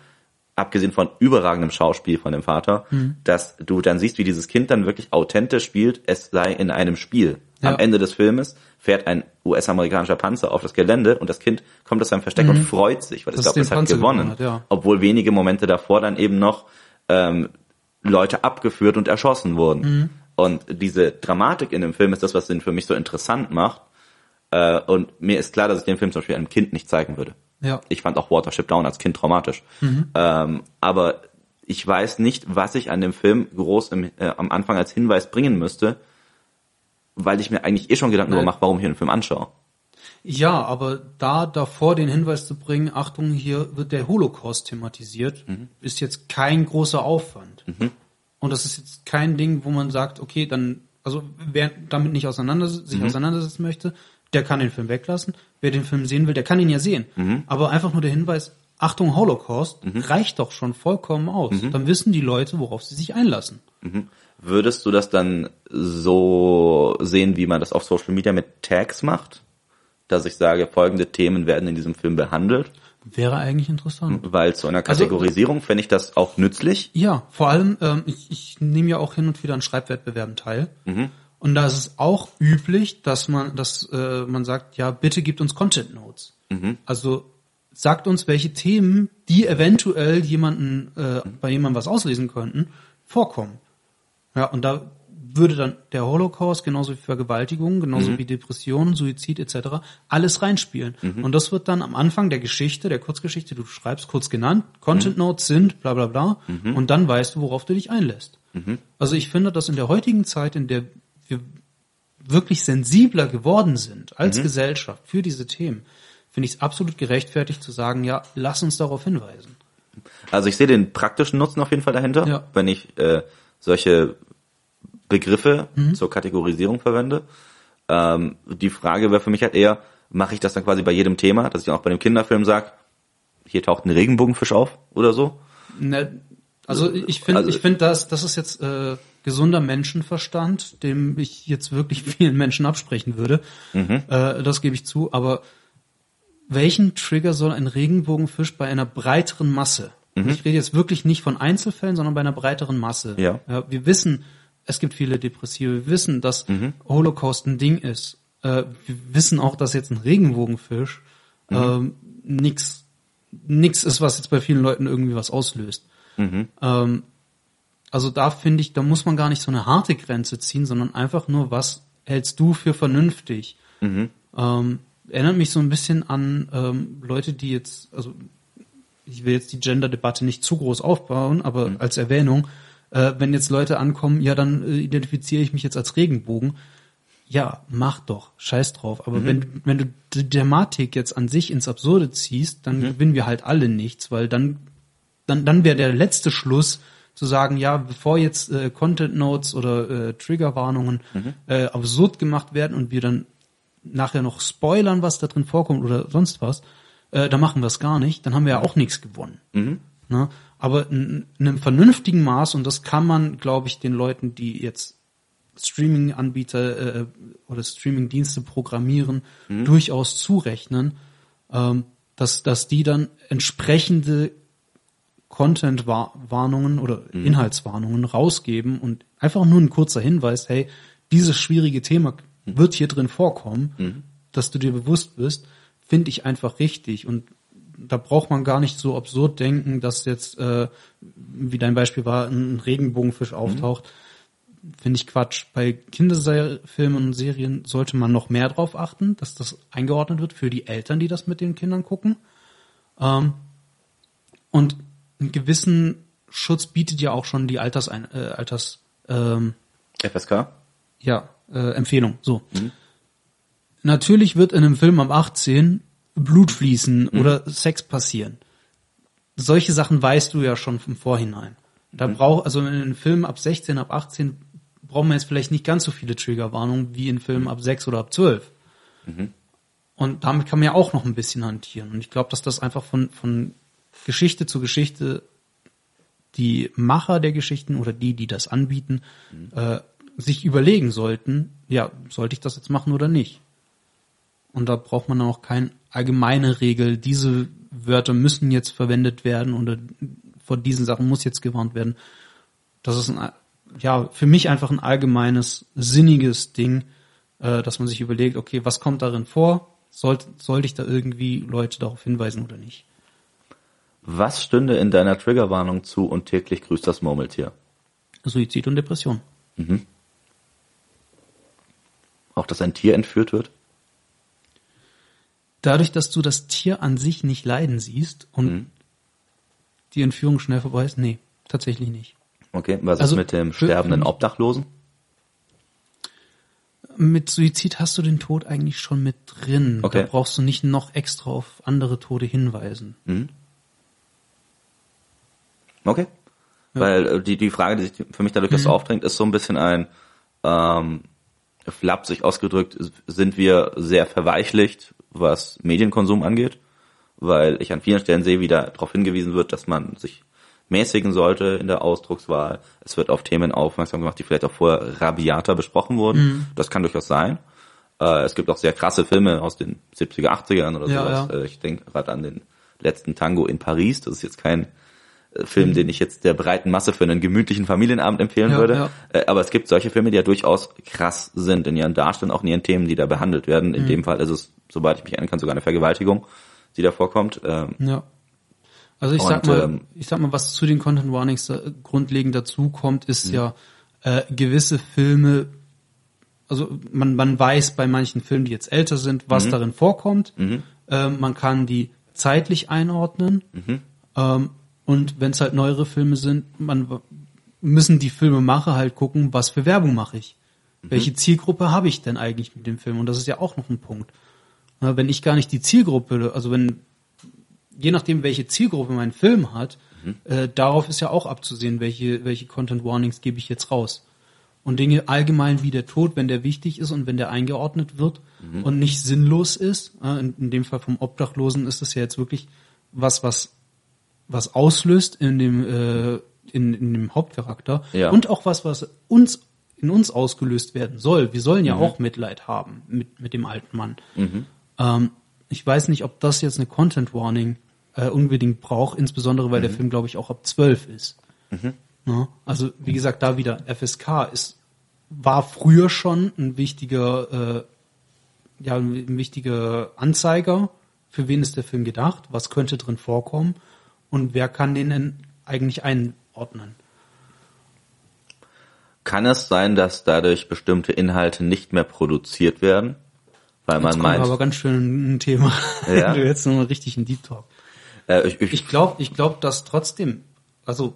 Speaker 1: abgesehen von überragendem Schauspiel von dem Vater,
Speaker 2: Mhm.
Speaker 1: dass du dann siehst, wie dieses Kind dann wirklich authentisch spielt, es sei in einem Spiel.
Speaker 2: Ja.
Speaker 1: Am Ende des Filmes fährt ein US-amerikanischer Panzer auf das Gelände und das Kind kommt aus seinem Versteck und freut sich, weil es
Speaker 2: Mhm.
Speaker 1: Glaubt,
Speaker 2: es
Speaker 1: hat
Speaker 2: Panzer
Speaker 1: gewonnen.
Speaker 2: gewonnen hat, ja.
Speaker 1: Obwohl wenige Momente davor dann eben noch ähm, Leute abgeführt und erschossen wurden.
Speaker 2: Mhm.
Speaker 1: Und diese Dramatik in dem Film ist das, was den für mich so interessant macht. Äh, und mir ist klar, dass ich den Film zum Beispiel einem Kind nicht zeigen würde.
Speaker 2: Ja.
Speaker 1: Ich fand auch Watership Down als Kind traumatisch. Ähm, aber ich weiß nicht, was ich an dem Film groß im, äh, am Anfang als Hinweis bringen müsste, weil ich mir eigentlich eh schon Gedanken darüber mache, warum ich den Film anschaue.
Speaker 2: Ja, aber da davor den Hinweis zu bringen, Achtung, hier wird der Holocaust thematisiert, ist jetzt kein großer Aufwand. Und das ist jetzt kein Ding, wo man sagt, okay, dann, also wer damit nicht auseinander, sich auseinandersetzen möchte, der kann den Film weglassen. Wer den Film sehen will, der kann ihn ja sehen. Aber einfach nur der Hinweis, Achtung, Holocaust, reicht doch schon vollkommen aus. Dann wissen die Leute, worauf sie sich einlassen.
Speaker 1: Würdest du das dann so sehen, wie man das auf Social Media mit Tags macht? Dass ich sage, folgende Themen werden in diesem Film behandelt?
Speaker 2: Wäre eigentlich interessant.
Speaker 1: Weil zu einer
Speaker 2: Also-
Speaker 1: Kategorisierung fände ich das auch nützlich.
Speaker 2: Ja, vor allem, ähm, ich, ich nehme ja auch hin und wieder an Schreibwettbewerben teil. Und da ist es auch üblich, dass man, dass äh, man sagt, ja, bitte gibt uns Content Notes. Also sagt uns, welche Themen, die eventuell jemanden äh, bei jemandem was auslesen könnten, vorkommen. Ja, und da würde dann der Holocaust, genauso wie Vergewaltigung, genauso wie Depressionen, Suizid etc., alles reinspielen. Und das wird dann am Anfang der Geschichte, der Kurzgeschichte, du schreibst kurz genannt, Content Notes sind bla bla bla, und dann weißt du, worauf du dich einlässt. Also ich finde, dass in der heutigen Zeit, in der wir wirklich sensibler geworden sind als Gesellschaft für diese Themen, finde ich es absolut gerechtfertigt zu sagen, ja, lass uns darauf hinweisen.
Speaker 1: Also ich sehe den praktischen Nutzen auf jeden Fall dahinter,
Speaker 2: Ja.
Speaker 1: wenn ich äh, solche Begriffe
Speaker 2: Mhm.
Speaker 1: zur Kategorisierung verwende. Ähm, die Frage wäre für mich halt eher, mache ich das dann quasi bei jedem Thema, dass ich auch bei dem Kinderfilm sage, hier taucht ein Regenbogenfisch auf oder so?
Speaker 2: Ne, also ich finde,
Speaker 1: Also-
Speaker 2: ich finde, das, das ist jetzt äh, gesunder Menschenverstand, dem ich jetzt wirklich vielen Menschen absprechen würde. Äh, das gebe ich zu. Aber welchen Trigger soll ein Regenbogenfisch bei einer breiteren Masse? Ich rede jetzt wirklich nicht von Einzelfällen, sondern bei einer breiteren Masse.
Speaker 1: Ja.
Speaker 2: wir wissen, es gibt viele Depressive. Wir wissen, dass Holocaust ein Ding ist. Äh, wir wissen auch, dass jetzt ein Regenbogenfisch ähm, nix nix ist, was jetzt bei vielen Leuten irgendwie was auslöst. Ähm, also da finde ich, da muss man gar nicht so eine harte Grenze ziehen, sondern einfach nur, was hältst du für vernünftig? Ähm, erinnert mich so ein bisschen an ähm, Leute, die jetzt, also ich will jetzt die Gender-Debatte nicht zu groß aufbauen, aber als Erwähnung, äh, wenn jetzt Leute ankommen, ja, dann äh, identifiziere ich mich jetzt als Regenbogen. Ja, mach doch, scheiß drauf. Aber wenn, wenn du die Thematik jetzt an sich ins Absurde ziehst, dann gewinnen wir halt alle nichts, weil dann, dann, dann wäre der letzte Schluss zu sagen, ja, bevor jetzt äh, Content Notes oder äh, Triggerwarnungen äh, absurd gemacht werden und wir dann nachher noch spoilern, was da drin vorkommt oder sonst was, äh, dann machen wir es gar nicht, dann haben wir ja auch nichts gewonnen. Ne? Aber in, in einem vernünftigen Maß, und das kann man, glaube ich, den Leuten, die jetzt Streaming-Anbieter äh, oder Streaming-Dienste programmieren, durchaus zurechnen, ähm, dass, dass die dann entsprechende Content-Warnungen oder Inhaltswarnungen rausgeben und einfach nur ein kurzer Hinweis, hey, dieses schwierige Thema wird hier drin vorkommen, dass du dir bewusst bist, finde ich einfach richtig und da braucht man gar nicht so absurd denken, dass jetzt, äh, wie dein Beispiel war, ein Regenbogenfisch auftaucht. Finde ich Quatsch. Bei Kinderfilmen und Serien sollte man noch mehr drauf achten, dass das eingeordnet wird für die Eltern, die das mit den Kindern gucken. Ähm, und einen gewissen Schutz bietet ja auch schon die Altersein äh, Alters ähm,
Speaker 1: FSK?
Speaker 2: ja, äh, Empfehlung. So. Natürlich wird in einem Film ab 18 Blut fließen
Speaker 1: Mhm.
Speaker 2: oder Sex passieren. Solche Sachen weißt du ja schon vom Vorhinein. Da
Speaker 1: Mhm.
Speaker 2: braucht, also in einem Film ab 16, ab 18 brauchen wir jetzt vielleicht nicht ganz so viele Triggerwarnungen wie in Filmen ab 6 oder ab 12. Und damit kann man ja auch noch ein bisschen hantieren. Und ich glaube, dass das einfach von, von Geschichte zu Geschichte die Macher der Geschichten oder die, die das anbieten, äh, sich überlegen sollten, ja, sollte ich das jetzt machen oder nicht? Und da braucht man dann auch keine allgemeine Regel, diese Wörter müssen jetzt verwendet werden oder vor diesen Sachen muss jetzt gewarnt werden. Das ist ein, ja, für mich einfach ein allgemeines, sinniges Ding, äh, dass man sich überlegt, okay, was kommt darin vor? Sollte, sollte ich da irgendwie Leute darauf hinweisen oder nicht?
Speaker 1: Was stünde in deiner Triggerwarnung zu und täglich grüßt das Murmeltier?
Speaker 2: Suizid und Depression.
Speaker 1: Auch, dass ein Tier entführt wird?
Speaker 2: Dadurch, dass du das Tier an sich nicht leiden siehst und die Entführung schnell vorbei ist, nee, tatsächlich nicht.
Speaker 1: Okay, was
Speaker 2: Also,
Speaker 1: ist mit dem sterbenden Obdachlosen?
Speaker 2: Mit Suizid hast du den Tod eigentlich schon mit drin.
Speaker 1: Okay.
Speaker 2: Da brauchst du nicht noch extra auf andere Tode hinweisen.
Speaker 1: Okay. Weil äh, die, die Frage, die sich für mich dadurch so aufdrängt, ist so ein bisschen ein, ähm, flapsig ausgedrückt, sind wir sehr verweichlicht, was Medienkonsum angeht, weil ich an vielen Stellen sehe, wie da darauf hingewiesen wird, dass man sich mäßigen sollte in der Ausdruckswahl. Es wird auf Themen aufmerksam gemacht, die vielleicht auch vorher rabiater besprochen wurden. Das kann durchaus sein. Äh, es gibt auch sehr krasse Filme aus den 70er, 80ern oder
Speaker 2: Ja,
Speaker 1: sowas.
Speaker 2: ja.
Speaker 1: Äh, ich denke gerade an den letzten Tango in Paris. Das ist jetzt kein Film, den ich jetzt der breiten Masse für einen gemütlichen Familienabend empfehlen
Speaker 2: Ja,
Speaker 1: würde.
Speaker 2: ja.
Speaker 1: Äh, Aber es gibt solche Filme, die ja durchaus krass sind in ihren Darstellungen, auch in ihren Themen, die da behandelt werden.
Speaker 2: Mhm.
Speaker 1: In dem Fall ist es, soweit ich mich erinnern kann, sogar eine Vergewaltigung, die da vorkommt. Ähm,
Speaker 2: Ja. Also ich sag
Speaker 1: Und,
Speaker 2: mal,
Speaker 1: ähm,
Speaker 2: ich sag mal, was zu den Content Warnings grundlegend dazu kommt, ist
Speaker 1: Mhm.
Speaker 2: ja äh, gewisse Filme. Also man man weiß bei manchen Filmen, die jetzt älter sind,
Speaker 1: Mhm.
Speaker 2: was darin vorkommt. Ähm, man kann die zeitlich einordnen.
Speaker 1: Mhm.
Speaker 2: Ähm, und wenn es halt neuere Filme sind, man müssen die Filmemacher halt gucken, was für Werbung mache ich.
Speaker 1: Mhm.
Speaker 2: Welche Zielgruppe habe ich denn eigentlich mit dem Film? Und das ist ja auch noch ein Punkt. Na, wenn ich gar nicht die Zielgruppe, also wenn je nachdem, welche Zielgruppe mein Film hat, äh, darauf ist ja auch abzusehen, welche, welche Content Warnings gebe ich jetzt raus. Und Dinge allgemein wie der Tod, wenn der wichtig ist und wenn der eingeordnet wird und nicht sinnlos ist, äh, in, in dem Fall vom Obdachlosen ist es ja jetzt wirklich was, was, was auslöst in dem, äh, in, in dem Hauptcharakter
Speaker 1: Ja.
Speaker 2: und auch was, was uns in uns ausgelöst werden soll. Wir sollen ja auch Mitleid haben mit, mit dem alten Mann. Ähm, ich weiß nicht, ob das jetzt eine Content Warning äh, unbedingt braucht, insbesondere weil der Film, glaube ich, auch ab 12 ist. Ja, also wie gesagt, da wieder FSK ist war früher schon ein wichtiger, äh, ja, ein wichtiger Anzeiger, für wen ist der Film gedacht, was könnte drin vorkommen und wer kann den denn eigentlich einordnen.
Speaker 1: kann es sein, dass dadurch bestimmte Inhalte nicht mehr produziert werden? Weil man
Speaker 2: Jetzt wir
Speaker 1: meint,
Speaker 2: aber ganz schön ein Thema.
Speaker 1: Ja.
Speaker 2: du jetzt nochmal richtig in Deep Talk.
Speaker 1: äh, ich, ich,
Speaker 2: Ich glaube, ich glaube, dass trotzdem, also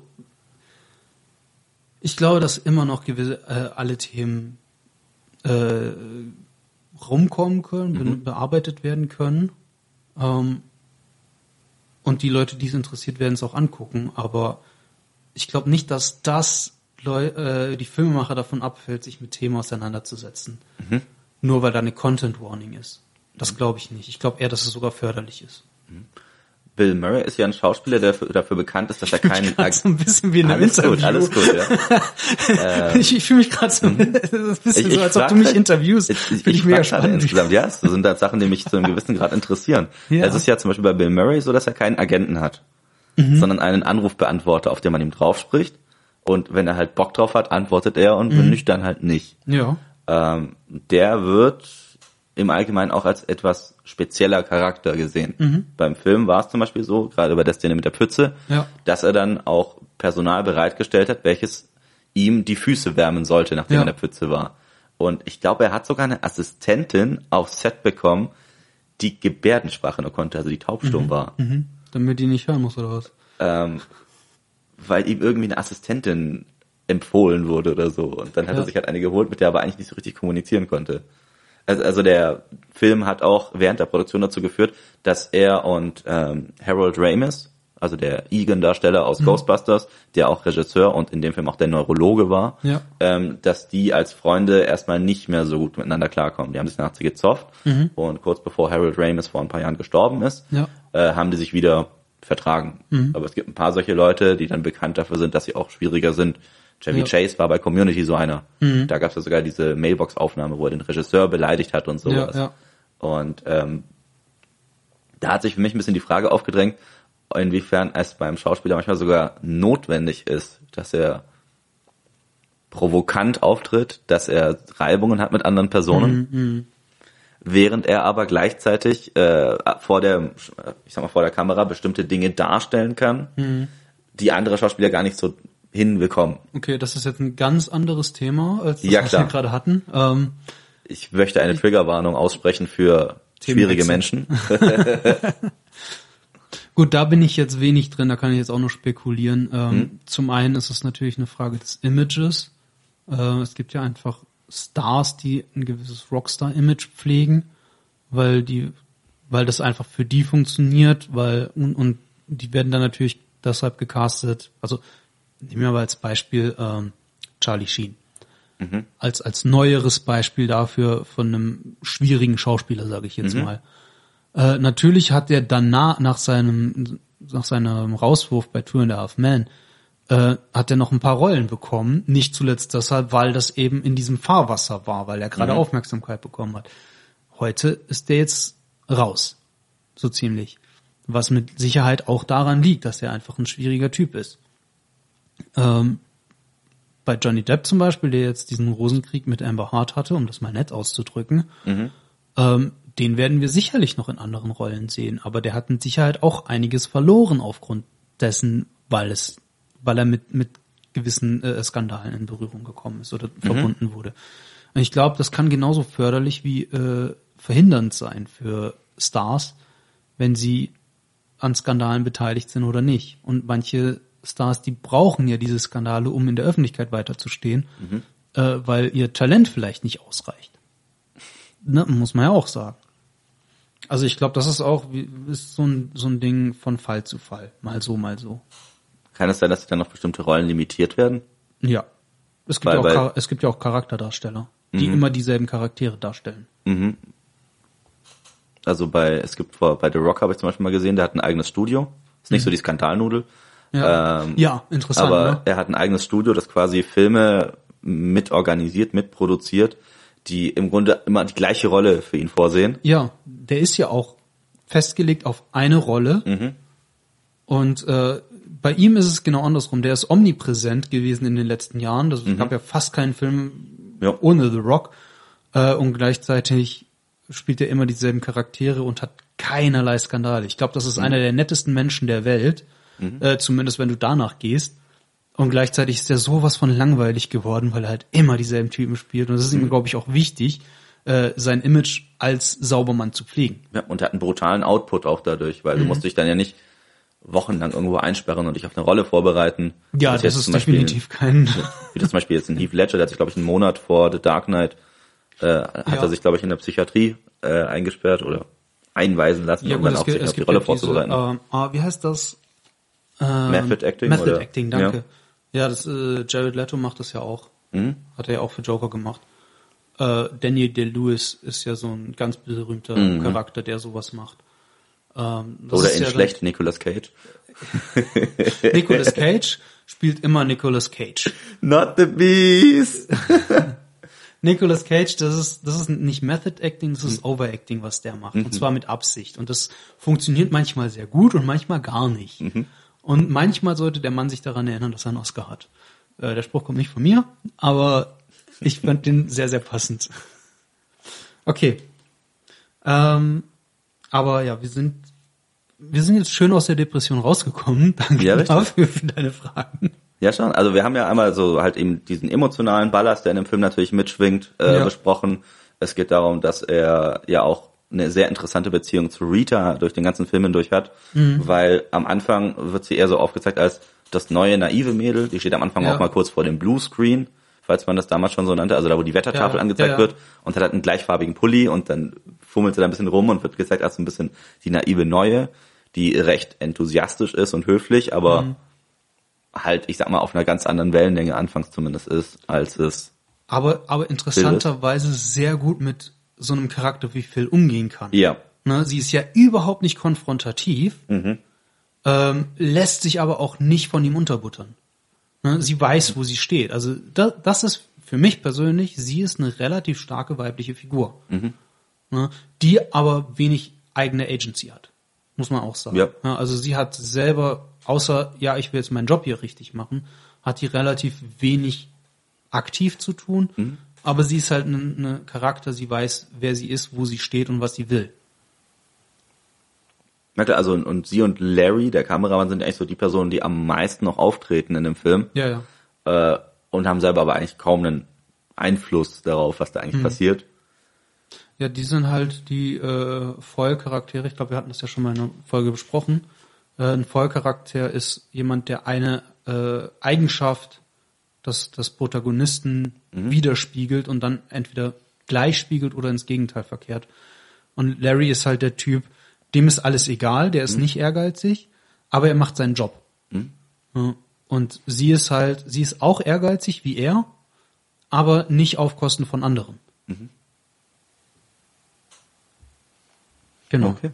Speaker 2: ich glaube, dass immer noch gewisse äh, alle Themen äh, rumkommen können, be bearbeitet werden können. Ähm, und die Leute, die es interessiert, werden es auch angucken. Aber ich glaube nicht, dass das Leu äh, die Filmemacher davon abfällt, sich mit Themen auseinanderzusetzen. Nur weil da eine Content Warning ist. Das glaube ich nicht. Ich glaube eher, dass es sogar förderlich ist.
Speaker 1: Bill Murray ist ja ein Schauspieler, der für, dafür bekannt ist, dass er keinen
Speaker 2: so ein bisschen wie in einem
Speaker 1: alles
Speaker 2: Interview.
Speaker 1: gut, alles gut, ja.
Speaker 2: ich ich fühle mich gerade so, ist ein bisschen so, als ob
Speaker 1: frag
Speaker 2: du mich
Speaker 1: halt-
Speaker 2: interviewst.
Speaker 1: Ich, ich,
Speaker 2: ich,
Speaker 1: ich
Speaker 2: mega
Speaker 1: gerade
Speaker 2: spannend.
Speaker 1: insgesamt, ja, das sind halt Sachen, die mich zu einem gewissen Grad interessieren.
Speaker 2: Ja.
Speaker 1: Es ist ja zum Beispiel bei Bill Murray so, dass er keinen Agenten hat,
Speaker 2: Mhm.
Speaker 1: sondern einen Anrufbeantworter, auf den man ihm drauf spricht. Und wenn er halt Bock drauf hat, antwortet er und
Speaker 2: Mhm.
Speaker 1: wenn nicht, dann halt nicht.
Speaker 2: Ja.
Speaker 1: Ähm, der wird im Allgemeinen auch als etwas spezieller Charakter gesehen.
Speaker 2: Mhm.
Speaker 1: Beim Film war es zum Beispiel so, gerade bei der Szene mit der Pfütze,
Speaker 2: Ja.
Speaker 1: dass er dann auch Personal bereitgestellt hat, welches ihm die Füße wärmen sollte, nachdem
Speaker 2: Ja.
Speaker 1: er in der Pfütze war. Und ich glaube, er hat sogar eine Assistentin aufs Set bekommen, die Gebärdensprache nur konnte, also die taubstumm war.
Speaker 2: Mhm. Damit die nicht hören muss, oder was?
Speaker 1: Ähm, weil ihm irgendwie eine Assistentin empfohlen wurde oder so. Und dann hat
Speaker 2: Ja.
Speaker 1: er sich halt eine geholt, mit der er aber eigentlich nicht so richtig kommunizieren konnte. Also, also der Film hat auch während der Produktion dazu geführt, dass er und ähm, Harold Ramis, also der Egan-Darsteller aus Ghostbusters, der auch Regisseur und in dem Film auch der Neurologe war,
Speaker 2: Ja.
Speaker 1: ähm, dass die als Freunde erstmal nicht mehr so gut miteinander klarkommen. Die haben sich nach sie gezofft und kurz bevor Harold Ramis vor ein paar Jahren gestorben ist,
Speaker 2: Ja.
Speaker 1: äh, haben die sich wieder vertragen. Aber es gibt ein paar solche Leute, die dann bekannt dafür sind, dass sie auch schwieriger sind. Chevy
Speaker 2: Ja.
Speaker 1: Chase war bei Community so einer. Da gab es ja sogar diese Mailbox-Aufnahme, wo er den Regisseur beleidigt hat und sowas.
Speaker 2: Ja, ja.
Speaker 1: Und ähm, da hat sich für mich ein bisschen die Frage aufgedrängt, inwiefern es beim Schauspieler manchmal sogar notwendig ist, dass er provokant auftritt, dass er Reibungen hat mit anderen Personen, während er aber gleichzeitig äh, vor der, ich sag mal vor der Kamera bestimmte Dinge darstellen kann, die andere Schauspieler gar nicht so hinbekommen.
Speaker 2: Okay, das ist jetzt ein ganz anderes Thema, als das,
Speaker 1: Ja,
Speaker 2: was wir gerade hatten. Ähm,
Speaker 1: Ich möchte eine Triggerwarnung aussprechen für schwierige. Menschen.
Speaker 2: Gut, da bin ich jetzt wenig drin, da kann ich jetzt auch nur spekulieren. Ähm,
Speaker 1: Hm.
Speaker 2: Zum einen ist es natürlich eine Frage des Images. Äh, es gibt ja einfach Stars, die ein gewisses Rockstar-Image pflegen, weil die, weil das einfach für die funktioniert, weil und, und die werden dann natürlich deshalb gecastet. Also nehmen wir mal als Beispiel ähm, Charlie Sheen. Als als neueres Beispiel dafür von einem schwierigen Schauspieler, sage ich jetzt mal. Äh, natürlich hat er danach, nach seinem, nach seinem Rauswurf bei Two and a Half Men, äh, hat er noch ein paar Rollen bekommen. Nicht zuletzt deshalb, weil das eben in diesem Fahrwasser war, weil er gerade Aufmerksamkeit bekommen hat. Heute ist der jetzt raus. So ziemlich. Was mit Sicherheit auch daran liegt, dass er einfach ein schwieriger Typ ist. Ähm, bei Johnny Depp zum Beispiel, der jetzt diesen Rosenkrieg mit Amber Hart hatte, um das mal nett auszudrücken, ähm, den werden wir sicherlich noch in anderen Rollen sehen, aber der hat mit Sicherheit auch einiges verloren aufgrund dessen, weil es, weil er mit mit gewissen äh, Skandalen in Berührung gekommen ist oder verbunden wurde. Und ich glaube, das kann genauso förderlich wie äh, verhindernd sein für Stars, wenn sie an Skandalen beteiligt sind oder nicht. Und manche Stars, die brauchen ja diese Skandale, um in der Öffentlichkeit weiterzustehen, äh, weil ihr Talent vielleicht nicht ausreicht. Ne, muss man ja auch sagen. Also ich glaube, das ist auch ist so ein, so ein Ding von Fall zu Fall. Mal so, mal so.
Speaker 1: Kann es sein, dass dann noch bestimmte Rollen limitiert werden?
Speaker 2: Ja. Es gibt,
Speaker 1: Weil-
Speaker 2: ja, auch,
Speaker 1: weil-
Speaker 2: es gibt ja auch Charakterdarsteller, die immer dieselben Charaktere darstellen.
Speaker 1: Also bei, es gibt vor, bei The Rock habe ich zum Beispiel mal gesehen, der hat ein eigenes Studio. Ist nicht so die Skandalnudel.
Speaker 2: Ja,
Speaker 1: Ähm,
Speaker 2: ja interessant.
Speaker 1: aber
Speaker 2: ne?
Speaker 1: er hat ein eigenes Studio, das quasi Filme mitorganisiert, mitproduziert, die im Grunde immer die gleiche Rolle für ihn vorsehen.
Speaker 2: Ja, der ist ja auch festgelegt auf eine Rolle. Und äh, bei ihm ist es genau andersrum. Der ist omnipräsent gewesen in den letzten Jahren. Das gab ja fast keinen Film
Speaker 1: Ja.
Speaker 2: ohne The Rock. Äh, und gleichzeitig spielt er immer dieselben Charaktere und hat keinerlei Skandale. Ich glaube, das ist einer der nettesten Menschen der Welt. Äh, zumindest wenn du danach gehst. Und gleichzeitig ist er sowas von langweilig geworden, weil er halt immer dieselben Typen spielt. Und es ist ihm, glaube ich, auch wichtig, äh, sein Image als Saubermann zu pflegen.
Speaker 1: Ja, und er hat einen brutalen Output auch dadurch, weil du musst dich dann ja nicht wochenlang irgendwo einsperren und dich auf eine Rolle vorbereiten.
Speaker 2: Ja, das ist
Speaker 1: Beispiel-
Speaker 2: definitiv kein.
Speaker 1: Wie das zum Beispiel jetzt in Heath Ledger, der hat sich, glaube ich, einen Monat vor The Dark Knight, äh, hat
Speaker 2: Ja.
Speaker 1: er sich, glaube ich, in der Psychiatrie äh, eingesperrt oder einweisen lassen, um dann auch sich auf die Rolle
Speaker 2: ja diese,
Speaker 1: vorzubereiten.
Speaker 2: ähm, ah, wie heißt das? Ähm,
Speaker 1: Method Acting?
Speaker 2: Method
Speaker 1: oder?
Speaker 2: Acting, danke. Ja, das äh, Jared Leto macht das ja auch.
Speaker 1: Mhm.
Speaker 2: Hat er ja auch für Joker gemacht. Äh, Daniel Day-Lewis ist ja so ein ganz berühmter Charakter, der sowas macht. Ähm, das
Speaker 1: Mhm. Oder in
Speaker 2: ja
Speaker 1: schlecht Nicolas Cage.
Speaker 2: Nicolas Cage spielt immer Nicolas Cage.
Speaker 1: Not the Beast!
Speaker 2: Nicolas Cage, das ist, das ist nicht Method Acting, das ist Overacting, was der macht. Und zwar mit Absicht. Und das funktioniert manchmal sehr gut und manchmal gar nicht. Und manchmal sollte der Mann sich daran erinnern, dass er einen Oscar hat. Äh, der Spruch kommt nicht von mir, aber ich fand den sehr, sehr passend. Okay. Ähm, aber ja, wir sind, wir sind jetzt schön aus der Depression rausgekommen. Danke
Speaker 1: Ja,
Speaker 2: dafür für deine Fragen.
Speaker 1: Ja, schon. Also wir haben ja einmal so halt eben diesen emotionalen Ballast, der in dem Film natürlich mitschwingt, äh,
Speaker 2: Ja.
Speaker 1: besprochen. Es geht darum, dass er ja auch eine sehr interessante Beziehung zu Rita durch den ganzen Film hindurch hat,
Speaker 2: Mhm.
Speaker 1: weil am Anfang wird sie eher so aufgezeigt als das neue naive Mädel. Die steht am Anfang
Speaker 2: Ja.
Speaker 1: auch mal kurz vor dem Bluescreen, falls man das damals schon so nannte, also da wo die Wettertafel
Speaker 2: Ja,
Speaker 1: angezeigt
Speaker 2: ja,
Speaker 1: wird und hat halt einen gleichfarbigen Pulli und dann fummelt sie da ein bisschen rum und wird gezeigt als so ein bisschen die naive Neue, die recht enthusiastisch ist und höflich, aber
Speaker 2: Mhm.
Speaker 1: halt, ich sag mal, auf einer ganz anderen Wellenlänge anfangs zumindest ist, als es
Speaker 2: Aber, aber interessanterweise sehr gut mit so einem Charakter wie Phil umgehen kann.
Speaker 1: ja.
Speaker 2: Ne, sie ist ja überhaupt nicht konfrontativ, ähm, lässt sich aber auch nicht von ihm unterbuttern. Ne, sie weiß, wo sie steht. Also da, das ist für mich persönlich, sie ist eine relativ starke weibliche Figur, ne, die aber wenig eigene Agency hat, muss man auch sagen.
Speaker 1: Ja.
Speaker 2: also sie hat selber, außer ja, ich will jetzt meinen Job hier richtig machen, hat die relativ wenig aktiv zu tun. Aber sie ist halt ein eine Charakter, sie weiß, wer sie ist, wo sie steht und was sie will.
Speaker 1: Also und, und sie und Larry, der Kameramann, sind eigentlich so die Personen, die am meisten noch auftreten in dem Film
Speaker 2: Ja, ja.
Speaker 1: äh, und haben selber aber eigentlich kaum einen Einfluss darauf, was da
Speaker 2: Mhm.
Speaker 1: eigentlich passiert.
Speaker 2: Ja, die sind halt die äh, Vollcharaktere. Ich glaube, wir hatten das ja schon mal in einer Folge besprochen. Äh, ein Vollcharakter ist jemand, der eine äh, Eigenschaft des, des Protagonisten widerspiegelt und dann entweder gleich spiegelt oder ins Gegenteil verkehrt. Und Larry ist halt der Typ, dem ist alles egal, der ist nicht ehrgeizig, aber er macht seinen Job. Ja. Und sie ist halt, sie ist auch ehrgeizig wie er, aber nicht auf Kosten von anderen. Genau.
Speaker 1: Okay.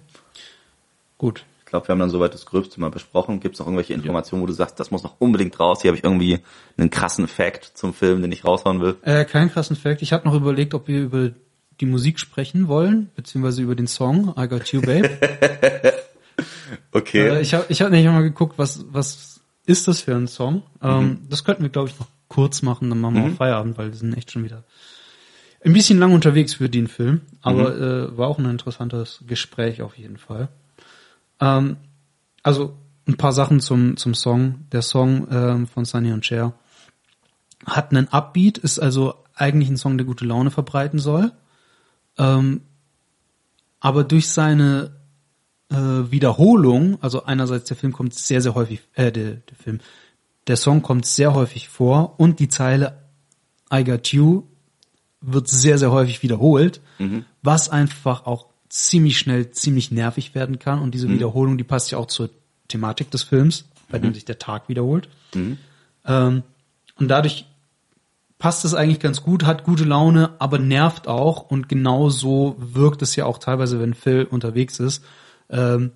Speaker 2: Gut.
Speaker 1: Ich glaube, wir haben dann soweit das Gröbste mal besprochen. Gibt es noch irgendwelche Informationen, wo du sagst, das muss noch unbedingt raus? Hier habe ich irgendwie einen krassen Fact zum Film, den ich raushauen will.
Speaker 2: Äh, kein krassen Fact. Ich hatte noch überlegt, ob wir über die Musik sprechen wollen, beziehungsweise über den Song I Got You Babe.
Speaker 1: Okay.
Speaker 2: äh, ich habe ich hab nicht mal geguckt, was, was ist das für ein Song. Ähm, Das könnten wir, glaube ich, noch kurz machen, dann machen wir auch Feierabend, weil wir sind echt schon wieder ein bisschen lang unterwegs für den Film. Aber äh, war auch ein interessantes Gespräch auf jeden Fall. Ähm, also ein paar Sachen zum, zum Song. Der Song ähm, von Sunny und Cher hat einen Upbeat, ist also eigentlich ein Song, der gute Laune verbreiten soll. Ähm, aber durch seine äh, Wiederholung, also einerseits der Film kommt sehr, sehr häufig, äh, der, der Film, der Song kommt sehr häufig vor und die Zeile I got you wird sehr, sehr häufig wiederholt, was einfach auch ziemlich schnell ziemlich nervig werden kann. Und diese Wiederholung, die passt ja auch zur Thematik des Films, bei dem sich der Tag wiederholt. Ähm, und dadurch passt es eigentlich ganz gut, hat gute Laune, aber nervt auch. Und genau so wirkt es ja auch teilweise, wenn Phil unterwegs ist. Ähm,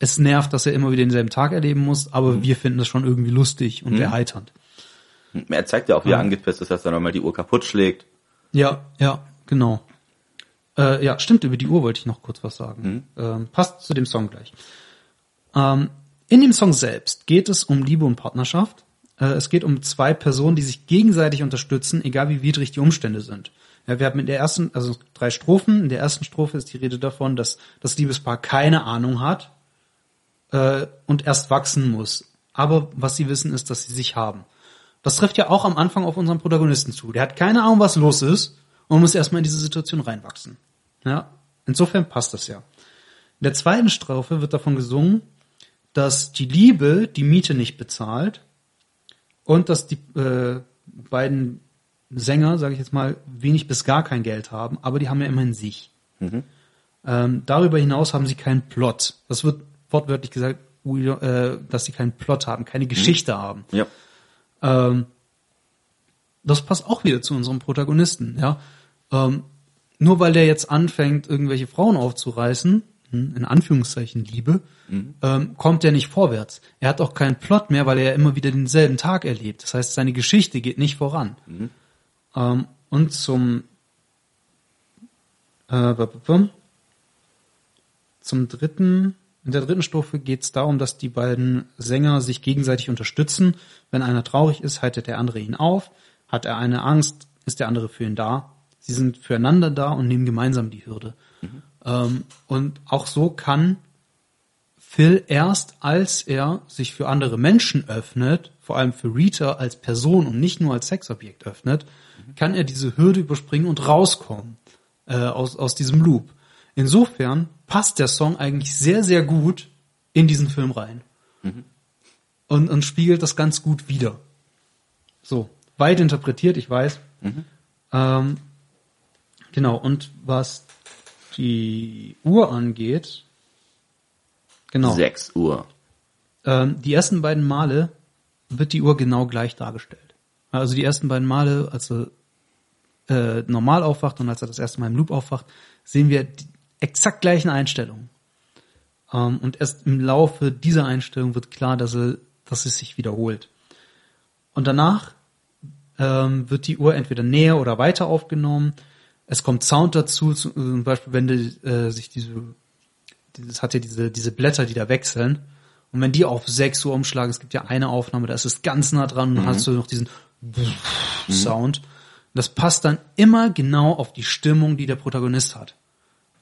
Speaker 2: es nervt, dass er immer wieder denselben Tag erleben muss, aber wir finden das schon irgendwie lustig und erheiternd.
Speaker 1: Er zeigt ja auch, wie er angepisst ist, dass er nochmal die Uhr kaputt schlägt.
Speaker 2: Ja, ja, genau. Äh, ja, stimmt, über die Uhr wollte ich noch kurz was sagen. Ähm, passt zu dem Song gleich. Ähm, in dem Song selbst geht es um Liebe und Partnerschaft. Äh, es geht um zwei Personen, die sich gegenseitig unterstützen, egal wie widrig die Umstände sind. Ja, wir haben in der ersten, also drei Strophen. In der ersten Strophe ist die Rede davon, dass das Liebespaar keine Ahnung hat äh, und erst wachsen muss. Aber was sie wissen, ist, dass sie sich haben. Das trifft ja auch am Anfang auf unseren Protagonisten zu. Der hat keine Ahnung, was los ist und muss erstmal in diese Situation reinwachsen. Ja, insofern passt das ja. In der zweiten Strophe wird davon gesungen, dass die Liebe die Miete nicht bezahlt und dass die äh, beiden Sänger, sage ich jetzt mal, wenig bis gar kein Geld haben, aber die haben ja immerhin sich. Ähm, darüber hinaus haben sie keinen Plot. Das wird wortwörtlich gesagt, äh, dass sie keinen Plot haben, keine Geschichte haben.
Speaker 1: Ja.
Speaker 2: Ähm, das passt auch wieder zu unserem Protagonisten, ja. Ähm, nur weil der jetzt anfängt, irgendwelche Frauen aufzureißen, hm, in Anführungszeichen Liebe, ähm, kommt er nicht vorwärts. Er hat auch keinen Plot mehr, weil er ja immer wieder denselben Tag erlebt. Das heißt, seine Geschichte geht nicht voran. Ähm, und zum äh, zum dritten, in der dritten Strophe geht es darum, dass die beiden Sänger sich gegenseitig unterstützen. Wenn einer traurig ist, haltet der andere ihn auf. Hat er eine Angst, ist der andere für ihn da. Sie sind füreinander da und nehmen gemeinsam die Hürde. Ähm, und auch so kann Phil erst, als er sich für andere Menschen öffnet, vor allem für Rita als Person und nicht nur als Sexobjekt öffnet, kann er diese Hürde überspringen und rauskommen äh, aus, aus diesem Loop. Insofern passt der Song eigentlich sehr, sehr gut in diesen Film rein. Und, und spiegelt das ganz gut wider. So. Weit interpretiert, ich weiß. Ähm, genau, und was die Uhr angeht, genau.
Speaker 1: 6 Uhr.
Speaker 2: Ähm, die ersten beiden Male wird die Uhr genau gleich dargestellt. Also die ersten beiden Male, als er äh, normal aufwacht und als er das erste Mal im Loop aufwacht, sehen wir die exakt gleichen Einstellungen. Ähm, und erst im Laufe dieser Einstellung wird klar, dass, er, dass es sich wiederholt. Und danach ähm, wird die Uhr entweder näher oder weiter aufgenommen. Es kommt Sound dazu, zum Beispiel wenn die, äh, sich diese, das hat ja diese, diese Blätter, die da wechseln. Und wenn die auf 6 Uhr umschlagen, es gibt ja eine Aufnahme, da ist es ganz nah dran und dann hast du noch diesen Sound. Das passt dann immer genau auf die Stimmung, die der Protagonist hat.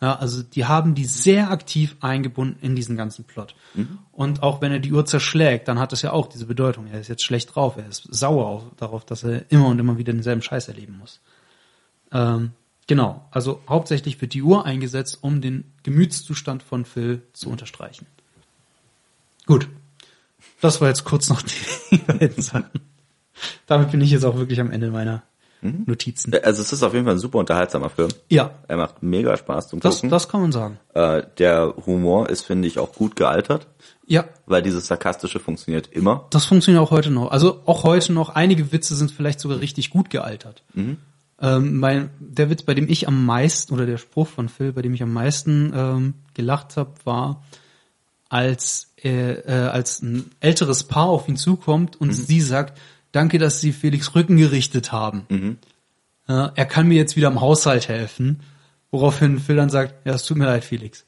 Speaker 2: Ja, also die haben die sehr aktiv eingebunden in diesen ganzen Plot. Und auch wenn er die Uhr zerschlägt, dann hat das ja auch diese Bedeutung. Er ist jetzt schlecht drauf, er ist sauer auf, darauf, dass er immer und immer wieder denselben Scheiß erleben muss. Ähm, genau, also hauptsächlich wird die Uhr eingesetzt, um den Gemütszustand von Phil zu unterstreichen. Gut, das war jetzt kurz noch die beiden Sachen. Damit bin ich jetzt auch wirklich am Ende meiner Notizen.
Speaker 1: Also es ist auf jeden Fall ein super unterhaltsamer Film.
Speaker 2: Ja,
Speaker 1: Er macht mega Spaß zum
Speaker 2: das,
Speaker 1: Gucken.
Speaker 2: das kann man sagen.
Speaker 1: Äh, der Humor ist, finde ich, auch gut gealtert,
Speaker 2: Ja,
Speaker 1: weil dieses Sarkastische funktioniert immer.
Speaker 2: Das funktioniert auch heute noch. Also auch heute noch. Einige Witze sind vielleicht sogar richtig gut gealtert. Ähm, mein, der Witz, bei dem ich am meisten, oder der Spruch von Phil, bei dem ich am meisten ähm, gelacht habe, war, als er, äh, als ein älteres Paar auf ihn zukommt und sie sagt, danke, dass Sie Felix Rücken gerichtet haben. Ja, er kann mir jetzt wieder im Haushalt helfen. Woraufhin Phil dann sagt, ja, es tut mir leid, Felix.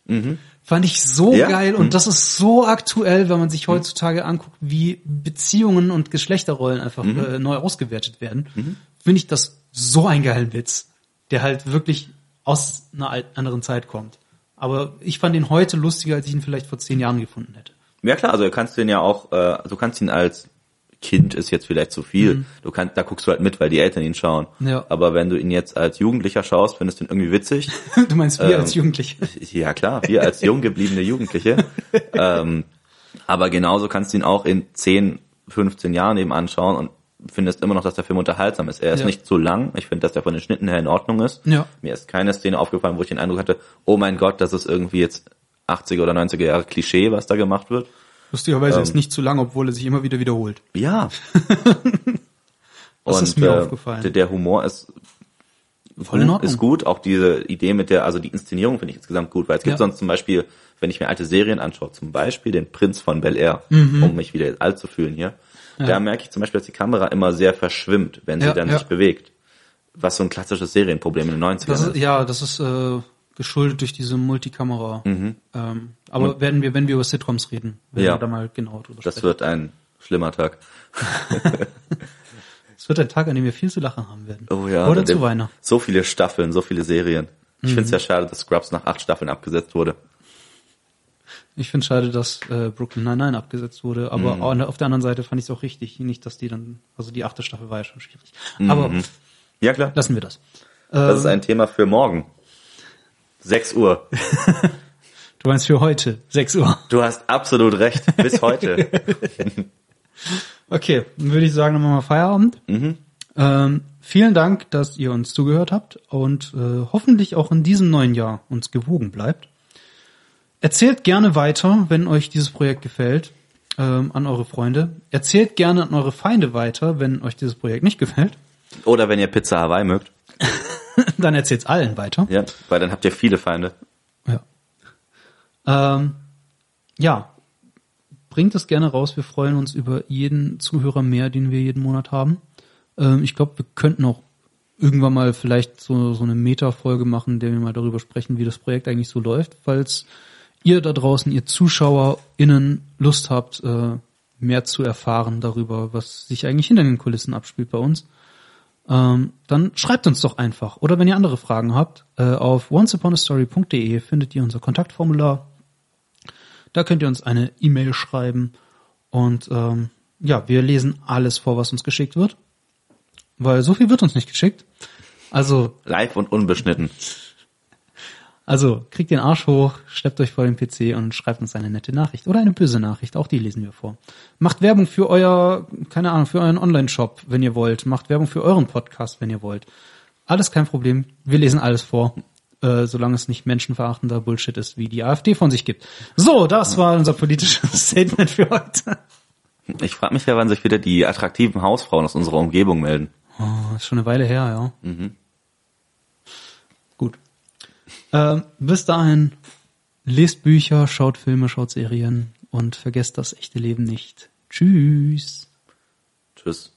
Speaker 2: Fand ich so
Speaker 1: Ja.
Speaker 2: geil und das ist so aktuell, wenn man sich heutzutage anguckt, wie Beziehungen und Geschlechterrollen einfach äh, neu ausgewertet werden. Finde ich das so ein geilen Witz, der halt wirklich aus einer anderen Zeit kommt. Aber ich fand ihn heute lustiger, als ich ihn vielleicht vor zehn Jahren gefunden hätte.
Speaker 1: Ja klar, also du kannst den ja auch, äh, du kannst ihn als Kind ist jetzt vielleicht zu viel. Du kannst, da guckst du halt mit, weil die Eltern ihn schauen.
Speaker 2: Mhm. Ja.
Speaker 1: Aber wenn du ihn jetzt als Jugendlicher schaust, findest du ihn irgendwie witzig.
Speaker 2: Du meinst wir
Speaker 1: Ähm,
Speaker 2: als Jugendliche?
Speaker 1: Ja klar, wir als jung gebliebene Jugendliche. ähm, aber genauso kannst du ihn auch in 10, 15 Jahren eben anschauen und findest immer noch, dass der Film unterhaltsam ist. Er ist
Speaker 2: Ja.
Speaker 1: nicht zu lang. Ich finde, dass der von den Schnitten her in Ordnung ist.
Speaker 2: Ja.
Speaker 1: Mir ist keine Szene aufgefallen, wo ich den Eindruck hatte, oh mein Gott, das ist irgendwie jetzt 80er oder 90er Jahre Klischee, was da gemacht wird.
Speaker 2: Lustigerweise
Speaker 1: Ähm.
Speaker 2: ist nicht zu lang, obwohl er sich immer wieder wiederholt.
Speaker 1: Ja.
Speaker 2: Das
Speaker 1: und
Speaker 2: ist mir
Speaker 1: äh,
Speaker 2: aufgefallen.
Speaker 1: Der, der Humor ist
Speaker 2: Voll in Ordnung.
Speaker 1: ist gut. Auch diese Idee mit der, also die Inszenierung finde ich insgesamt gut, weil es gibt
Speaker 2: Ja.
Speaker 1: sonst zum Beispiel, wenn ich mir alte Serien anschaue, zum Beispiel den Prinz von Bel Air,
Speaker 2: Mhm.
Speaker 1: um mich wieder alt zu fühlen hier, da merke ich zum Beispiel, dass die Kamera immer sehr verschwimmt, wenn sie
Speaker 2: Ja,
Speaker 1: dann
Speaker 2: ja.
Speaker 1: sich bewegt. Was so ein klassisches Serienproblem in den 90ern
Speaker 2: Das
Speaker 1: ist.
Speaker 2: ist, ja, das ist äh, geschuldet durch diese Multikamera.
Speaker 1: Mhm.
Speaker 2: Ähm, aber werden wir, wenn wir über Sitcoms reden, werden
Speaker 1: Ja.
Speaker 2: wir da mal genau drüber
Speaker 1: Das
Speaker 2: sprechen.
Speaker 1: wird ein schlimmer Tag.
Speaker 2: Es wird ein Tag, an dem wir viel zu lachen haben werden.
Speaker 1: Oh ja.
Speaker 2: Oder
Speaker 1: der-
Speaker 2: zu Weihnachten.
Speaker 1: So viele Staffeln, so viele Serien. Ich
Speaker 2: Mhm.
Speaker 1: finde es ja schade, dass Scrubs nach acht Staffeln abgesetzt wurde.
Speaker 2: Ich finde schade, dass äh, Brooklyn Nine-Nine abgesetzt wurde, aber
Speaker 1: Mhm.
Speaker 2: au- auf der anderen Seite fand ich es auch richtig, nicht, dass die dann, also die achte Staffel war ja schon schwierig.
Speaker 1: Mhm.
Speaker 2: Aber
Speaker 1: Ja klar.
Speaker 2: lassen wir das.
Speaker 1: Das ist ein Thema für morgen. 6 Uhr.
Speaker 2: Du meinst für heute, 6 Uhr.
Speaker 1: Du hast absolut recht. Bis heute.
Speaker 2: Okay, dann würde ich sagen, dann machen wir Feierabend.
Speaker 1: Mhm.
Speaker 2: Ähm, vielen Dank, dass ihr uns zugehört habt und äh, hoffentlich auch in diesem neuen Jahr uns gewogen bleibt. Erzählt gerne weiter, wenn euch dieses Projekt gefällt, ähm, an eure Freunde. Erzählt gerne an eure Feinde weiter, wenn euch dieses Projekt nicht gefällt.
Speaker 1: Oder wenn ihr Pizza Hawaii mögt.
Speaker 2: Dann erzählt's allen weiter.
Speaker 1: Ja, weil dann habt ihr viele Feinde.
Speaker 2: Ja. Ähm, ja, bringt es gerne raus. Wir freuen uns über jeden Zuhörer mehr, den wir jeden Monat haben. Ähm, ich glaube, wir könnten auch irgendwann mal vielleicht so, so eine Meta-Folge machen, in der wir mal darüber sprechen, wie das Projekt eigentlich so läuft. Falls ihr da draußen, ihr ZuschauerInnen Lust habt, äh, mehr zu erfahren darüber, was sich eigentlich hinter den Kulissen abspielt bei uns, ähm, dann schreibt uns doch einfach. Oder wenn ihr andere Fragen habt, äh, auf onceuponastory.de findet ihr unser Kontaktformular. Da könnt ihr uns eine E-Mail schreiben. Und ähm, ja, wir lesen alles vor, was uns geschickt wird. Weil so viel wird uns nicht geschickt. Also
Speaker 1: Live und unbeschnitten.
Speaker 2: Also, kriegt den Arsch hoch, steppt euch vor den PC und schreibt uns eine nette Nachricht. Oder eine böse Nachricht, auch die lesen wir vor. Macht Werbung für euer, keine Ahnung, für euren Online-Shop, wenn ihr wollt. Macht Werbung für euren Podcast, wenn ihr wollt. Alles kein Problem. Wir lesen alles vor. Äh, solange es nicht menschenverachtender Bullshit ist, wie die AfD von sich gibt. So, das war unser politisches Statement für heute.
Speaker 1: Ich frage mich ja, wann sich wieder die attraktiven Hausfrauen aus unserer Umgebung melden.
Speaker 2: Oh, ist schon eine Weile her, ja. Mhm. Äh, bis dahin, lest Bücher, schaut Filme, schaut Serien und vergesst das echte Leben nicht. Tschüss.
Speaker 1: Tschüss.